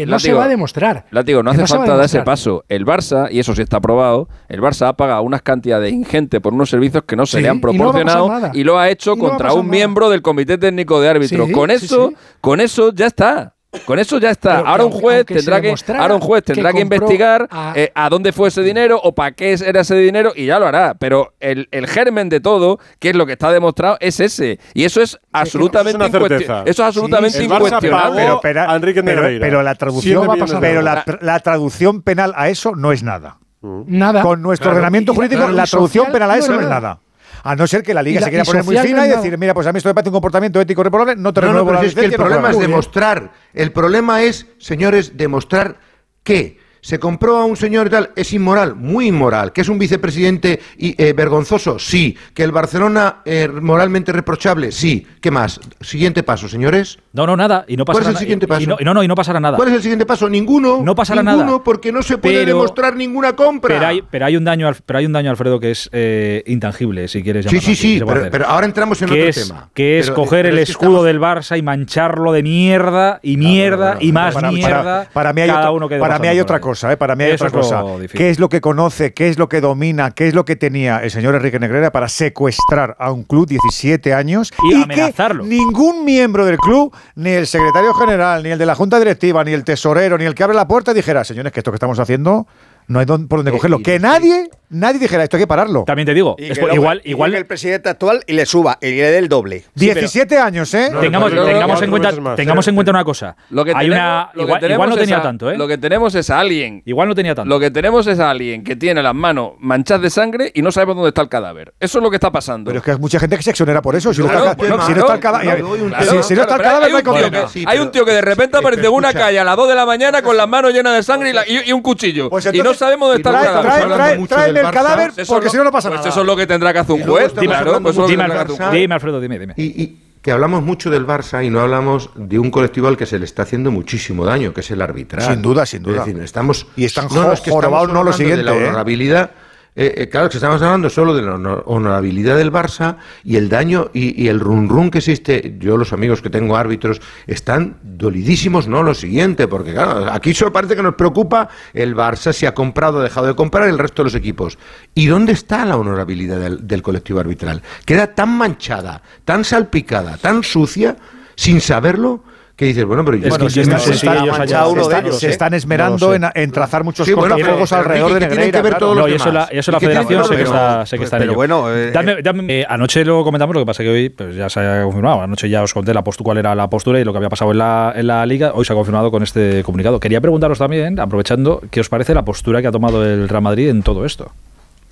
No se va a demostrar. Látigo, no hace falta dar ese paso. El Barça, y eso sí está aprobado, el Barça ha pagado paga unas cantidades ingentes por unos servicios que no se le han proporcionado y, lo ha hecho contra un miembro del Comité Técnico de Árbitros. Con eso, con eso ya está. Con eso ya está. Ahora, un juez tendrá que, ahora un juez tendrá que, investigar eh, a... Dónde fue ese dinero o para qué era ese dinero y ya lo hará. Pero el, el, germen de todo, que es lo que está demostrado, es ese. Y eso es absolutamente incuestionable. Eso es absolutamente incuestionable. Pero, la traducción, pero la, la traducción penal a eso no es nada. Mm. Nada. Con nuestro ordenamiento jurídico, la solución penal a eso es nada. A no ser que la liga se quiera poner muy fina y decir, mira, pues a mí esto me parece un comportamiento ético reprobable, no te no, renuevo pues no, pero es que el problema es demostrar, el problema es, señores, demostrar que se compró a un señor y tal, es inmoral, muy inmoral, que es un vicepresidente eh, vergonzoso, sí, que el Barcelona eh, moralmente reprochable, sí. ¿Qué más? Siguiente paso, señores. No, no, nada, y no pasará ¿Cuál es el siguiente paso? No, no, y no pasará nada. ¿Cuál es el siguiente paso? Ninguno. No pasará ninguno, porque no se puede pero, demostrar ninguna compra. Pero hay, pero hay, un daño, pero hay un daño, Alfredo, que es eh, intangible, si quieres llamarlo. Sí, sí, sí, pero, ahora entramos en que otro tema. Que es eh, coger el escudo del Barça y mancharlo de mierda y ah, mierda y más mierda. Para, mí cada uno que para mí hay otra cosa cosa, ¿eh? para mí hay Eso otra cosa. ¿Qué es lo que conoce, qué es lo que domina, qué es lo que tenía el señor Enrique Negreira para secuestrar a un club 17 años Y amenazarlo. ningún miembro del club, ni el secretario general, ni el de la junta directiva, ni el tesorero, ni el que abre la puerta dijera, señores, que esto que estamos haciendo no hay dón- por dónde cogerlo. Que nadie nadie dijera esto hay que pararlo. También te digo, Y es por- igual, y igual el presidente actual y le suba y le dé el doble. 17 años, ¿eh? tengamos, pero- tengamos cuatro en cuenta, más, tengamos en cuenta una cosa. Lo que Hay tenemos, una, lo que igual, tenemos igual no es tenía a- tanto, ¿eh? Lo que tenemos es a alguien. Igual no tenía tanto. Lo que tenemos es a alguien que tiene las manos manchadas de sangre y no sabemos dónde está el cadáver. Eso es lo que está pasando. Pero es que hay mucha gente que se exonera por eso. Si no Claro, está, bueno, si no está el cadáver, si- no está el cadáver, no hay hay un tío condena. que- hay un tío que de repente aparece en una escucha. calle a las 2 de la mañana con las manos llenas de sangre y, la- y- y un cuchillo. Pues y no entonces- sabemos dónde está el cadáver. tráeme el Barça. cadáver, porque si no, no pasa pues nada. Eso es lo que tendrá que hacer un juez. pues eso es lo que mucho tendrá que del hacer un Barça. juez. Dime, Alfredo, dime, dime. Y, y que hablamos mucho del Barça y no hablamos de un colectivo al que se le está haciendo muchísimo daño, que es el arbitral. Sin duda, sin duda. Es decir, estamos, Y están no, no, es que estamos no lo hablando de la siguiente, ¿eh? honorabilidad. Eh, eh, claro, que estamos hablando solo de la honor- honorabilidad del Barça y el daño y, el run run que existe. Yo, los amigos que tengo árbitros, están dolidísimos, no lo siguiente, porque claro, aquí solo parece que nos preocupa el Barça, si ha comprado o dejado de comprar el resto de los equipos. ¿Y dónde está la honorabilidad del colectivo arbitral? Queda tan manchada, tan salpicada, tan sucia, sin saberlo, que dices, bueno, pero yo Bueno, es se, que está- yo se no sé está- si ellos se hayan- está- uno de ellos, se ¿eh? están esmerando en, en trazar muchos Sí, bueno, pero- cortafuegos pero alrededor ¿qué- de qué tienen Negreira. que ver claro. todos los No, y eso la, eso la ¿Y qué tiene- federación sé que pero- está, sé que pues, está en pero ello. bueno, eh, Dame- dame- eh, anoche lo comentamos, lo que pasa que hoy pues ya se ha confirmado. Anoche ya os conté la cuál era la postura y lo que había pasado en la, en la liga. Hoy se ha confirmado con este comunicado. Quería preguntaros también, aprovechando, ¿qué os parece la postura que ha tomado el Real Madrid en todo esto?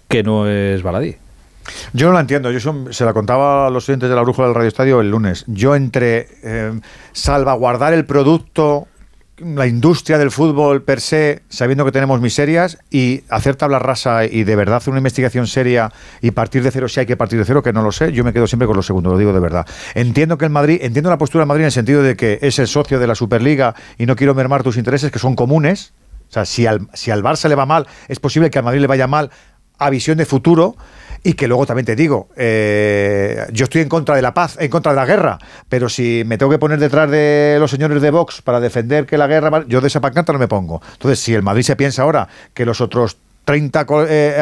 Que no es baladí. Yo no la entiendo. Yo se la contaba a los oyentes de la brújula del Radio Estadio el lunes. Yo entre eh, salvaguardar el producto, la industria del fútbol per se, sabiendo que tenemos miserias, y hacer tabla rasa y de verdad hacer una investigación seria y partir de cero si hay que partir de cero, que no lo sé, yo me quedo siempre con lo segundo, lo digo de verdad. Entiendo que el Madrid, entiendo la postura del Madrid en el sentido de que es el socio de la Superliga y no quiero mermar tus intereses que son comunes. O sea, si al, si al Barça le va mal, es posible que al Madrid le vaya mal a visión de futuro y que luego también te digo, eh, yo estoy en contra de la paz, en contra de la guerra, pero si me tengo que poner detrás de los señores de Vox para defender que la guerra, yo de esa pancarta no me pongo. Entonces, si el Madrid se piensa ahora que los otros 30 co- eh, eh,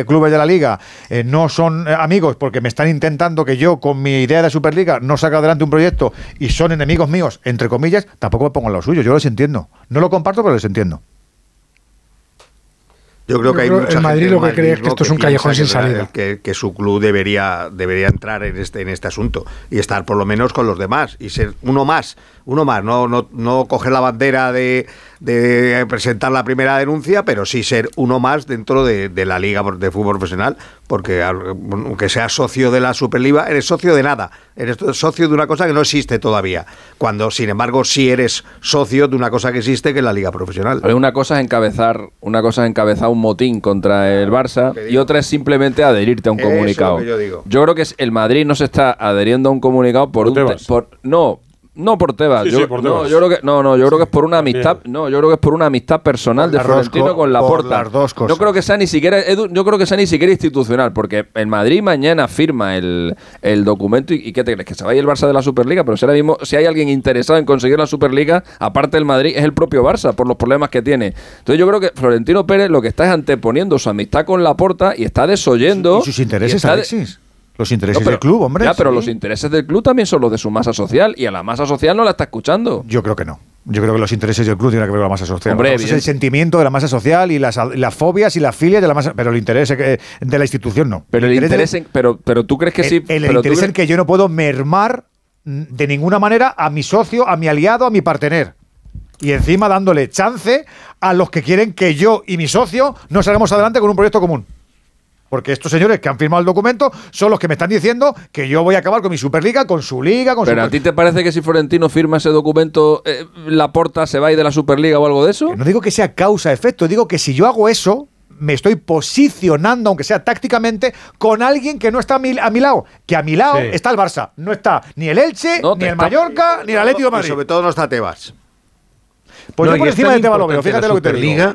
eh, clubes de la liga no son amigos porque me están intentando que yo con mi idea de Superliga no saque adelante un proyecto y son enemigos míos, entre comillas, tampoco me pongo en lo suyo, yo los entiendo. No lo comparto, pero les entiendo. Yo creo que hay mucha el Madrid gente lo que cree es que esto es un callejón sin salida. Que, que su club debería, debería entrar en este, en este asunto y estar por lo menos con los demás y ser uno más, uno más, no, no, no coger la bandera de, de presentar la primera denuncia, pero sí ser uno más dentro de, de la liga de fútbol profesional, porque aunque seas socio de la Superliga, eres socio de nada, eres socio de una cosa que no existe todavía, cuando sin embargo sí eres socio de una cosa que existe que es la liga profesional. Una cosa es encabezar, una cosa es encabezar un motín contra el Barça y otra es simplemente adherirte a un Eso es lo comunicado. que yo digo. creo que es- el Madrid no se está adheriendo a un comunicado por, un te- por no no por Tebas. Sí, yo, sí, por no, yo creo que no, no, yo creo que es por una amistad, no, yo creo que es por una amistad personal de Florentino co- con por Laporta. las dos cosas. No creo que sea ni siquiera Edu, yo creo que sea ni siquiera institucional, porque el Madrid mañana firma el, el documento y, y ¿qué te crees? Que se vaya el Barça de la Superliga, pero si ahora mismo si hay alguien interesado en conseguir la Superliga, aparte del Madrid, es el propio Barça por los problemas que tiene. Entonces yo creo que Florentino Pérez lo que está es anteponiendo su amistad con Laporta y está desoyendo ¿Y sus intereses, y está de- Alexis? Los intereses No, pero- del club, hombre. Ya, pero sí. los intereses del club también son los de su masa social y a la masa social no la está escuchando. Yo creo que no. Yo creo que los intereses del club tienen que ver con la masa social. Hombre, es el sentimiento de la masa social y las, las fobias y las filias de la masa, pero el interés eh, de la institución no. Pero el interés, en- pero, pero tú crees que sí. el, pero interés en que yo no puedo mermar mm, de ninguna manera a mi socio, a mi aliado, a mi partener. Y encima dándole chance a los que quieren que yo y mi socio nos salgamos adelante con un proyecto común. Porque estos señores que han firmado el documento son los que me están diciendo que yo voy a acabar con mi Superliga, con su liga, con Pero su... a ti te parece que si Florentino firma ese documento, eh, la porta se va a ir de la Superliga o algo de eso? No digo que sea causa-efecto, digo que si yo hago eso, me estoy posicionando, aunque sea tácticamente, con alguien que no está a mi, a mi lado. Que a mi lado Sí. está el Barça. No está ni el Elche, No, ni el está- Mallorca, ni el Atlético de Y Madrid. sobre todo no está Tebas. Pues No, yo y por encima de Tebas lo veo, fíjate lo que te digo.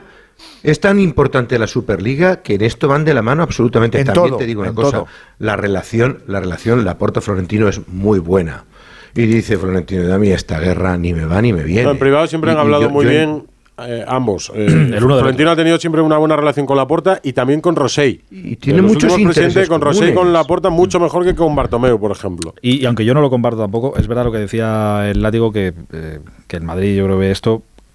Es tan importante la Superliga que en esto van de la mano absolutamente. En También todo, te digo una cosa, todo. la relación, la relación Laporta Florentino es muy buena. Y dice Florentino, a mí esta guerra ni me va ni me viene. No, en privado siempre han Y- y hablado yo- muy yo- bien eh, ambos. Eh, El uno del Florentino ha tenido siempre una buena relación con Laporta y también con Rosell. Y tiene Los muchos presidentes intereses con Rosell y con. Laporta mucho mejor que con Bartomeu, por ejemplo. Y, y aunque yo no lo comparto tampoco, es verdad lo que decía el látigo que, eh, que el Madrid yo creo que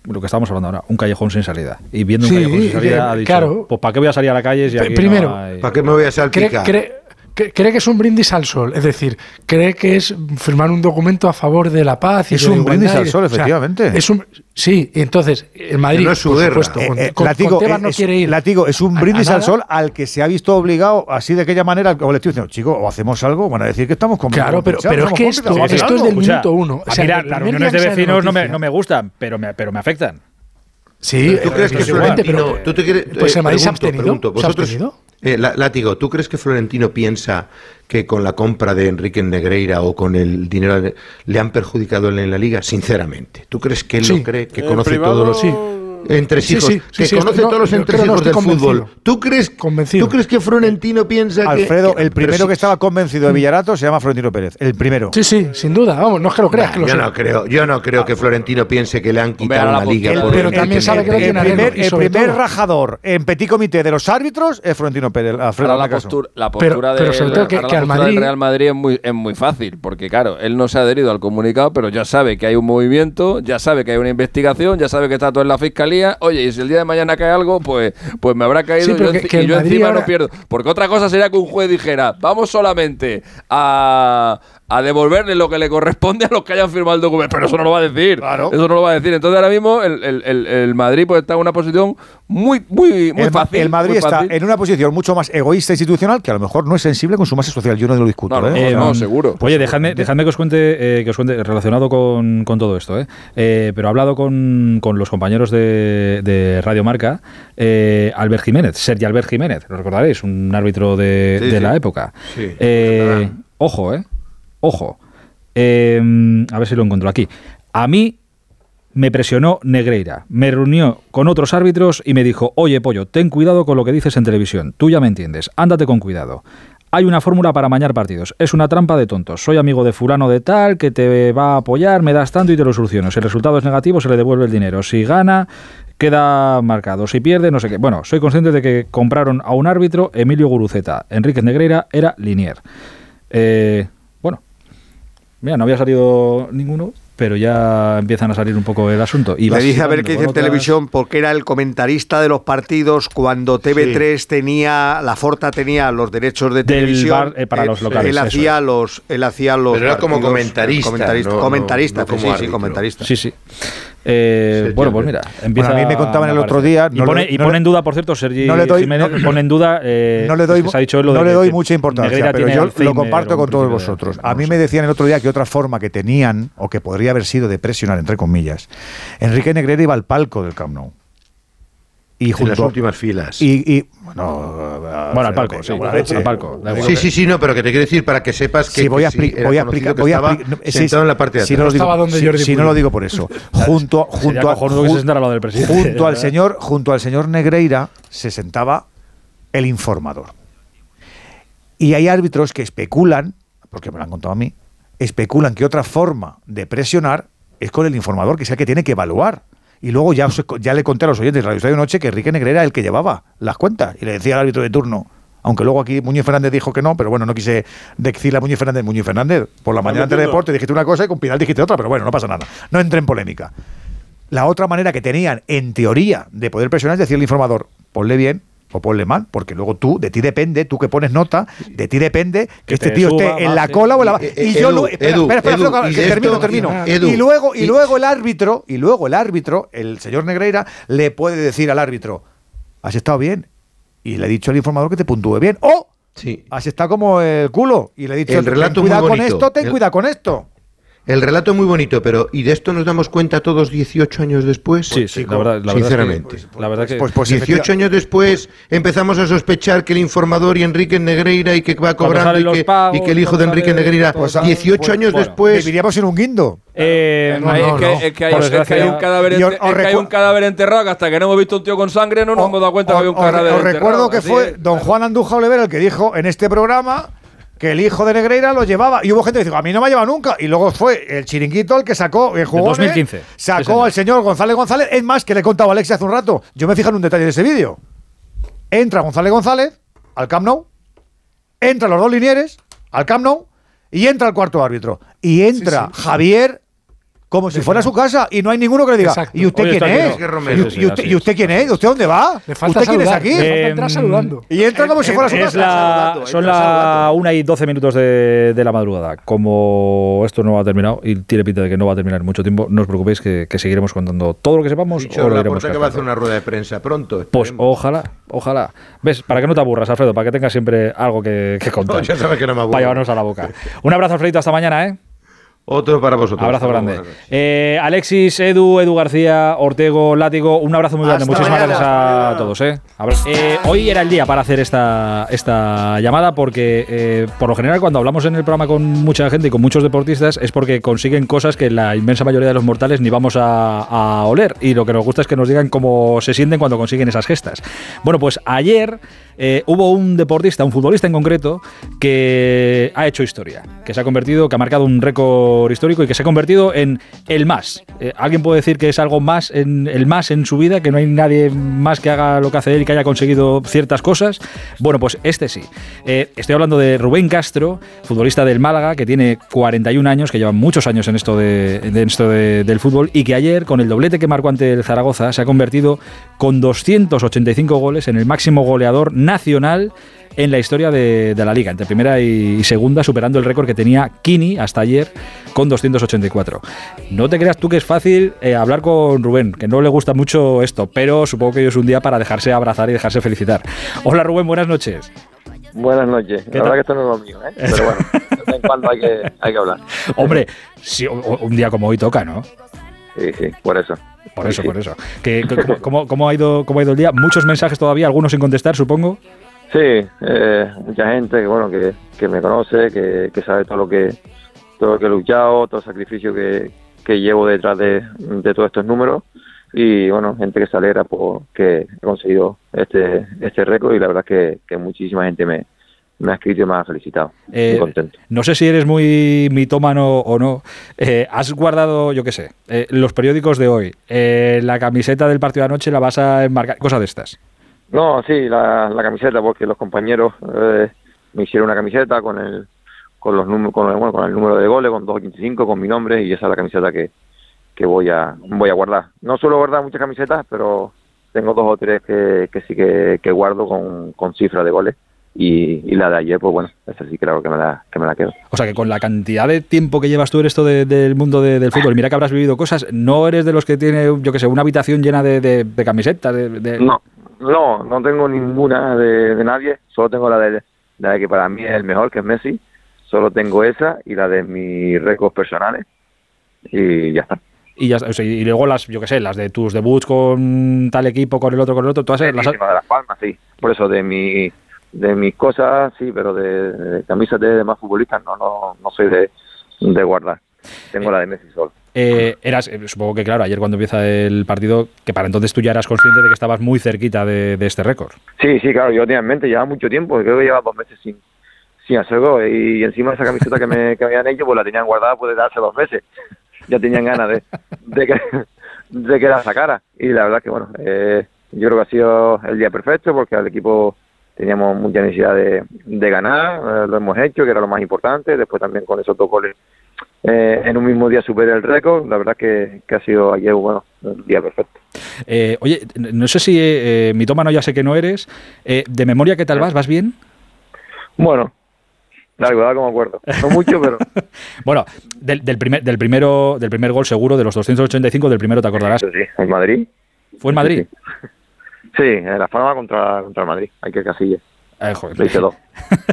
lo que estamos hablando ahora, un callejón sin salida. Y viendo un callejón sin salida, ha dicho, claro. pues ¿para qué voy a salir a la calle si aquí Primero, no ¿para qué me voy a salpicar? cree que es un brindis al sol, es decir, cree que es firmar un documento a favor de la paz. Y es un brindis al sol, efectivamente. Sí, entonces, el Madrid, no es su guerra. supuesto, eh, eh, latigo, eh, es, quiere ir. Es un brindis al sol al que se ha visto obligado, así de aquella manera, al colectivo, diciendo, chico, o hacemos algo, van a decir que estamos con Claro, pero, pero es que esto, es del minuto uno. O mira, las reuniones de vecinos no me, no me, gustan, pero me, pero me afectan. Sí, ¿tú crees que es ¿tú te pues el Madrid se ha abstenido? Eh, Látigo, ¿tú crees que Florentino piensa que con la compra de Enrique Negreira o con el dinero le han perjudicado en la liga? Sinceramente, ¿tú crees que él lo cree, que eh, conoce todos los... Sí entresijos, sí, sí, que sí, conoce todos los entresijos no del fútbol. ¿Tú crees, convencido. ¿Tú crees que Florentino piensa Alfredo, que...? Alfredo, el primero que estaba convencido de mm. Villarato se llama Florentino Pérez, el primero. Sí, sí, sin duda, vamos, no es que lo creas. Yo, no creo, yo no creo que Florentino piense que le han quitado una liga. Por pero el, el, primer, rajador en petit comité de los árbitros es Florentino Pérez. Alfredo, la, postura, la postura del Real Madrid es muy, es muy fácil, porque claro, él no se ha adherido al comunicado, pero ya sabe que hay un movimiento, ya sabe que hay una investigación, ya sabe que está todo en la fiscalía, oye, y si el día de mañana cae algo, pues, pues me habrá caído y yo, encima no pierdo. Porque otra cosa sería que un juez dijera, vamos solamente a, a devolverle lo que le corresponde a los que hayan firmado el documento. Pero eso no lo va a decir. Claro. Eso no lo va a decir. Entonces ahora mismo el, el, el, Madrid pues, está en una posición muy, muy, muy fácil. El Madrid está en una posición mucho más egoísta institucional que a lo mejor no es sensible con su masa social. Yo no lo discuto. No, no, ¿eh? no eh, seguro. Oye, dejadme, dejadme que os cuente, eh, que os cuente relacionado con, con todo esto. eh, eh pero he hablado con, con los compañeros de, Radio Marca, eh, Albert Jiménez, Sergio Albert Jiménez, lo recordaréis, un árbitro de, de la época. Sí, ojo, ¿eh? Ojo, em, a ver si lo encuentro aquí. A mí me presionó Negreira, me reunió con otros árbitros y me dijo, oye pollo, ten cuidado con lo que dices en televisión, tú ya me entiendes, ándate con cuidado. Hay una fórmula para mañar partidos, es una trampa de tontos, soy amigo de fulano de tal, que te va a apoyar, me das tanto y te lo soluciono, si el resultado es negativo se le devuelve el dinero, si gana queda marcado, si pierde no sé qué. Bueno, soy consciente de que compraron a un árbitro, Emilio Guruceta, Enrique Negreira era Linier. Eh, mira, no había salido ninguno, pero ya empiezan a salir un poco el asunto. Y Le dije a ver qué dice en televisión, porque era el comentarista de los partidos cuando TV3 sí. tenía, la Forta tenía los derechos de televisión. Eh, para eh, los locales. Él hacía los, él hacía los. Pero como comentarista. Sí, sí, comentarista. Sí, sí. Eh, bueno, pues mira, empieza a mí me contaban el otro día. Y pone, en duda, por cierto, Sergi no le doy, Jiménez, no, pone en duda. No le eh, doy, ha dicho no le doy mucha importancia, pero yo lo comparto con todos vosotros. A mí me decían el otro día que otra forma que tenían, o que podría haber sido de presionar, entre comillas, Enrique Negrera iba al palco del Camp Nou y en las últimas filas. Y, bueno, bueno al palco, sí, al palco. Sí, sí, sí, no, pero que te quiero decir para que sepas que, sí, voy, a voy a explicar, voy a sentado en la parte de si. No, lo digo, si, si no lo digo por eso. junto junto a, del presidente, junto al señor, junto al señor Negreira se sentaba el informador. Y hay árbitros que especulan, porque me lo han contado a mí, especulan que otra forma de presionar es con el informador, que es el que tiene que evaluar. Y luego ya, os, ya le conté a los oyentes de Radio Estadio Noche que Enrique Negrera era el que llevaba las cuentas y le decía al árbitro de turno. Aunque luego aquí Muñoz Fernández dijo que no, pero bueno, no quise decirle a Muñoz Fernández. Muñoz Fernández, por la mañana antes de deporte dijiste una cosa y con Pidal dijiste otra, pero bueno, no pasa nada. No entre en polémica. La otra manera que tenían, en teoría, de poder presionar es decirle al informador, ponle bien o ponle mal, porque luego tú, de ti depende, tú que pones nota, de ti depende que, este tío esté en la cola o en la... Y yo luego... Termino, termino. y luego, y luego el árbitro, y luego el árbitro, el señor Negreira, le puede decir al árbitro, has estado bien, y le he dicho al informador que te puntúe bien, o... Sí. Has estado como el culo, y le he dicho, el relato ten cuidado con esto, ten cuidado con esto. El relato es muy bonito, pero ¿y de esto nos damos cuenta todos 18 años después? Sí, sí, la verdad, la sinceramente. Que, la verdad pues, que, pues, pues, 18 años después empezamos a sospechar que el informador y Enrique Negreira y que va cobrando y que, y que, el hijo de Enrique Negreira, 18 años después... Viviríamos en un guindo. Eh, eh, es, que, hay, un cadáver, enterrado que hasta que no hemos visto un tío con sangre no nos hemos dado cuenta que había un cadáver enterrado. Os recuerdo que fue don Juan Andújar Oliver el que dijo en este programa que el hijo de Negreira lo llevaba. Y hubo gente que dijo, a mí no me ha llevado nunca. Y luego fue el chiringuito el que sacó, el jugó. 2015. Sacó al señor González González. Es más, que le he contado a Alexia hace un rato. Yo me fijo en un detalle de ese vídeo. Entra González González al Camp Nou. Entra los dos linieres al Camp Nou. Y entra el cuarto árbitro. Y entra. Javier como si fuera su casa y no hay ninguno que le diga, Exacto. ¿y usted Hoy quién es? ¿Y, sí, usted, así ¿Y usted quién es? ¿Y usted dónde va? Le falta ¿Usted quién es aquí? Le falta Eh, entrar saludando. Y entra como si fuera su Es casa. la, son la 1 y 12 minutos de, de la madrugada. Como esto no ha terminado y tiene pinta de que no va a terminar en mucho tiempo, no os preocupéis que, que seguiremos contando todo lo que sepamos. Dicho o lo la iremos puerta que va a hacer una rueda de prensa pronto. Pues ojalá, ojalá. ¿Ves? Para que no te aburras, Alfredo, para que tengas siempre algo que, que contar. No, ya sabes que no me aburro. Para llevarnos a la boca. Un abrazo, Alfredito, hasta mañana, ¿eh? Otro para vosotros. Abrazo Hasta grande. Eh, Alexis, Edu, Edu García, Ortego, Látigo, un abrazo muy grande. Hasta Muchísimas mañana, gracias a mañana. todos. ¿eh? Abra- Eh, hoy era el día para hacer esta, esta llamada porque, eh, por lo general, cuando hablamos en el programa con mucha gente y con muchos deportistas es porque consiguen cosas que la inmensa mayoría de los mortales ni vamos a, a oler. Y lo que nos gusta es que nos digan cómo se sienten cuando consiguen esas gestas. Bueno, pues ayer eh, hubo un deportista, un futbolista en concreto, que ha hecho historia, que se ha convertido, que ha marcado un récord histórico y que se ha convertido en el más. Eh, ¿Alguien puede decir que es algo más, en, el más en su vida, que no hay nadie más que haga lo que hace él y que haya conseguido ciertas cosas? Bueno, pues este sí. Eh, estoy hablando de Rubén Castro, futbolista del Málaga, que tiene 41 años, que lleva muchos años en esto, de, en esto de- del fútbol y que ayer, con el doblete que marcó ante el Zaragoza, se ha convertido con 285 goles en el máximo goleador nacional en la historia de, de la liga, entre primera y, y segunda, superando el récord que tenía Kini hasta ayer con 284. No te creas tú que es fácil eh, hablar con Rubén, que no le gusta mucho esto, pero supongo que hoy es un día para dejarse abrazar y dejarse felicitar. Hola Rubén, buenas noches. Buenas noches. La ¿Qué verdad que esto no es lo mío, ¿eh? Pero bueno, de vez en cuando hay que, hay que hablar. Hombre, si, un día como hoy toca, ¿no? Sí, sí, por eso. Por eso, por eso. Que- ¿cómo, cómo- ha ido, ¿Cómo ha ido el día? Muchos mensajes todavía, algunos sin contestar, supongo. Sí, eh, mucha gente que bueno que, que me conoce, que, que sabe todo lo que todo lo que he luchado, todo el sacrificio que, que llevo detrás de, de todos estos números y bueno, gente que se alegra por que he conseguido este este récord y la verdad es que, que muchísima gente me, me ha escrito y me ha felicitado. Eh, Muy contento. no sé si eres muy mitómano o no. Eh, ¿Has guardado, yo qué sé, eh, los periódicos de hoy? eh, ¿La camiseta del partido de anoche la vas a enmarcar? Cosas de estas. No, sí, la, la camiseta, porque los compañeros eh, me hicieron una camiseta con el con los con, el- bueno, con el número de goles, con 285, con mi nombre y esa es la camiseta que, que voy a voy a guardar. No suelo guardar muchas camisetas, pero tengo dos o tres que, que sí que, que guardo con, con cifras de goles y, y la de ayer, pues bueno, esa sí claro que me la, que me la quedo. O sea que con la cantidad de tiempo que llevas tú en esto de- del mundo de- del fútbol, mira que habrás vivido cosas, no eres de los que tiene, yo qué sé, una habitación llena de, de- de camisetas. De, No, no, no tengo ninguna de, nadie, solo tengo la de, la de que para mí es el mejor, que es Messi, solo tengo esa y la de mis récords personales y ya está. Y, ya, o sea, y luego las, yo qué sé, las de tus debuts con tal equipo, con el otro, con el otro, todas esas, las de las palmas, sí. Por eso de mi de mis cosas, sí, pero de, de camisas de demás futbolistas no, no, no soy de, de guardar. Tengo la de Messi solo. Eh, eras, eh, supongo que claro, ayer cuando empieza el partido, que para entonces tú ya eras consciente de que estabas muy cerquita de, de este récord. Sí, sí, claro, yo tenía en mente, llevaba mucho tiempo, creo que llevaba dos meses sin, sin hacer gol y encima esa camiseta que me, que me habían hecho, pues la tenían guardada pues desde hace dos meses. Ya tenían ganas de, de, que, de que la sacara y la verdad que bueno, eh, yo creo que ha sido el día perfecto porque al equipo teníamos mucha necesidad de, de ganar, eh, lo hemos hecho, que era lo más importante, después también con esos dos goles eh, en un mismo día superé el récord, la verdad que, que ha sido ayer, bueno, el día perfecto. Eh, oye, no sé si eh, mitómano ya sé que no eres. Eh, ¿De memoria qué tal vas? ¿Vas bien? Bueno, largo, algo me acuerdo. No mucho, pero Bueno, del, del primer, del, primero, del primer gol seguro, de los 285, del primero te acordarás. sí, en Madrid. ¿Fue en Madrid? Sí, en la Palma contra, contra el Madrid, hay que casilla. Ay, joder. Le hice dos.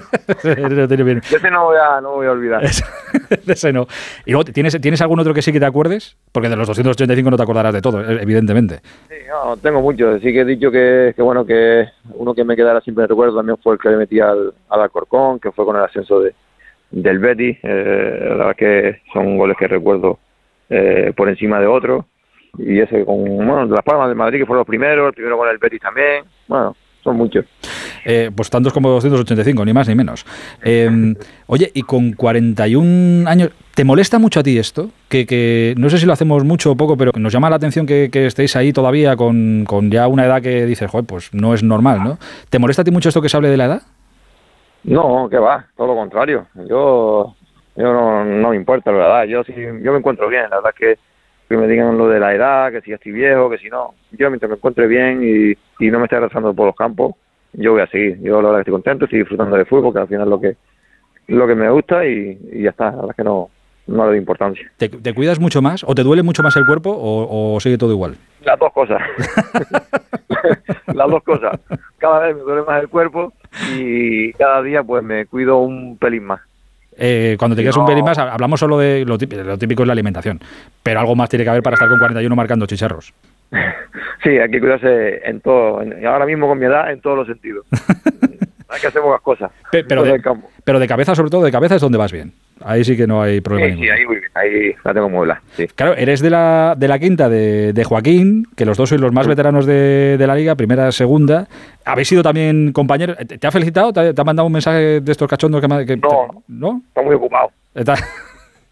Lo tiene bien. De ese no voy a, no voy a olvidar. De ese no. Y luego, ¿tienes, ¿tienes algún otro que sí que te acuerdes? Porque de los 285 no te acordarás de todo, eh, evidentemente. Sí, no, tengo mucho. Sí que he dicho que, que bueno, que uno que me quedara siempre de recuerdo también fue el que le metí al, al Alcorcón, que fue con el ascenso de, del Betis. Eh, la verdad que son goles que recuerdo eh, por encima de otros. Y ese con, bueno, Las Palmas de Madrid, que fueron los primeros, el primero con el Betis también. Bueno, son muchos. Eh, pues tantos como 285, ni más ni menos. Eh, oye, y con 41 años, ¿te molesta mucho a ti esto? Que, que no sé si lo hacemos mucho o poco, pero nos llama la atención que, que estéis ahí todavía con, con ya una edad que dices, joder, pues no es normal, ¿no? ¿Te molesta a ti mucho esto que se hable de la edad? No, que va, todo lo contrario. Yo yo no, no me importa, la verdad. Yo sí, yo me encuentro bien, la verdad que que me digan lo de la edad, que si estoy viejo, que si no. Yo mientras me encuentre bien y, y no me esté arrastrando por los campos, yo voy a seguir. Yo la verdad que estoy contento, estoy disfrutando del fútbol, que al final es lo que lo que me gusta y, y ya está. La verdad es que no, no le doy importancia. ¿Te, te cuidas mucho más o te duele mucho más el cuerpo o, o sigue todo igual? Las dos cosas. Las dos cosas. Cada vez me duele más el cuerpo y cada día pues me cuido un pelín más. Eh, cuando te quedas un pelín más, hablamos solo de lo típico, lo típico es la alimentación, pero algo más tiene que haber para estar con 41 marcando chicharros. Sí, hay que cuidarse en todo. en- ahora mismo con mi edad, en todos los sentidos. hay que hacer pocas cosas. Pe- pero, de, pero de cabeza, sobre todo de cabeza, es donde vas bien. Ahí sí que no hay problema Sí, ninguno. sí, ahí muy bien. Ahí la tengo muy buena. Sí. Claro, eres de la, de la quinta de, de Joaquín, que los dos sois los más veteranos de, de la liga, primera, segunda. Habéis sido también compañeros. ¿Te, te ha felicitado? ¿Te, te ha mandado un mensaje de estos cachondos que, que- No, ¿no? Está muy ocupado. Está-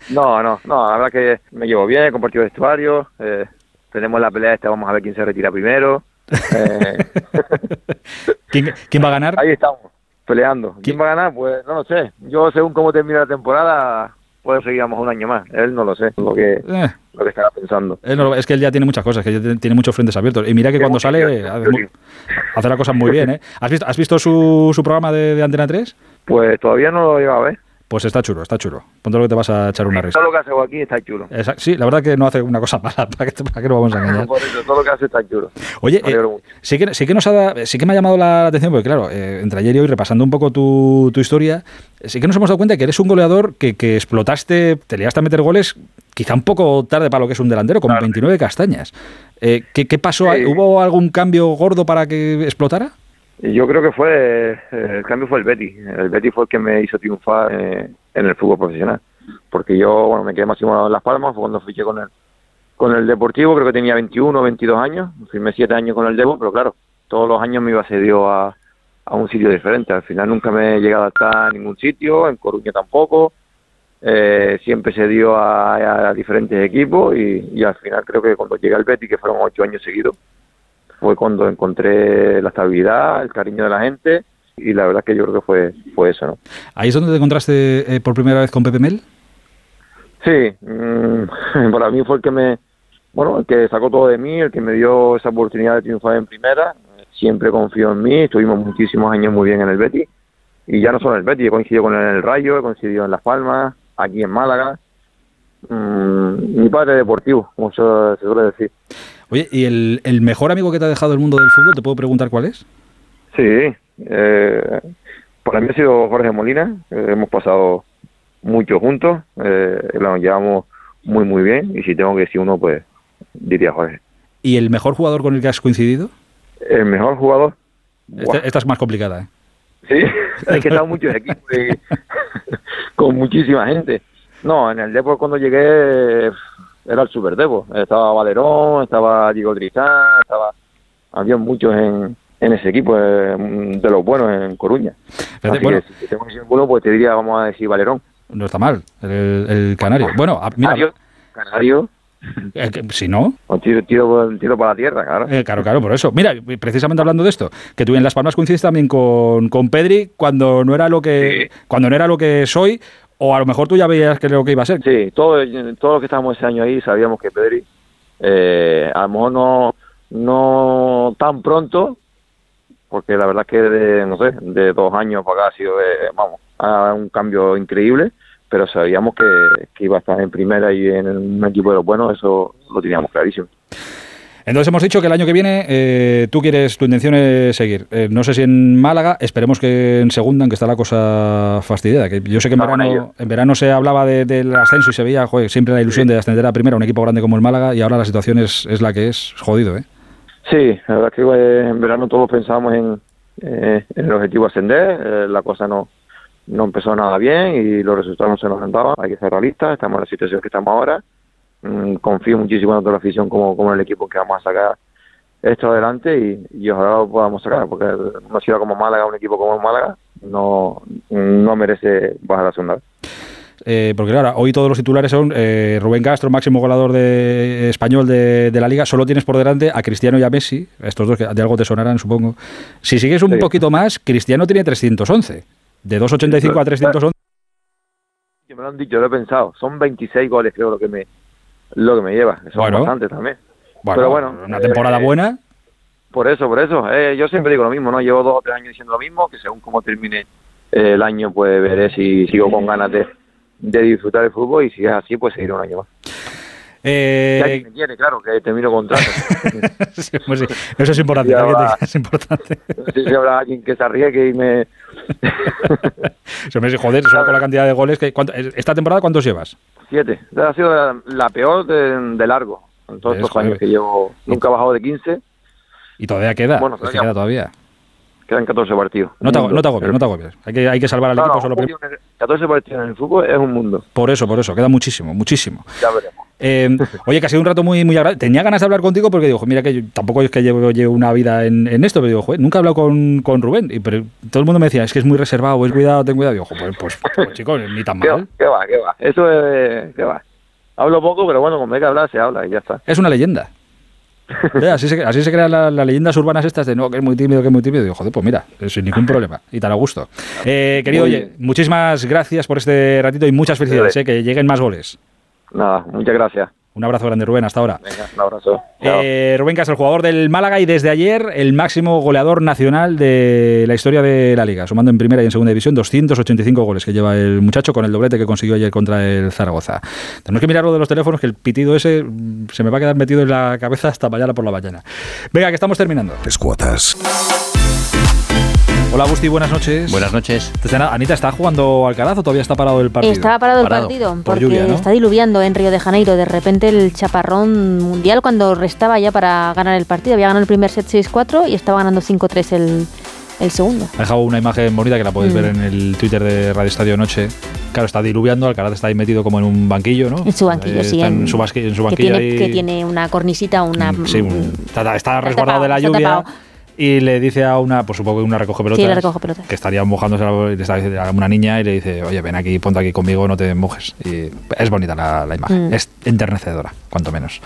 No, no, no, la verdad que me llevo bien, he compartido vestuario, eh, tenemos la pelea esta, vamos a ver quién se retira primero. Eh, ¿Quién, quién va a ganar? ahí estamos, peleando. ¿Quién va a ganar? Pues no lo sé. Yo según cómo termina la temporada, puede seguiramos un año más. Él no lo sé, lo que, Eh, lo que estará pensando. él no es que él ya tiene muchas cosas, que ya tiene- muchos frentes abiertos. Y mira que cuando sale hace, hace las cosas muy bien. ¿eh? ¿Has visto, has visto su, su programa de, de Antena 3? Pues todavía no lo he llegado a ver. Pues está chulo, está chulo. Ponte lo que te vas a echar una risa. Todo lo que hace Joaquín está chulo. Sí, la verdad que no hace una cosa mala, ¿para qué, para qué nos vamos a engañar? Por eso, todo lo que hace está chulo. Oye, eh, sí, que, sí, que nos ha, sí que me ha llamado la atención, porque claro, eh, entre ayer y hoy, repasando un poco tu, tu historia, eh, sí que nos hemos dado cuenta que eres un goleador que, que explotaste, te liaste a meter goles quizá un poco tarde para lo que es un delantero, con 29 castañas. Eh, ¿qué, qué pasó? Sí. ¿Hubo algún cambio gordo para que explotara? Yo creo que fue, eh, el cambio fue el Betty. El Betty fue el que me hizo triunfar eh, en el fútbol profesional. Porque yo, bueno, me quedé máximo en Las Palmas, cuando fiché con el, con el Deportivo, creo que tenía 21 o 22 años, firmé 7 años con el Devo, pero claro, todos los años me iba cedido a, a un sitio diferente. Al final nunca me he llegado a estar a ningún sitio, en Coruña tampoco. Eh, siempre se a, diferentes equipos y, y al final creo que cuando llegué al Betty, que fueron 8 años seguidos, fue cuando encontré la estabilidad, el cariño de la gente y la verdad que yo creo que fue, fue eso, ¿no? ¿Ahí es donde te encontraste eh, por primera vez con Pepe Mel? Sí, mm, para mí fue el que me, bueno, el que sacó todo de mí, el que me dio esa oportunidad de triunfar en primera. Siempre confió en mí, estuvimos muchísimos años muy bien en el Betis. Y ya no solo en el Betis, he coincidido con él en el Rayo, he coincidido en Las Palmas, aquí en Málaga. Mm, mi padre deportivo, como se, se suele decir. Oye, ¿y el, el mejor amigo que te ha dejado el mundo del fútbol, te puedo preguntar cuál es? Sí, eh, para mí ha sido Jorge Molina, eh, hemos pasado mucho juntos, eh, nos llevamos muy muy bien y si tengo que decir uno, pues diría Jorge. ¿Y el mejor jugador con el que has coincidido? El mejor jugador, Esta, esta es más complicada, ¿eh? sí, hay que estar en muchos equipos y- con muchísima gente. No, en el Depor cuando llegué era el Super Depor, estaba Valerón, estaba Diego Tristán, estaba, había muchos en, en ese equipo eh, de los buenos en Coruña. Así bueno. que si tengo que decir uno, pues te diría, vamos a decir Valerón. No está mal, el, el canario. Bueno, a- mira, Canario, Canario, eh, si no, o tiro, tiro, tiro para la tierra, claro. Eh, claro, claro, por eso. Mira, precisamente hablando de esto, que tú en Las Palmas coincidiste también con, con Pedri cuando no era lo que cuando no era lo que soy, o a lo mejor tú ya veías que lo que iba a ser. Sí, todos todo los que estábamos ese año ahí sabíamos que Pedri, eh, a lo mejor no, no tan pronto, porque la verdad que de, no sé, de dos años para acá ha sido, eh, vamos, a un cambio increíble, pero sabíamos que, que iba a estar en primera y en un equipo de los buenos, eso lo teníamos clarísimo. Entonces hemos dicho que el año que viene eh, tú quieres, tu intención es seguir. Eh, no sé si en Málaga, esperemos que en segunda, aunque está la cosa fastidiada. Que yo sé que en en verano, en verano se hablaba de- del ascenso y se veía joder, siempre la ilusión de ascender a primera, un equipo grande como el Málaga, y ahora la situación es, es la que es, Es jodido, ¿eh? Sí, la verdad que eh, en verano todos pensábamos en, eh, en el objetivo ascender, eh, la cosa no, no empezó nada bien y los resultados no se nos dado, hay que ser realistas, estamos en la situación que estamos ahora, confío muchísimo en toda la afición como, como en el equipo que vamos a sacar esto adelante y, y ojalá lo podamos sacar, porque una ciudad como Málaga, un equipo como Málaga, no, no merece bajar a la segunda. Eh, porque claro, hoy todos los titulares son eh, Rubén Castro, máximo goleador de, español de, de la liga. Solo tienes por delante a Cristiano y a Messi, estos dos que de algo te sonarán, supongo. Si sigues un poquito más, Cristiano tiene 311. De 285 a 311. Que me lo han dicho, lo he pensado. Son 26 goles, creo, lo que me, lo que me lleva. Eso Bueno. es bastante también. Bueno, Pero bueno, una temporada eh, buena. Por eso, por eso. Eh, yo siempre digo lo mismo, ¿no? Llevo dos o tres años diciendo lo mismo, que según cómo termine eh, el año, pues veré si sigo con ganas de, de disfrutar el fútbol y si es así, pues seguiré un año más. Eh, Si alguien me quiere, claro, que termino contrato. sí, pues sí, Eso es importante. Va. te- es importante. Si habrá alguien que se arriesgue y me... Se me dice, joder, solo con la cantidad de goles que. ¿cuánto- ¿Esta temporada cuántos llevas? Siete. Ha sido la, la peor de, de largo. En todos ¿Ves, estos joder? años que llevo, nunca he bajado de 15, Y todavía queda. Bueno, es que todavía- queda todavía. quedan 14 partidos. No te, no te agobies, no te agobies. Hay que, hay que salvar al No, equipo no, solo un prim- mundo, 14 partidos en el fútbol es un mundo. Por eso, por eso. Queda muchísimo, muchísimo. Ya veremos. Eh, oye, que ha sido un rato muy, muy agradable. Tenía ganas de hablar contigo porque digo, mira que yo, tampoco es que llevo, llevo una vida en, en esto, pero digo, joder, nunca he hablado con, con Rubén. Y, pero todo el mundo me decía, es que es muy reservado, es cuidado, ten cuidado. Digo, pues, pues, pues, chico, ni tan ¿Qué, mal. qué va, qué va? Eso es... ¿Qué va? Hablo poco, pero bueno, como hay que hablar, se habla y ya está. Es una leyenda. Eh, así, se, así se crean la- las leyendas urbanas estas de no, que es muy tímido, que es muy tímido. Digo, joder, pues mira, eh, sin ningún problema. Y tan a gusto. Eh, querido, oye, muchísimas gracias por este ratito y muchas felicidades, eh, que lleguen más goles. Nada, muchas gracias. Un abrazo grande, Rubén, hasta ahora. Venga, un abrazo. Eh, Rubén Castro, el jugador del Málaga y desde ayer el máximo goleador nacional de la historia de la liga, sumando en primera y en segunda división 285 goles que lleva el muchacho con el doblete que consiguió ayer contra el Zaragoza. Tenemos que mirar lo de los teléfonos, que el pitido ese se me va a quedar metido en la cabeza hasta mañana por la mañana. Venga, que estamos terminando. Escuotas. Hola, Agustín, buenas noches. Buenas noches. Anita, ¿está jugando Alcaraz o todavía está parado el partido? Estaba parado el partido Por porque lluvia, ¿no? está diluviando en Río de Janeiro. De repente el chaparrón mundial cuando restaba ya para ganar el partido. Había ganado el primer set 6-4 y estaba ganando 5-3 el, el segundo. Ha dejado una imagen bonita que la podéis Mm. ver en el Twitter de Radio Estadio Noche. Claro, está diluviando, Alcaraz está ahí metido como en un banquillo, ¿no? En su banquillo, sí. Está en, su, en su que, banquillo tiene, ahí. que tiene una cornisita, una... Sí, un- está, está resguardado tapado, de la está lluvia. tapado. Y le dice a una, por supongo que una recoge pelotas. Sí, recoge pelotas. Que estaría mojándose, a una niña y le dice, oye, ven aquí, ponte aquí conmigo, no te mojes. Y es bonita la, la imagen, Mm. es enternecedora, cuanto menos.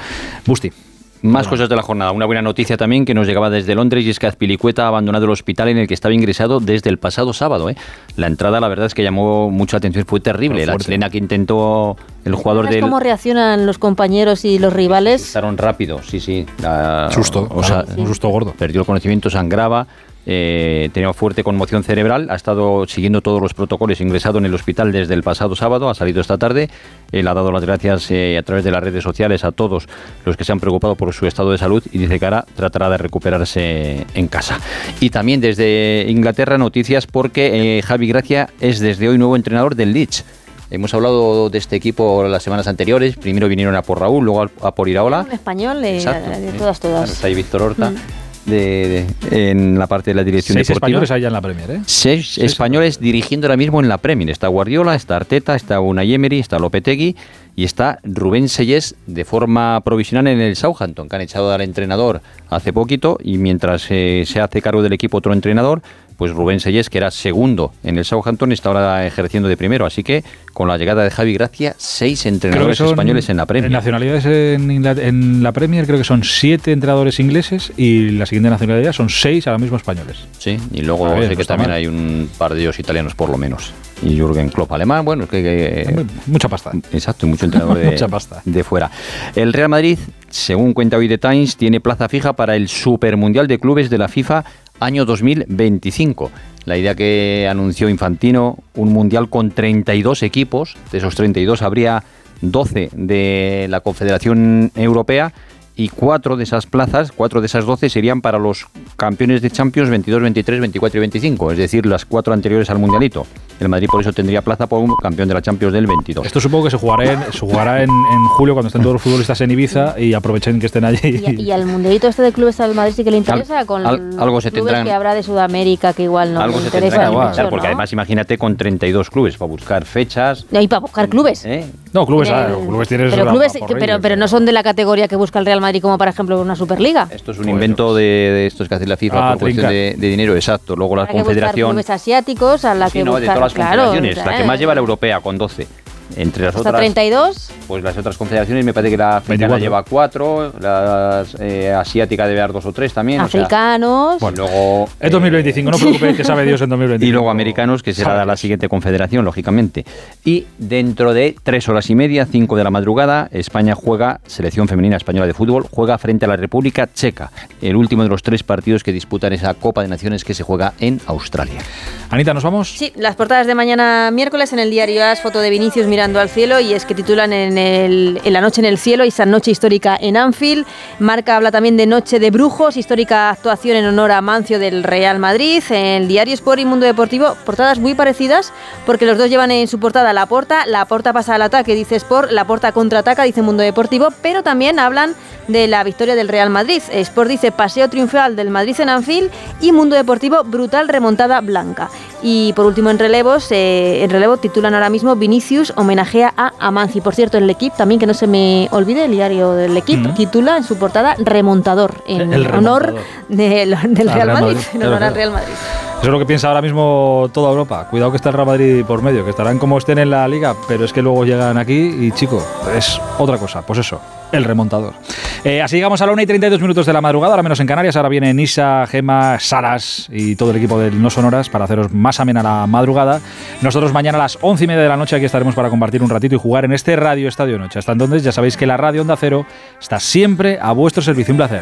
Busti. Más cosas de la jornada. Una buena noticia también que nos llegaba desde Londres y es que Azpilicueta ha abandonado el hospital en el que estaba ingresado desde el pasado sábado. ¿eh? La entrada, la verdad es que llamó mucha atención, fue terrible. La chilena que intentó el jugador ¿Sabes del... cómo reaccionan los compañeros y los rivales? Estaron rápido, sí, sí. La- Susto, o sea, claro, un susto gordo. Perdió el conocimiento, sangraba, eh, tenía fuerte conmoción cerebral, ha estado siguiendo todos los protocolos, ingresado en el hospital desde el pasado sábado, ha salido esta tarde. Él ha dado las gracias eh, a través de las redes sociales a todos los que se han preocupado por su estado de salud y dice que ahora tratará de recuperarse en casa. Y también desde Inglaterra noticias porque eh, Javi Gracia es desde hoy nuevo entrenador del Leeds. Hemos hablado de este equipo las semanas anteriores. Primero vinieron a por Raúl, luego a por Iraola. Un español de, Exacto. de todas, Claro, todas. está ahí Víctor Horta Mm. De- de- en la parte de la dirección Seis deportiva. españoles hay ya en la Premier, ¿eh? Seis españoles dirigiendo ahora mismo en la Premier. Está Guardiola, está Arteta, está Unai Emery, está Lopetegui y está Rubén Sellés de forma provisional en el Southampton, que han echado al entrenador hace poquito y mientras eh, se hace cargo del equipo otro entrenador, pues Rubén Sellés, que era segundo en el Southampton, está ahora ejerciendo de primero. Así que con la llegada de Javi Gracia, seis entrenadores españoles en la Premier. En nacionalidades en, la Premier creo que son siete entrenadores ingleses y la siguiente nacionalidad son seis ahora mismo españoles. Sí, y luego A ver, sé no que está también mal. hay un par de ellos italianos por lo menos. Y Jürgen Klopp alemán, bueno, es que... que- mucha pasta. Exacto, y mucho entrenador de, Mucha pasta. de fuera. El Real Madrid, según cuenta hoy The Times, tiene plaza fija para el Super Mundial de Clubes de la FIFA año 2025. La idea que anunció Infantino, un mundial con 32 equipos, de esos 32 habría 12 de la Confederación Europea y cuatro de esas plazas, cuatro de esas 12 serían para los campeones de Champions 22, 23, 24 y 25, es decir, las cuatro anteriores al Mundialito. El Madrid por eso tendría plaza por un campeón de la Champions del 22. Esto supongo que se jugará en, se jugará en, en julio cuando estén todos los futbolistas en Ibiza y aprovechen que estén allí. Y, y al mundialito este de clubes del Madrid sí que le interesa Al- con al- algo se clubes tendrán- que habrá de Sudamérica que igual no Algo le se interesa mucho, porque ¿no? además imagínate con 32 clubes para buscar fechas. Y para buscar clubes. ¿eh? No, clubes, Eh, ah, clubes tienes pero clubes que- pero, pero no son de la categoría que busca el Real Madrid como por ejemplo una Superliga. Esto es un invento de, de estos que hace la FIFA Ah, por cuestión de, de dinero, exacto. Luego la que Confederación. clubes asiáticos a la Sí, que no, de buscar, todas las claro, confederaciones. o La sea, que más lleva la europea con 12. Entre las hasta otras. 32. pues las otras confederaciones me parece que la africana 24. lleva cuatro, la eh, asiática debe haber dos o tres también. o sea, Africanos. y luego, Es 2025, no os preocupéis que sabe Dios en 2025. y luego americanos, que será la siguiente confederación, lógicamente. Y dentro de tres horas y media, cinco de la madrugada, España juega, selección femenina española de fútbol, juega frente a la República Checa, el último de los tres partidos que disputan esa Copa de Naciones que se juega en Australia. Anita, ¿nos vamos? Sí, las portadas de mañana miércoles en el diario AS, foto de Vinicius mirando al cielo y es que titulan en, el- en la noche en el cielo y esa noche histórica en Anfield. Marca habla también de Noche de Brujos, histórica actuación en honor a Mancio del Real Madrid. En el diario Sport y Mundo Deportivo, portadas muy parecidas porque los dos llevan en su portada la porta, la porta pasa al ataque, dice Sport, la porta contraataca, dice Mundo Deportivo, pero también hablan de la victoria del Real Madrid. Sport dice paseo triunfal del Madrid en Anfield y Mundo Deportivo brutal remontada blanca. Y por último en relevos, eh, en relevo titulan ahora mismo Vinicius homenajea a Amanzi. Por cierto, el equipo también que no se me olvide, el diario del equipo titula en su portada remontador en El honor remontador. del, del Al Real Real Madrid, en honor al. Real Madrid. Eso es lo que piensa ahora mismo toda Europa. Cuidado que está el Real Madrid por medio, que estarán como estén en la liga, pero es que luego llegan aquí y, chico, es otra cosa. Pues eso, el remontador. Eh, así llegamos a la 1 y 32 minutos de la madrugada, ahora menos en Canarias. Ahora viene Nisa, Gema, Saras y todo el equipo del No Sonoras para haceros más amena la madrugada. Nosotros mañana a las 11 y media de la noche aquí estaremos para compartir un ratito y jugar en este Radio Estadio Noche. Hasta entonces ya sabéis que la Radio Onda Cero está siempre a vuestro servicio. Un placer.